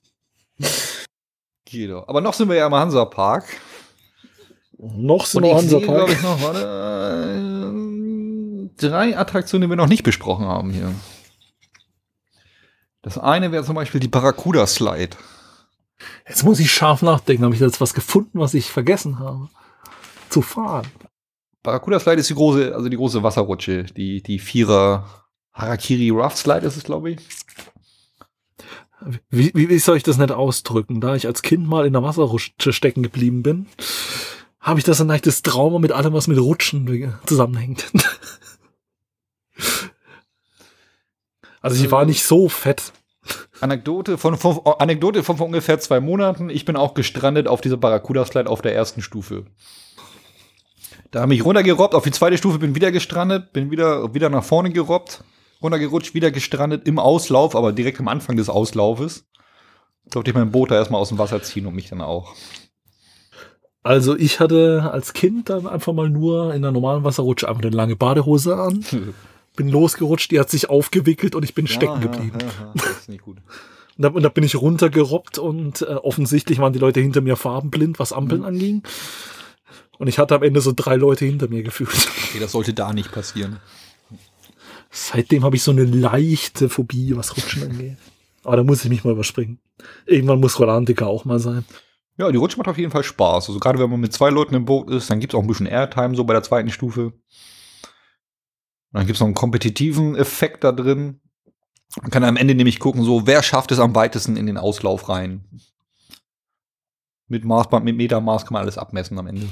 Doch. Aber noch sind wir ja im Hansa Park. Noch sind ich sehe, Hansa Park. ich, noch warte, äh, drei Attraktionen, die wir noch nicht besprochen haben hier. Das eine wäre zum Beispiel die Barracuda Slide. Jetzt muss ich scharf nachdenken. Habe ich jetzt was gefunden, was ich vergessen habe? Zu fahren. Barracuda Slide ist die große, also die große Wasserrutsche, die, die Vierer Harakiri Rough Slide ist es, glaube ich. Wie, wie, wie soll ich das nicht ausdrücken? Da ich als Kind mal in der Wasserrutsche stecken geblieben bin, habe ich das ein leichtes Trauma mit allem, was mit Rutschen zusammenhängt. Also ich war nicht so fett. Anekdote von, von, Anekdote von vor ungefähr zwei Monaten. Ich bin auch gestrandet auf dieser Barracuda Slide auf der ersten Stufe. Da habe ich runtergerobbt, auf die zweite Stufe bin wieder gestrandet, bin wieder, wieder nach vorne gerobbt, runtergerutscht, wieder gestrandet im Auslauf, aber direkt am Anfang des Auslaufes. Durfte ich mein Boot da erstmal aus dem Wasser ziehen und mich dann auch. Also ich hatte als Kind dann einfach mal nur in der normalen Wasserrutsche einfach eine lange Badehose an, bin losgerutscht, die hat sich aufgewickelt und ich bin stecken geblieben. Ja, ja, das ist nicht gut. Und da, und da bin ich runtergerobbt und äh, offensichtlich waren die Leute hinter mir farbenblind, was Ampeln anging. Und ich hatte am Ende so drei Leute hinter mir gefühlt. Okay, das sollte da nicht passieren. Seitdem habe ich so eine leichte Phobie, was Rutschen angeht. Aber da muss ich mich mal überspringen. Irgendwann muss Rolantica auch mal sein. Ja, die Rutsche macht auf jeden Fall Spaß. Also gerade wenn man mit zwei Leuten im Boot ist, dann gibt es auch ein bisschen Airtime so bei der zweiten Stufe. Und dann gibt es noch einen kompetitiven Effekt da drin. Man kann am Ende nämlich gucken, so wer schafft es am weitesten in den Auslauf rein. Mit Maßband, mit Metermaß kann man alles abmessen am Ende.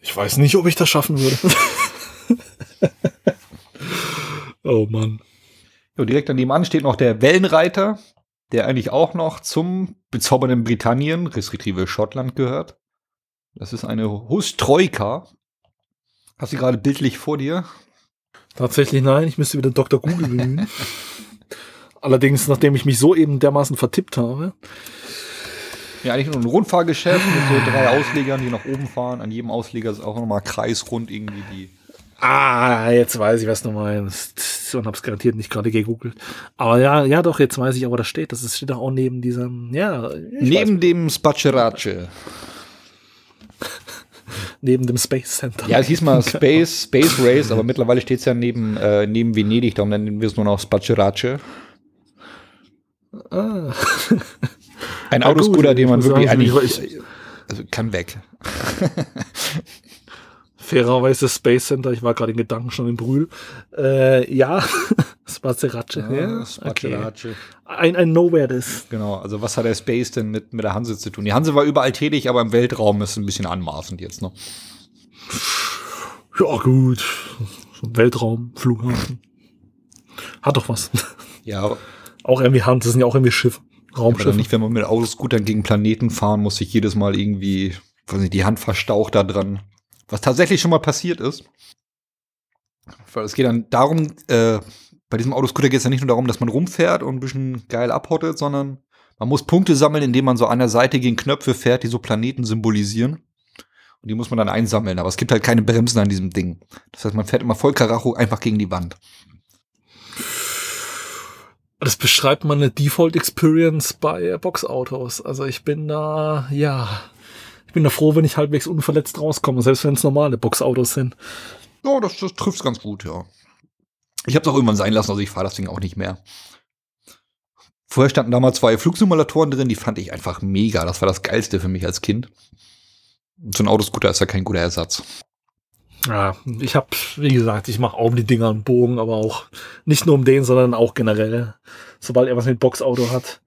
Ich weiß nicht, ob ich das schaffen würde. oh Mann. Ja, direkt daneben steht noch der Wellenreiter, der eigentlich auch noch zum bezaubernden Britannien, respektive Schottland gehört. Das ist eine Hustroika. Hast du gerade bildlich vor dir? Tatsächlich nein, ich müsste wieder Dr. Google bemühen. Allerdings, nachdem ich mich so eben dermaßen vertippt habe. Ja, eigentlich nur ein Rundfahrgeschäft mit so drei Auslegern, die nach oben fahren. An jedem Ausleger ist auch nochmal kreisrund irgendwie die. Ah, jetzt weiß ich, was du meinst. Und hab's garantiert nicht gerade gegoogelt. Aber ja, ja doch, jetzt weiß ich, aber da steht. Das steht doch auch neben diesem, ja, Neben dem Spacerace. Neben dem Space Center. Ja, es hieß mal Space, Space Race, aber mittlerweile steht es ja neben, äh, neben Venedig, darum nennen wir es nur noch Spacerace. Ah. Ein Autoscooter, den man wirklich eigentlich. ich- also kann weg. Fairerweise Space Center, ich war gerade in Gedanken schon in Brühl. Äh, ja, Spazerace. Ja, okay. Spacerace. Ein, ein Nowhere das. Genau, also was hat der Space denn mit, mit der Hanse zu tun? Die Hanse war überall tätig, aber im Weltraum ist es ein bisschen anmaßend jetzt noch. Ja, gut. Weltraum, Flughafen. Hat doch was. Ja, Auch irgendwie das sind ja auch irgendwie Schiffe. aber Raumschiffe. dann nicht, wenn man mit Autoscootern gegen Planeten fahren muss, sich jedes Mal irgendwie, weiß nicht, die Hand verstaucht da dran. Was tatsächlich schon mal passiert ist. Weil es geht dann darum, äh, bei diesem Autoscooter geht es ja nicht nur darum, dass man rumfährt und ein bisschen geil abhottet, sondern man muss Punkte sammeln, indem man so an der Seite gegen Knöpfe fährt, die so Planeten symbolisieren. Und die muss man dann einsammeln. Aber es gibt halt keine Bremsen an diesem Ding. Das heißt, man fährt immer voll Karacho einfach gegen die Wand. Das beschreibt meine Default Experience bei Boxautos. Also ich bin da, ja, ich bin da froh, wenn ich halbwegs unverletzt rauskomme, selbst wenn es normale Boxautos sind. Ja, das, das trifft ganz gut, ja. Ich habe es auch irgendwann sein lassen, also ich fahre das Ding auch nicht mehr. Vorher standen da mal zwei Flugsimulatoren drin, die fand ich einfach mega. Das war das Geilste für mich als Kind. So ein Autoscooter ist ja kein guter Ersatz. Ja, ich habe, wie gesagt, ich mache auch die Dinger am Bogen, aber auch nicht nur um den, sondern auch generell, sobald er was mit Boxauto hat.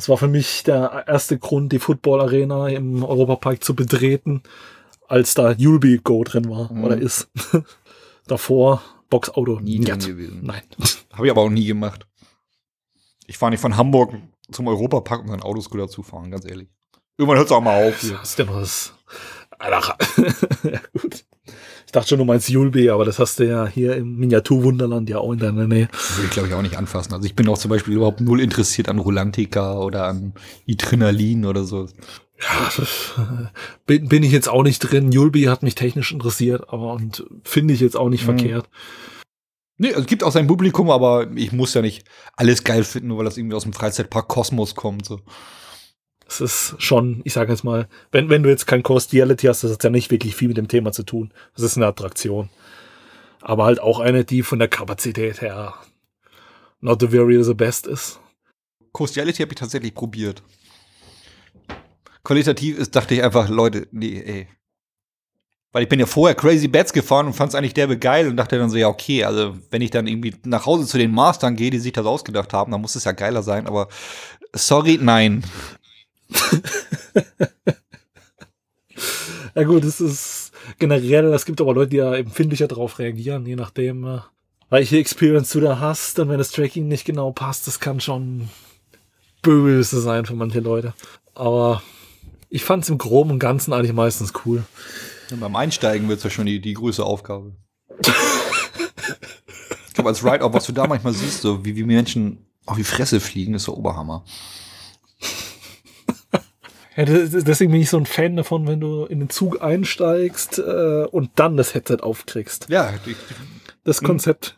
Das war für mich der erste Grund, die Football Arena im Europapark zu betreten, als da Julby Go drin war mhm. oder ist. Davor Boxauto. Nie drin gewesen. Nein. Habe ich aber auch nie gemacht. Ich fahre nicht von Hamburg zum Europapark, um einen Autoscooter zu fahren, ganz ehrlich. Irgendwann hört es auch mal auf. Was ist denn was? Alter. ja, gut. Ich dachte schon, du meinst Julbe, aber das hast du ja hier im Miniaturwunderland ja auch in deiner Nähe. Das will ich, glaube ich, auch nicht anfassen. Also ich bin auch zum Beispiel überhaupt null interessiert an Rolantica oder an Adrenalin oder so. Ja, bin, bin ich jetzt auch nicht drin. Julbi hat mich technisch interessiert, aber und finde ich jetzt auch nicht mhm. verkehrt. Nee, es gibt auch sein Publikum, aber ich muss ja nicht alles geil finden, nur weil das irgendwie aus dem Freizeitpark Kosmos kommt. So es ist schon, ich sage jetzt mal, wenn, wenn du jetzt kein Coast Reality hast, das hat ja nicht wirklich viel mit dem Thema zu tun. Das ist eine Attraktion. Aber halt auch eine, die von der Kapazität her not the very the best ist. Coast Reality habe ich tatsächlich probiert. Qualitativ ist, dachte ich einfach, Leute, nee, ey. Weil ich bin ja vorher Crazy Bats gefahren und fand es eigentlich derbe geil und dachte dann so, ja, okay, also wenn ich dann irgendwie nach Hause zu den Mastern gehe, die sich das ausgedacht haben, dann muss es ja geiler sein, aber sorry, nein. ja gut, es ist generell, es gibt aber Leute, die ja empfindlicher darauf reagieren, je nachdem, äh, welche Experience du da hast und wenn das Tracking nicht genau passt, das kann schon böse sein für manche Leute. Aber ich fand es im Groben und Ganzen eigentlich meistens cool. Ja, beim Einsteigen wird es ja schon die, die größte Aufgabe. ich glaube, als Ride-Off, was du da manchmal siehst, so wie, wie Menschen auf die Fresse fliegen, ist so Oberhammer. Ja, deswegen bin ich so ein Fan davon, wenn du in den Zug einsteigst äh, und dann das Headset aufkriegst. Ja, ich, das Konzept.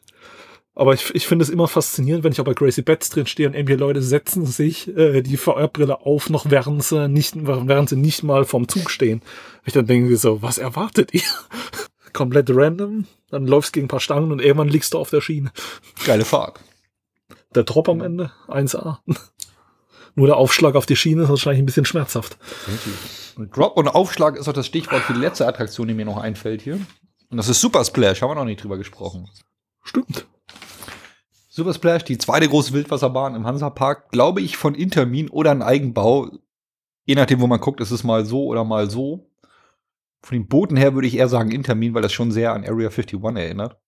Aber ich, ich finde es immer faszinierend, wenn ich auch bei Crazy Bats drin stehe und irgendwie Leute setzen sich äh, die VR-Brille auf, noch während sie nicht, während sie nicht mal vorm Zug stehen. Ich dann denke so, was erwartet ihr? Komplett random, dann läufst gegen ein paar Stangen und irgendwann liegst du auf der Schiene. Geile Fahrt. Der Drop am Ende, 1A. Nur der Aufschlag auf die Schiene ist wahrscheinlich ein bisschen schmerzhaft. Und Drop und Aufschlag ist auch das Stichwort für die letzte Attraktion, die mir noch einfällt hier. Und das ist Super Splash, haben wir noch nicht drüber gesprochen. Stimmt. Super Splash, die zweite große Wildwasserbahn im Hansapark, glaube ich, von Intermin oder ein Eigenbau. Je nachdem, wo man guckt, ist es mal so oder mal so. Von den Booten her würde ich eher sagen Intermin, weil das schon sehr an Area 51 erinnert.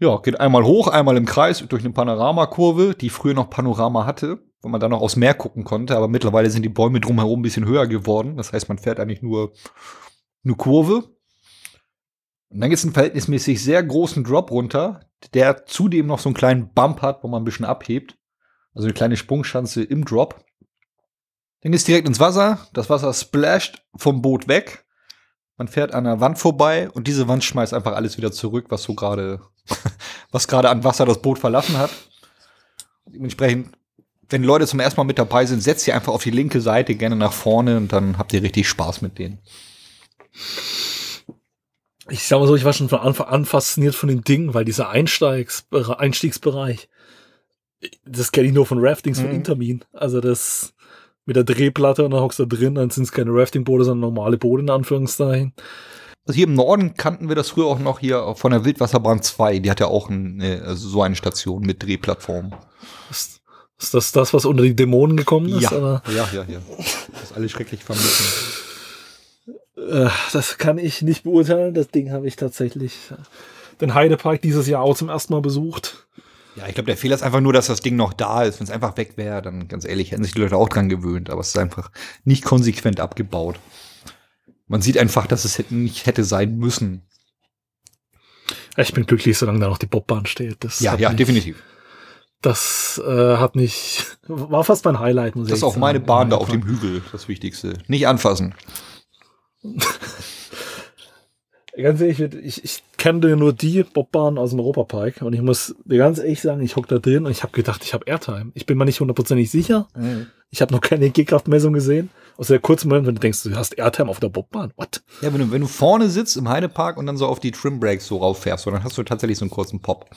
Ja, geht einmal hoch, einmal im Kreis durch eine Panoramakurve, die früher noch Panorama hatte wo man dann noch aufs Meer gucken konnte, aber mittlerweile sind die Bäume drumherum ein bisschen höher geworden. Das heißt, man fährt eigentlich nur eine Kurve. Und dann gibt es einen verhältnismäßig sehr großen Drop runter, der zudem noch so einen kleinen Bump hat, wo man ein bisschen abhebt. Also eine kleine Sprungschanze im Drop. Dann geht es direkt ins Wasser. Das Wasser splasht vom Boot weg. Man fährt an einer Wand vorbei und diese Wand schmeißt einfach alles wieder zurück, was so gerade, was gerade an Wasser das Boot verlassen hat. Dementsprechend wenn Leute zum ersten Mal mit dabei sind, setzt sie einfach auf die linke Seite gerne nach vorne und dann habt ihr richtig Spaß mit denen. Ich sag mal so, ich war schon von Anfang an fasziniert von dem Ding, weil dieser Einsteigs Einstiegsbereich, das kenne ich nur von Raftings mhm. von Intermin. Also das mit der Drehplatte und dann hockst du da drin, dann sind es keine Rafting-Boote, sondern normale Boote in Anführungszeichen. Also hier im Norden kannten wir das früher auch noch hier von der Wildwasserbahn 2. Die hat ja auch eine, also so eine Station mit Drehplattformen. Das, ist das das, was unter die Dämonen gekommen ist? Ja, oder? ja, ja. ja. Das ist alles schrecklich vermissen. Äh, das kann ich nicht beurteilen. Das Ding habe ich tatsächlich äh, den Heidepark dieses Jahr auch zum ersten Mal besucht. Ja, ich glaube, der Fehler ist einfach nur, dass das Ding noch da ist. Wenn es einfach weg wäre, dann ganz ehrlich, hätten sich die Leute auch dran gewöhnt. Aber es ist einfach nicht konsequent abgebaut. Man sieht einfach, dass es nicht hätte sein müssen. Ich bin glücklich, solange da noch die Bobbahn steht. Das Ja, ja, definitiv. Das äh, hat mich, war fast mein Highlight, muss Das ich ist auch meine Bahn da auf dem Hügel, das Wichtigste. Nicht anfassen. Ganz ehrlich, ich, ich kenne nur die Bobbahn aus dem Europapark und ich muss dir ganz ehrlich sagen, ich hock da drin und ich habe gedacht, ich habe Airtime. Ich bin mir nicht hundertprozentig sicher. Ich habe noch keine G-Kraftmessung gesehen. Aus der kurzen Moment, wenn du denkst, du hast Airtime auf der Bobbahn. What? Ja, wenn du, wenn du vorne sitzt im Heidepark und dann so auf die Trim Brakes so rauffährst, so, dann hast du tatsächlich so einen kurzen Pop.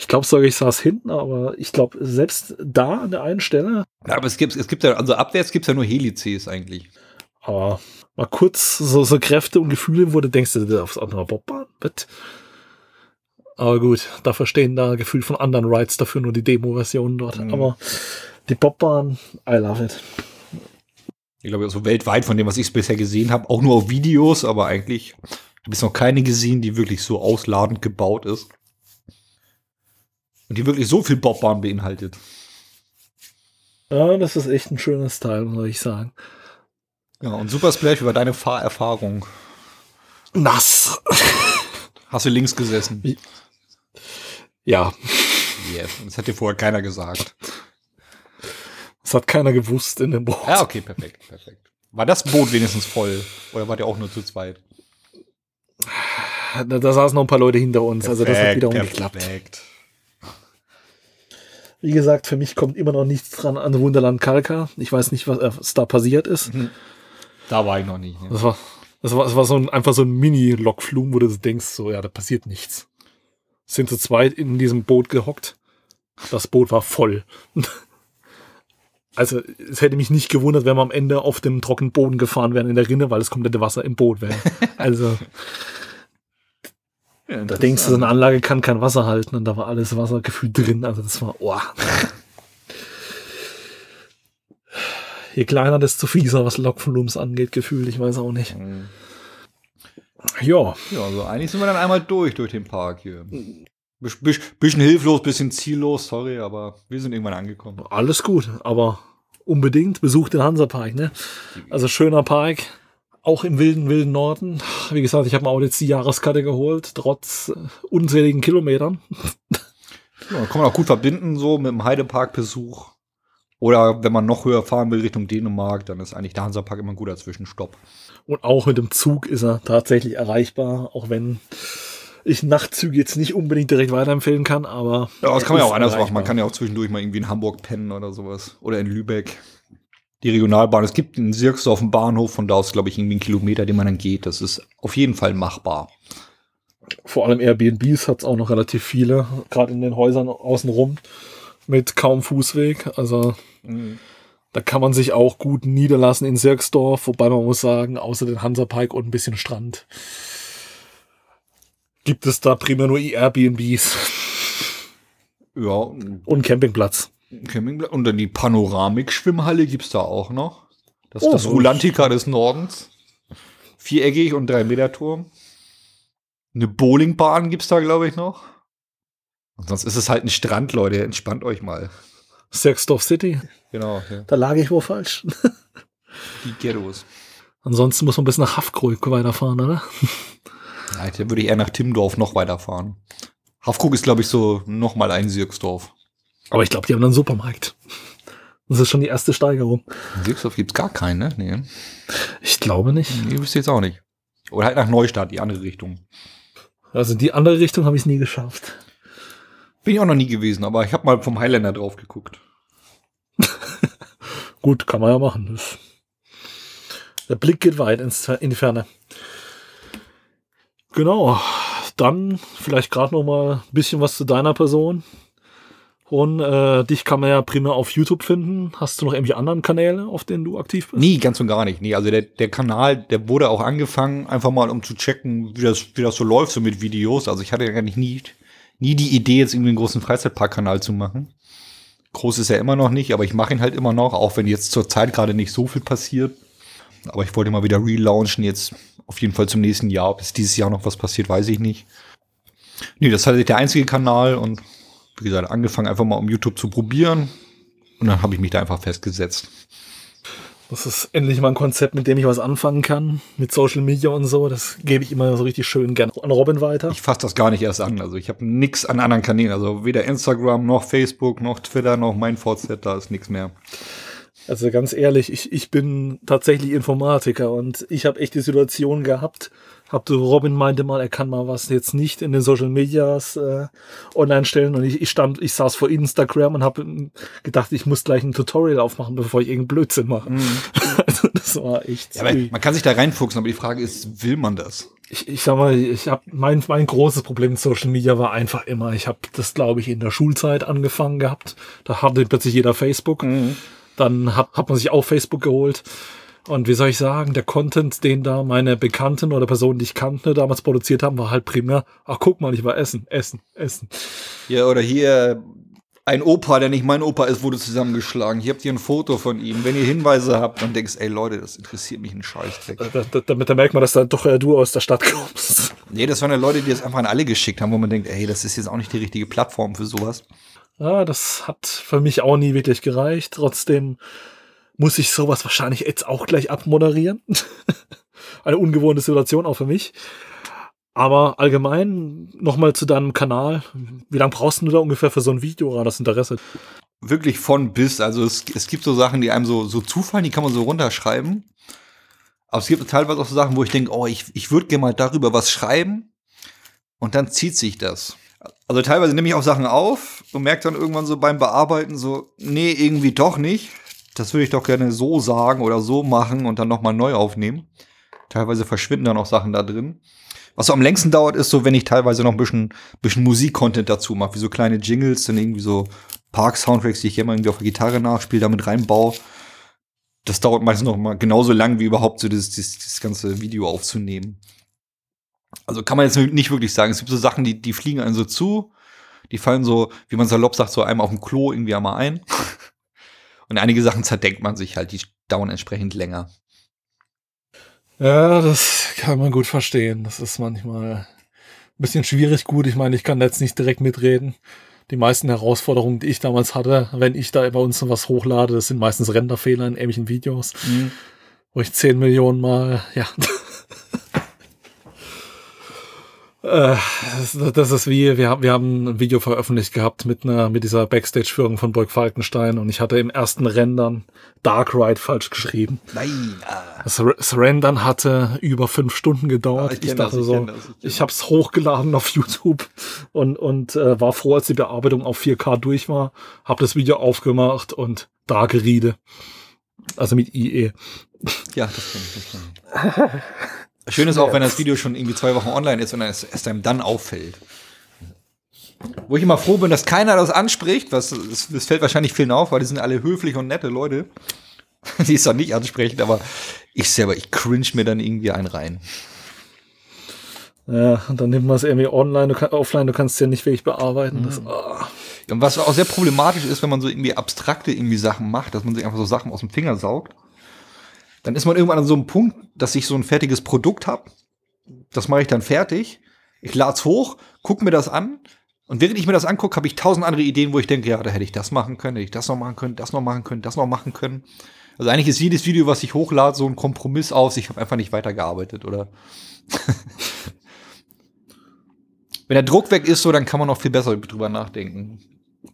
Ich glaube sogar, ich saß hinten, aber ich glaube, selbst da an der einen Stelle, Ja, aber es gibt, es gibt ja, also abwärts gibt es ja nur Helices eigentlich. aber mal kurz so, so Kräfte und Gefühle, wo du denkst, du aufs andere Bobbahn. Aber gut, da verstehen da gefühlt von anderen Rides dafür nur die Demo-Version dort. Mhm. Aber die Bobbahn, I love it. Ich glaube, so weltweit von dem, was ich bisher gesehen habe, auch nur auf Videos, aber eigentlich habe ich noch keine gesehen, die wirklich so ausladend gebaut ist. Und die wirklich so viel Bobbahn beinhaltet. Ja, das ist echt ein schönes Teil, muss ich sagen. Ja, und Super Splash über deine Fahrerfahrung. Nass. Hast du links gesessen? Ja, Yes. Das hat dir vorher keiner gesagt. das hat keiner gewusst in dem Boot. Ja, okay, perfekt, perfekt. War das Boot wenigstens voll? Oder war der auch nur zu zweit? Da, da saßen noch ein paar Leute hinter uns, also das hat wiederum geklappt. Perfekt. Wie gesagt, für mich kommt immer noch nichts dran an Wunderland Kalka. Ich weiß nicht, was, äh, was da passiert ist. Da war ich noch nicht. Ne? Das war, das war, das war so ein, einfach so ein Mini-Lokflum, wo du denkst, so, ja, da passiert nichts. Sind zu zweit in diesem Boot gehockt. Das Boot war voll. Also, es hätte mich nicht gewundert, wenn wir am Ende auf dem trockenen Boden gefahren wären in der Rinne, weil das komplette Wasser im Boot wäre. Also, da denkst du, so eine Anlage kann kein Wasser halten und da war alles Wasser gefühlt drin. Also, das war, oh. Je kleiner, desto fieser, was Lokflums angeht, gefühlt. Ich weiß auch nicht. Ja, Ja, also eigentlich sind wir dann einmal durch, durch den Park hier. Bisch, bisch, bisschen hilflos, bisschen ziellos, sorry, aber wir sind irgendwann angekommen. alles gut, aber unbedingt besucht den Hansapark, ne? Also schöner Park, auch im wilden, wilden Norden. Wie gesagt, ich habe mir auch jetzt die Jahreskarte geholt, trotz äh, unzähligen Kilometern. Ja, kann man auch gut verbinden, so mit dem Heidepark-Besuch. Oder wenn man noch höher fahren will Richtung Dänemark, dann ist eigentlich der Hansapark immer ein guter Zwischenstopp. Und auch mit dem Zug ist er tatsächlich erreichbar, auch wenn ich Nachtzüge jetzt nicht unbedingt direkt weiterempfehlen kann, aber. Ja, das kann man ja auch anders machen. Man kann ja auch zwischendurch mal irgendwie in Hamburg pennen oder sowas. Oder in Lübeck. Die Regionalbahn. Es gibt einen Sirks auf dem Bahnhof, von da aus, glaube ich, irgendwie einen Kilometer, den man dann geht. Das ist auf jeden Fall machbar. Vor allem Airbnbs hat es auch noch relativ viele, gerade in den Häusern außenrum, mit kaum Fußweg. Also da kann man sich auch gut niederlassen in Sirksdorf, wobei man muss sagen, außer den Hansapark und ein bisschen Strand gibt es da primär nur Airbnbs Ja, und Campingplatz. Campingplatz. Und dann die Panoramik-Schwimmhalle gibt es da auch noch. Das, Oh, das. Rulantica des Nordens. Viereckig und drei Meter Turm. Eine Bowlingbahn gibt es da, glaube ich, noch. Und sonst ist es halt ein Strand, Leute. Entspannt euch mal. Sirksdorf City, Genau, ja. da lag ich wohl falsch. die Ghettos. Ansonsten muss man bis nach Hafkrug weiterfahren, oder? Ja, da würde ich eher nach Timmendorf noch weiterfahren. Hafkrug ist, glaube ich, so noch mal ein Sirksdorf. Aber ich glaube, die haben einen Supermarkt. Das ist schon die erste Steigerung. In Sirksdorf gibt es gar keinen, ne? Nee. Ich glaube nicht. Nee, wisst ihr jetzt auch nicht. Oder halt nach Neustadt, die andere Richtung. Also die andere Richtung habe ich nie geschafft. Bin ich auch noch nie gewesen, aber ich habe mal vom Highlander drauf geguckt. Gut, kann man ja machen. Das, der Blick geht weit ins, in die Ferne. Genau. Dann vielleicht gerade noch mal ein bisschen was zu deiner Person. Und äh, dich kann man ja primär auf YouTube finden. Hast du noch irgendwelche anderen Kanäle, auf denen du aktiv bist? Nee, ganz und gar nicht. Nee, also der, der Kanal, der wurde auch angefangen, einfach mal um zu checken, wie das, wie das so läuft, so mit Videos. Also ich hatte ja eigentlich nie, nie die Idee, jetzt irgendwie einen großen Freizeitpark-Kanal zu machen. Groß ist er immer noch nicht, aber ich mache ihn halt immer noch, auch wenn jetzt zur Zeit gerade nicht so viel passiert. Aber ich wollte mal wieder relaunchen, jetzt auf jeden Fall zum nächsten Jahr. Ob es dieses Jahr noch was passiert, weiß ich nicht. Nee, das ist halt der einzige Kanal und wie gesagt, angefangen einfach mal um YouTube zu probieren. Und dann habe ich mich da einfach festgesetzt. Das ist endlich mal ein Konzept, mit dem ich was anfangen kann. Mit Social Media und so. Das gebe ich immer so richtig schön gerne an Robin weiter. Ich fasse das gar nicht erst an. Also ich habe nix an anderen Kanälen. Also weder Instagram noch Facebook noch Twitter noch mein VZ, da ist nichts mehr. Also ganz ehrlich, ich, ich bin tatsächlich Informatiker und ich habe echt die Situation gehabt, hab du, Robin meinte mal, er kann mal was jetzt nicht in den Social Medias äh, online stellen und ich, ich stand, ich saß vor Instagram und habe gedacht, ich muss gleich ein Tutorial aufmachen, bevor ich irgendeinen Blödsinn mache. Mhm. also das war echt. Ja, man kann sich da reinfuchsen, aber die Frage ist, will man das? Ich, ich sag mal, ich habe mein mein großes Problem mit Social Media war einfach immer, ich habe das glaube ich in der Schulzeit angefangen gehabt. Da hatte plötzlich jeder Facebook. Mhm. Dann hat, hat man sich auch Facebook geholt. Und wie soll ich sagen, der Content, den da meine Bekannten oder Personen, die ich kannte, damals produziert haben, war halt primär, ach guck mal, ich war essen, essen, essen. Ja, oder hier ein Opa, der nicht mein Opa ist, wurde zusammengeschlagen. Hier habt ihr ein Foto von ihm. Wenn ihr Hinweise habt, dann denkst, ey Leute, das interessiert mich ein Scheißdreck. Da, da, damit da merkt man, dass da doch äh, du aus der Stadt kommst. Nee, das waren ja Leute, die das einfach an alle geschickt haben, wo man denkt, ey, das ist jetzt auch nicht die richtige Plattform für sowas. Ja, das hat für mich auch nie wirklich gereicht. Trotzdem muss ich sowas wahrscheinlich jetzt auch gleich abmoderieren. Eine ungewohnte Situation auch für mich. Aber allgemein nochmal zu deinem Kanal. Wie lange brauchst du da ungefähr für so ein Video oder das Interesse? Wirklich von bis. Also es, es gibt so Sachen, die einem so, so zufallen, die kann man so runterschreiben. Aber es gibt teilweise auch so Sachen, wo ich denke, oh, ich, ich würde gerne mal darüber was schreiben. Und dann zieht sich das. Also teilweise nehme ich auch Sachen auf und merke dann irgendwann so beim Bearbeiten so, nee, irgendwie doch nicht das würde ich doch gerne so sagen oder so machen und dann nochmal neu aufnehmen. Teilweise verschwinden dann auch Sachen da drin. Was so am längsten dauert, ist so, wenn ich teilweise noch ein bisschen, bisschen Musik-Content dazu mache, wie so kleine Jingles, dann irgendwie so Park-Soundtracks, die ich immer irgendwie auf der Gitarre nachspiele, damit reinbaue. Das dauert meistens noch mal genauso lang, wie überhaupt so das, das, das ganze Video aufzunehmen. Also kann man jetzt nicht wirklich sagen. Es gibt so Sachen, die, die fliegen einem so zu. Die fallen so, wie man salopp sagt, so einem auf dem Klo irgendwie einmal ein. Und einige Sachen zerdenkt man sich halt, die dauern entsprechend länger. Ja, das kann man gut verstehen. Das ist manchmal ein bisschen schwierig gut. Ich meine, ich kann jetzt nicht direkt mitreden. Die meisten Herausforderungen, die ich damals hatte, wenn ich da bei uns was hochlade, das sind meistens Renderfehler in ähnlichen Videos, mhm. wo ich 10 Millionen Mal, ja, Äh, das ist wie, wir haben, wir haben ein Video veröffentlicht gehabt mit einer, mit dieser Backstage-Führung von Burg Falkenstein und ich hatte im ersten Rendern Dark Ride falsch geschrieben. Nein. Ah. Das, das Rendern hatte über fünf Stunden gedauert. Ah, ich, ich dachte das, ich so, ich, ich habe es hochgeladen auf YouTube und, und äh, war froh, als die Bearbeitung auf 4K durch war, habe das Video aufgemacht und Dark Ride. Also mit IE. Ja, das kann ich, das kann ich. Schön ist auch, wenn das Video schon irgendwie zwei Wochen online ist und es erst einem dann auffällt. Wo ich immer froh bin, dass keiner das anspricht, was es fällt wahrscheinlich vielen auf, weil die sind alle höflich und nette Leute. die ist dann nicht ansprechend, aber ich selber, ich cringe mir dann irgendwie einen rein. Ja, und dann nimmt man es irgendwie online, du kann, offline, du kannst es ja nicht wirklich bearbeiten. Mhm. Das, oh. Und was auch sehr problematisch ist, wenn man so irgendwie abstrakte irgendwie Sachen macht, dass man sich einfach so Sachen aus dem Finger saugt dann ist man irgendwann an so einem Punkt, dass ich so ein fertiges Produkt habe. Das mache ich dann fertig. Ich lade es hoch, gucke mir das an. Und während ich mir das angucke, habe ich tausend andere Ideen, wo ich denke, ja, da hätte ich das machen können, hätte ich das noch machen können, das noch machen können, das noch machen können. Also eigentlich ist jedes Video, was ich hochlade, so ein Kompromiss aus. Ich habe einfach nicht weitergearbeitet, oder? wenn der Druck weg ist, so, dann kann man noch viel besser drüber nachdenken.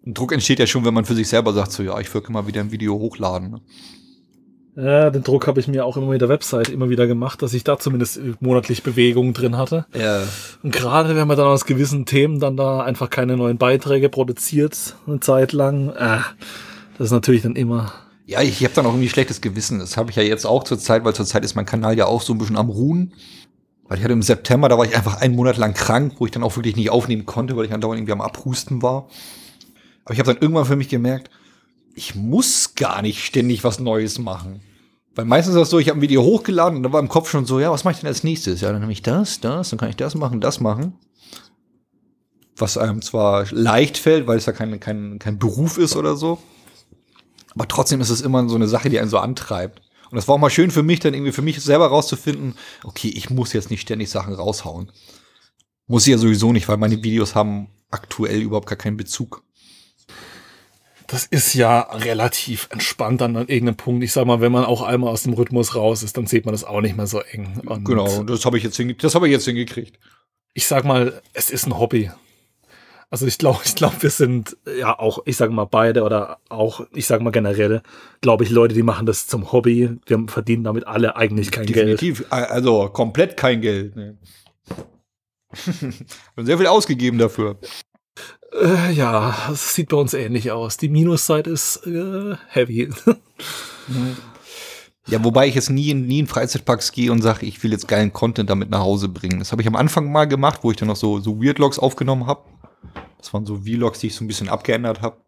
Ein Druck entsteht ja schon, wenn man für sich selber sagt, so, ja, ich würde mal wieder ein Video hochladen. Ja, den Druck habe ich mir auch immer mit der Website immer wieder gemacht, dass ich da zumindest monatlich Bewegungen drin hatte. Ja. Und gerade wenn man dann aus gewissen Themen dann da einfach keine neuen Beiträge produziert, eine Zeit lang, äh, das ist natürlich dann immer. Ja, ich, ich habe dann auch irgendwie schlechtes Gewissen. Das habe ich ja jetzt auch zur Zeit, weil zur Zeit ist mein Kanal ja auch so ein bisschen am Ruhen. Weil ich hatte im September, da war ich einfach einen Monat lang krank, wo ich dann auch wirklich nicht aufnehmen konnte, weil ich dann dauernd irgendwie am Abhusten war. Aber ich habe dann irgendwann für mich gemerkt, ich muss gar nicht ständig was Neues machen. Weil meistens ist das so, ich habe ein Video hochgeladen und da war im Kopf schon so, ja, was mache ich denn als nächstes? Ja, dann nehme ich das, das, dann kann ich das machen, das machen. Was einem zwar leicht fällt, weil es ja kein, kein, kein Beruf ist oder so. Aber trotzdem ist es immer so eine Sache, die einen so antreibt. Und das war auch mal schön für mich, dann irgendwie für mich selber rauszufinden, okay, ich muss jetzt nicht ständig Sachen raushauen. Muss ich ja sowieso nicht, weil meine Videos haben aktuell überhaupt gar keinen Bezug. Das ist ja relativ entspannt an irgendeinem Punkt. Ich sag mal, wenn man auch einmal aus dem Rhythmus raus ist, dann sieht man das auch nicht mehr so eng. Und genau, das habe ich jetzt das habe ich jetzt hingekriegt. Ich sag mal, es ist ein Hobby. Also ich glaube, ich glaube, wir sind ja auch, ich sage mal beide oder auch, ich sage mal generell, glaube ich, Leute, die machen das zum Hobby. Wir verdienen damit alle eigentlich kein Definitiv, Geld. also komplett kein Geld. Ne. sehr viel ausgegeben dafür. Äh, ja, es sieht bei uns ähnlich aus. Die Minusseite ist äh, heavy. Ja, wobei ich jetzt nie in, nie in Freizeitparks gehe und sage, ich will jetzt geilen Content damit nach Hause bringen. Das habe ich am Anfang mal gemacht, wo ich dann noch so, so Weird-Logs aufgenommen habe. Das waren so Vlogs, die ich so ein bisschen abgeändert habe,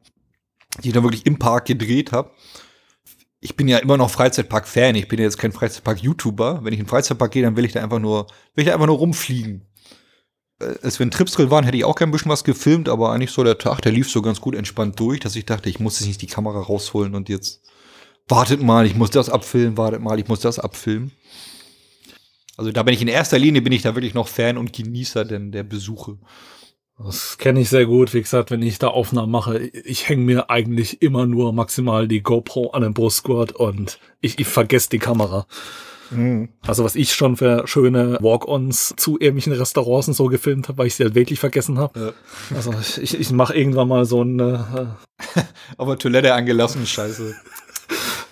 die ich dann wirklich im Park gedreht habe. Ich bin ja immer noch Freizeitpark-Fan. Ich bin ja jetzt kein Freizeitpark-YouTuber. Wenn ich in den Freizeitpark gehe, dann will ich da einfach nur, will ich da einfach nur rumfliegen. Als wir in Tripsdrill waren, hätte ich auch kein bisschen was gefilmt, aber eigentlich so der Tag, der lief so ganz gut entspannt durch, dass ich dachte, ich muss jetzt nicht die Kamera rausholen und jetzt wartet mal, ich muss das abfilmen, wartet mal, ich muss das abfilmen. Also da bin ich in erster Linie, bin ich da wirklich noch Fan und Genießer denn der Besuche. Das kenne ich sehr gut. Wie gesagt, wenn ich da Aufnahmen mache, ich hänge mir eigentlich immer nur maximal die GoPro an den Brustgurt und ich, ich vergesse die Kamera. Mhm. Also was ich schon für schöne Walk-ons zu irgendwelchen Restaurants und so gefilmt habe, weil ich sie halt wirklich vergessen habe. Ja. Also ich, ich mache irgendwann mal so ein... Äh, Aber Toilette angelassen, scheiße.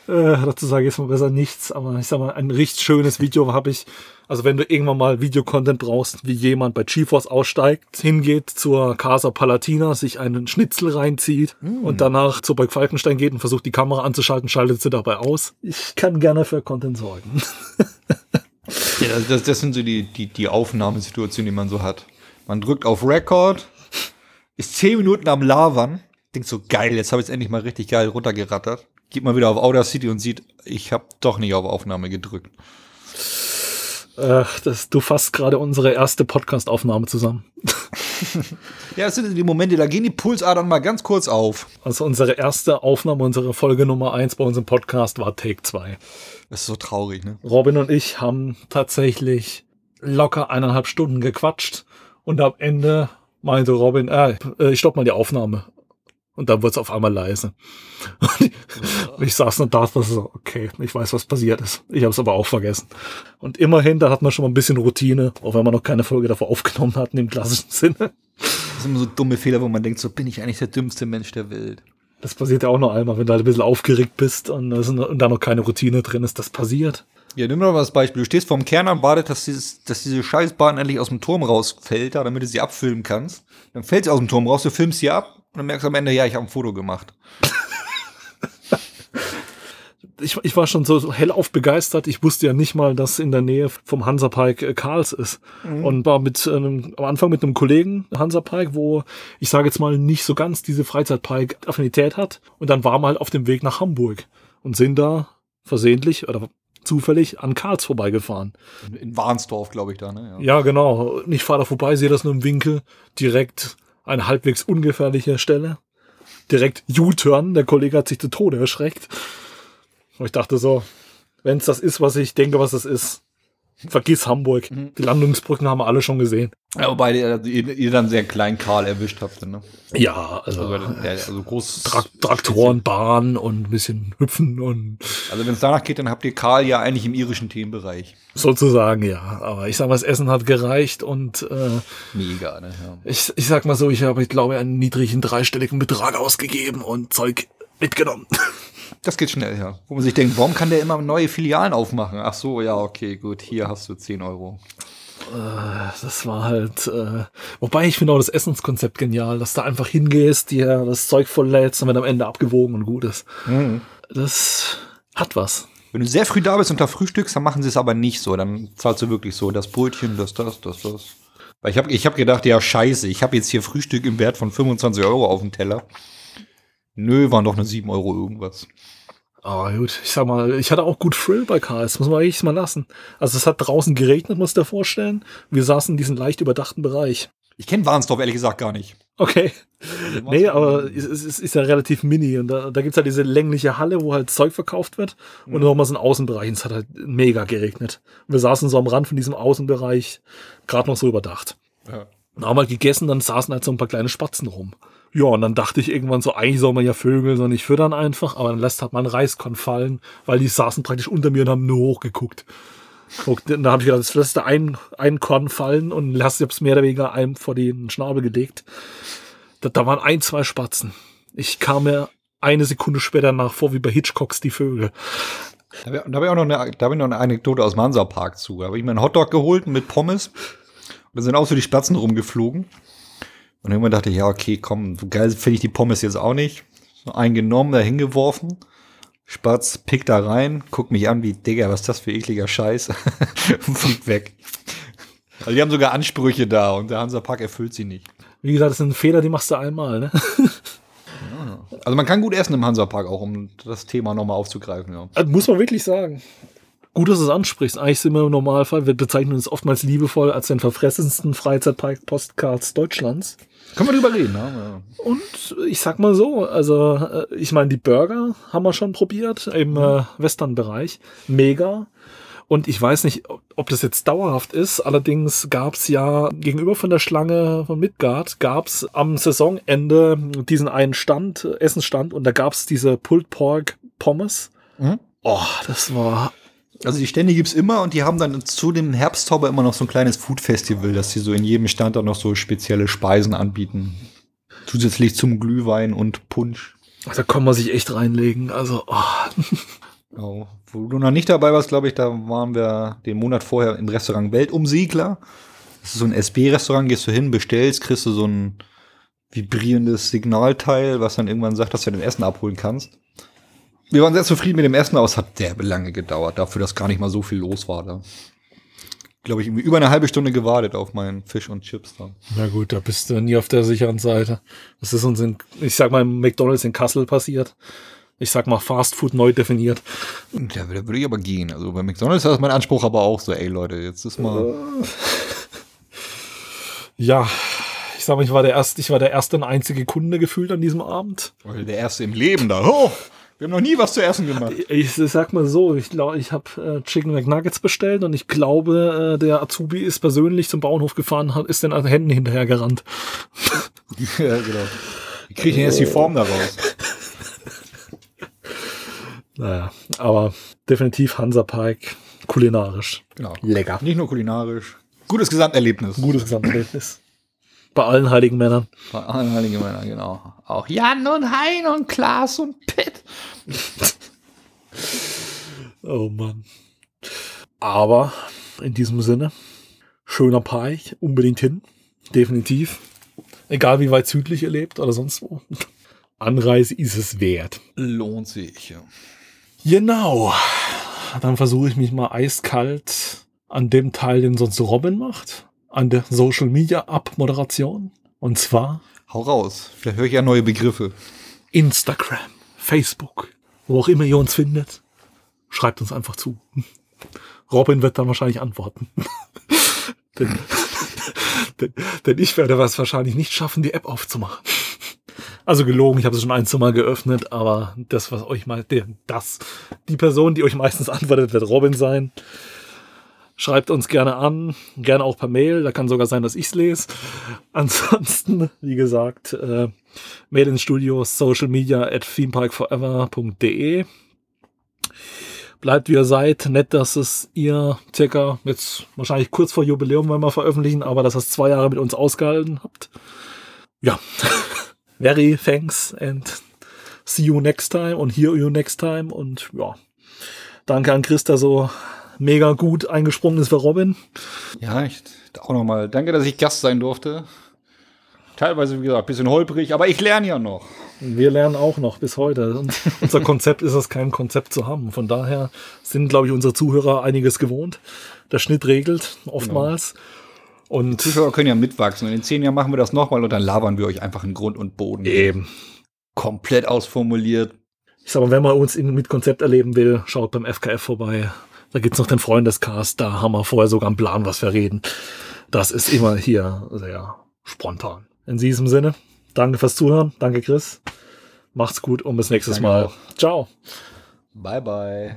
Äh, dazu sage ich jetzt mal besser nichts, aber ich sag mal, ein richtig schönes Video habe ich. Also wenn du irgendwann mal Videocontent brauchst, wie jemand bei GeForce aussteigt, hingeht zur Casa Palatina, sich einen Schnitzel reinzieht mm. und danach zu Burg Falkenstein geht und versucht die Kamera anzuschalten, schaltet sie dabei aus. Ich kann gerne für Content sorgen. ja, das, das sind so die, die, die Aufnahmesituationen, die man so hat. Man drückt auf Record, ist zehn Minuten am Lavern, denkt so geil, jetzt habe ich es endlich mal richtig geil runtergerattert geht mal wieder auf Audacity und sieht, ich habe doch nicht auf Aufnahme gedrückt. Ach, das, du fasst gerade unsere erste Podcast-Aufnahme zusammen. ja, es sind die Momente, da gehen die Pulsadern mal ganz kurz auf. Also unsere erste Aufnahme, unsere Folge Nummer 1 bei unserem Podcast war Take 2. Das ist so traurig, ne? Robin und ich haben tatsächlich locker eineinhalb Stunden gequatscht und am Ende meinte Robin, äh, ich stopp mal die Aufnahme. Und dann wurde es auf einmal leise. Und ich saß nur da und so, okay, ich weiß, was passiert ist. Ich habe es aber auch vergessen. Und immerhin, da hat man schon mal ein bisschen Routine, auch wenn man noch keine Folge davor aufgenommen hat, in dem klassischen Sinne. Das sind immer so dumme Fehler, wo man denkt, so bin ich eigentlich der dümmste Mensch der Welt. Das passiert ja auch noch einmal, wenn du halt ein bisschen aufgeregt bist und, und da noch keine Routine drin ist, das passiert. Ja, nimm mal das Beispiel. Du stehst vorm Kern und wartet, dass, dieses, dass diese Scheißbahn endlich aus dem Turm rausfällt, da, damit du sie abfilmen kannst. Dann fällt sie aus dem Turm raus, du filmst sie ab und dann merkst du am Ende, ja, ich habe ein Foto gemacht. ich, ich war schon so hellauf begeistert. Ich wusste ja nicht mal, dass in der Nähe vom Hansapark äh, Karls ist. Mhm. Und war mit ähm, am Anfang mit einem Kollegen Hansapark, wo ich sage jetzt mal nicht so ganz diese Freizeitpark-Affinität hat. Und dann waren wir halt auf dem Weg nach Hamburg und sind da versehentlich oder zufällig an Karls vorbeigefahren. In, in Warnsdorf, glaube ich, da, ne? Ja. ja, genau. Ich fahre da vorbei, sehe das nur im Winkel, direkt eine halbwegs ungefährliche Stelle. Direkt U-Turn, der Kollege hat sich zu Tode erschreckt. Und ich dachte so, wenn es das ist, was ich denke, was es ist, vergiss Hamburg. Mhm. Die Landungsbrücken haben wir alle schon gesehen. Ja, wobei ihr, ihr dann sehr klein Karl erwischt habt. Ne? Ja, also, also, der, also groß Tra Traktoren, Bahn und ein bisschen hüpfen und. Also wenn es danach geht, dann habt ihr Karl ja eigentlich im irischen Themenbereich. Sozusagen, ja. Aber ich sag mal, das Essen hat gereicht und äh, mega, ne? Ja. Ich, ich sag mal so, ich habe, ich glaube, einen niedrigen dreistelligen Betrag ausgegeben und Zeug mitgenommen. Das geht schnell, ja. Wo man sich denkt, warum kann der immer neue Filialen aufmachen? Ach so, ja, okay, gut, hier hast du 10 Euro. Äh, das war halt, äh, wobei ich finde auch das Essenskonzept genial, dass du einfach hingehst, dir das Zeug volllädst und wird am Ende abgewogen und gut ist. Mhm. Das hat was. Wenn du sehr früh da bist und da frühstückst, dann machen sie es aber nicht so. Dann zahlst du wirklich so das Brötchen, das, das, das, das. Weil ich habe ich hab gedacht, ja, scheiße, ich habe jetzt hier Frühstück im Wert von 25 Euro auf dem Teller. Nö, waren doch nur 7 Euro irgendwas. Aber gut, ich sag mal, ich hatte auch gut Frill bei KS, muss man eigentlich mal lassen. Also es hat draußen geregnet, muss ich dir vorstellen. Wir saßen in diesem leicht überdachten Bereich. Ich kenne Warnsdorf ehrlich gesagt gar nicht. Okay. Also nee, aber es, es, ist ja relativ mini. Und da, da gibt es halt diese längliche Halle, wo halt Zeug verkauft wird. Und mhm. nochmal so ein Außenbereich. Und es hat halt mega geregnet. Wir saßen so am Rand von diesem Außenbereich, gerade noch so überdacht. Ja. Dann haben halt gegessen, dann saßen halt so ein paar kleine Spatzen rum Ja, und dann dachte ich irgendwann so, eigentlich soll man ja Vögel so nicht füttern einfach, aber dann lässt halt mein Reiskorn fallen, weil die saßen praktisch unter mir und haben nur hochgeguckt. Und dann habe ich gedacht, das lässt ein, ein Korn fallen und lass es mehr oder weniger einem vor den Schnabel gelegt. Da, da waren ein, zwei Spatzen. Ich kam mir eine Sekunde später nach vor wie bei Hitchcocks die Vögel. Da habe ich auch noch eine, da hab ich noch eine Anekdote aus dem Hansa-Park zu. Da habe ich mir einen Hotdog geholt mit Pommes. Und da sind auch so die Spatzen rumgeflogen. Und irgendwann dachte ich, ja, okay, komm, so geil finde ich die Pommes jetzt auch nicht. So eingenommen, da hingeworfen. Spatz pickt da rein, guckt mich an wie, Digga, was ist das für ekliger Scheiß? und fliegt weg. Also die haben sogar Ansprüche da und der Hansa-Park erfüllt sie nicht. Wie gesagt, das sind Fehler, die machst du einmal, ne? Also man kann gut essen im Hansa-Park auch, um das Thema nochmal aufzugreifen. Ja. Also muss man wirklich sagen. Gut, dass du es ansprichst. Eigentlich sind wir im Normalfall, wir bezeichnen uns oftmals liebevoll als den verfressensten Freizeitpark-Postcards Deutschlands. Können wir drüber reden, ne? Und ich sag mal so, also äh, ich meine, die Burger haben wir schon probiert im äh, Western-Bereich. Mega. Und ich weiß nicht, ob- das jetzt dauerhaft ist. Allerdings gab's ja gegenüber von der Schlange von Midgard, gab's am Saisonende diesen einen Stand, Essensstand, und da gab's diese Pulled Pork Pommes. Mhm. Oh, das war Also die Stände gibt's immer und die haben dann zu dem Herbstzauber immer noch so ein kleines Food-Festival, dass sie so in jedem Stand dann noch so spezielle Speisen anbieten. Zusätzlich zum Glühwein und Punsch. Da kann man sich echt reinlegen. Also, oh, Genau. Wo du noch nicht dabei warst, glaube ich, da waren wir den Monat vorher im Restaurant Weltumsegler. Das ist so ein SB-Restaurant, gehst du hin, bestellst, kriegst du so ein vibrierendes Signalteil, was dann irgendwann sagt, dass du dein Essen abholen kannst. Wir waren sehr zufrieden mit dem Essen, aber es hat derbe lange gedauert, dafür, dass gar nicht mal so viel los war da. Glaube ich, irgendwie über eine halbe Stunde gewartet auf meinen Fisch und Chips da. na gut, da bist du nie auf der sicheren Seite. Das ist uns in, ich sag mal, McDonalds in Kassel passiert. Ich sag mal, Fast Food neu definiert. Da, da würde ich aber gehen. Also bei McDonalds ist mein Anspruch aber auch so, ey Leute, jetzt ist mal. Ja, ich sag mal, ich war der erste, ich war der erste und einzige Kunde gefühlt an diesem Abend. Weil der erste im Leben da. Oh, wir haben noch nie was zu essen gemacht. Ich, ich sag mal so, ich glaube, ich habe äh, Chicken McNuggets bestellt und ich glaube, äh, der Azubi ist persönlich zum Bauernhof gefahren, hat, ist den an den Händen hinterher gerannt. ja, genau. Wie kriege ich denn jetzt die Form daraus? Naja, aber definitiv Hansa Pike kulinarisch. Genau. Lecker. Nicht nur kulinarisch. Gutes Gesamterlebnis. Gutes Gesamterlebnis. Bei allen heiligen Männern. Bei allen heiligen Männern, genau. Auch Jan und Hein und Klaas und Pitt. Oh Mann. Aber in diesem Sinne, schöner Pike, unbedingt hin. Definitiv. Egal wie weit südlich ihr lebt oder sonst wo. Anreise ist es wert. Lohnt sich, ja. Genau. Dann versuche ich mich mal eiskalt an dem Teil, den sonst Robin macht. An der Social Media Abmoderation. Und zwar Hau raus. Vielleicht höre ich ja neue Begriffe. Instagram, Facebook, wo auch immer ihr uns findet. Schreibt uns einfach zu. Robin wird dann wahrscheinlich antworten. denn, denn, denn ich werde es wahrscheinlich nicht schaffen, die App aufzumachen. Also gelogen, ich habe es schon ein, zwei Mal geöffnet, aber das, was euch mal, der, das, die Person, die euch meistens antwortet, wird Robin sein. Schreibt uns gerne an, gerne auch per Mail, da kann sogar sein, dass ich's lese. Ansonsten, wie gesagt, äh, Mail ins Studio, social media at themeparkforever.de. Bleibt wie ihr seid. Nett, dass es ihr circa jetzt wahrscheinlich kurz vor Jubiläum, wenn wir veröffentlichen, aber dass ihr es zwei Jahre mit uns ausgehalten habt. Ja. Very thanks and see you next time und hear you next time und ja. Danke an Chris, der so mega gut eingesprungen ist für Robin. Ja, ich auch nochmal. Danke, dass ich Gast sein durfte. Teilweise, wie gesagt, ein bisschen holprig, aber ich lerne ja noch. Wir lernen auch noch bis heute. Und unser Konzept ist es, kein Konzept zu haben. Von daher sind, glaube ich, unsere Zuhörer einiges gewohnt. Der Schnitt regelt oftmals. Und Zuschauer können ja mitwachsen. Und in zehn Jahren machen wir das nochmal und dann labern wir euch einfach in Grund und Boden. eben. Komplett ausformuliert. Ich sag mal, wenn man uns in, mit Konzept erleben will, schaut beim FKF vorbei. Da gibt's noch den Freundescast. Da haben wir vorher sogar einen Plan, was wir reden. Das ist immer hier sehr spontan. In diesem Sinne, danke fürs Zuhören. Danke, Chris. Macht's gut und bis nächstes Danke Mal. auch. Ciao. Bye, bye.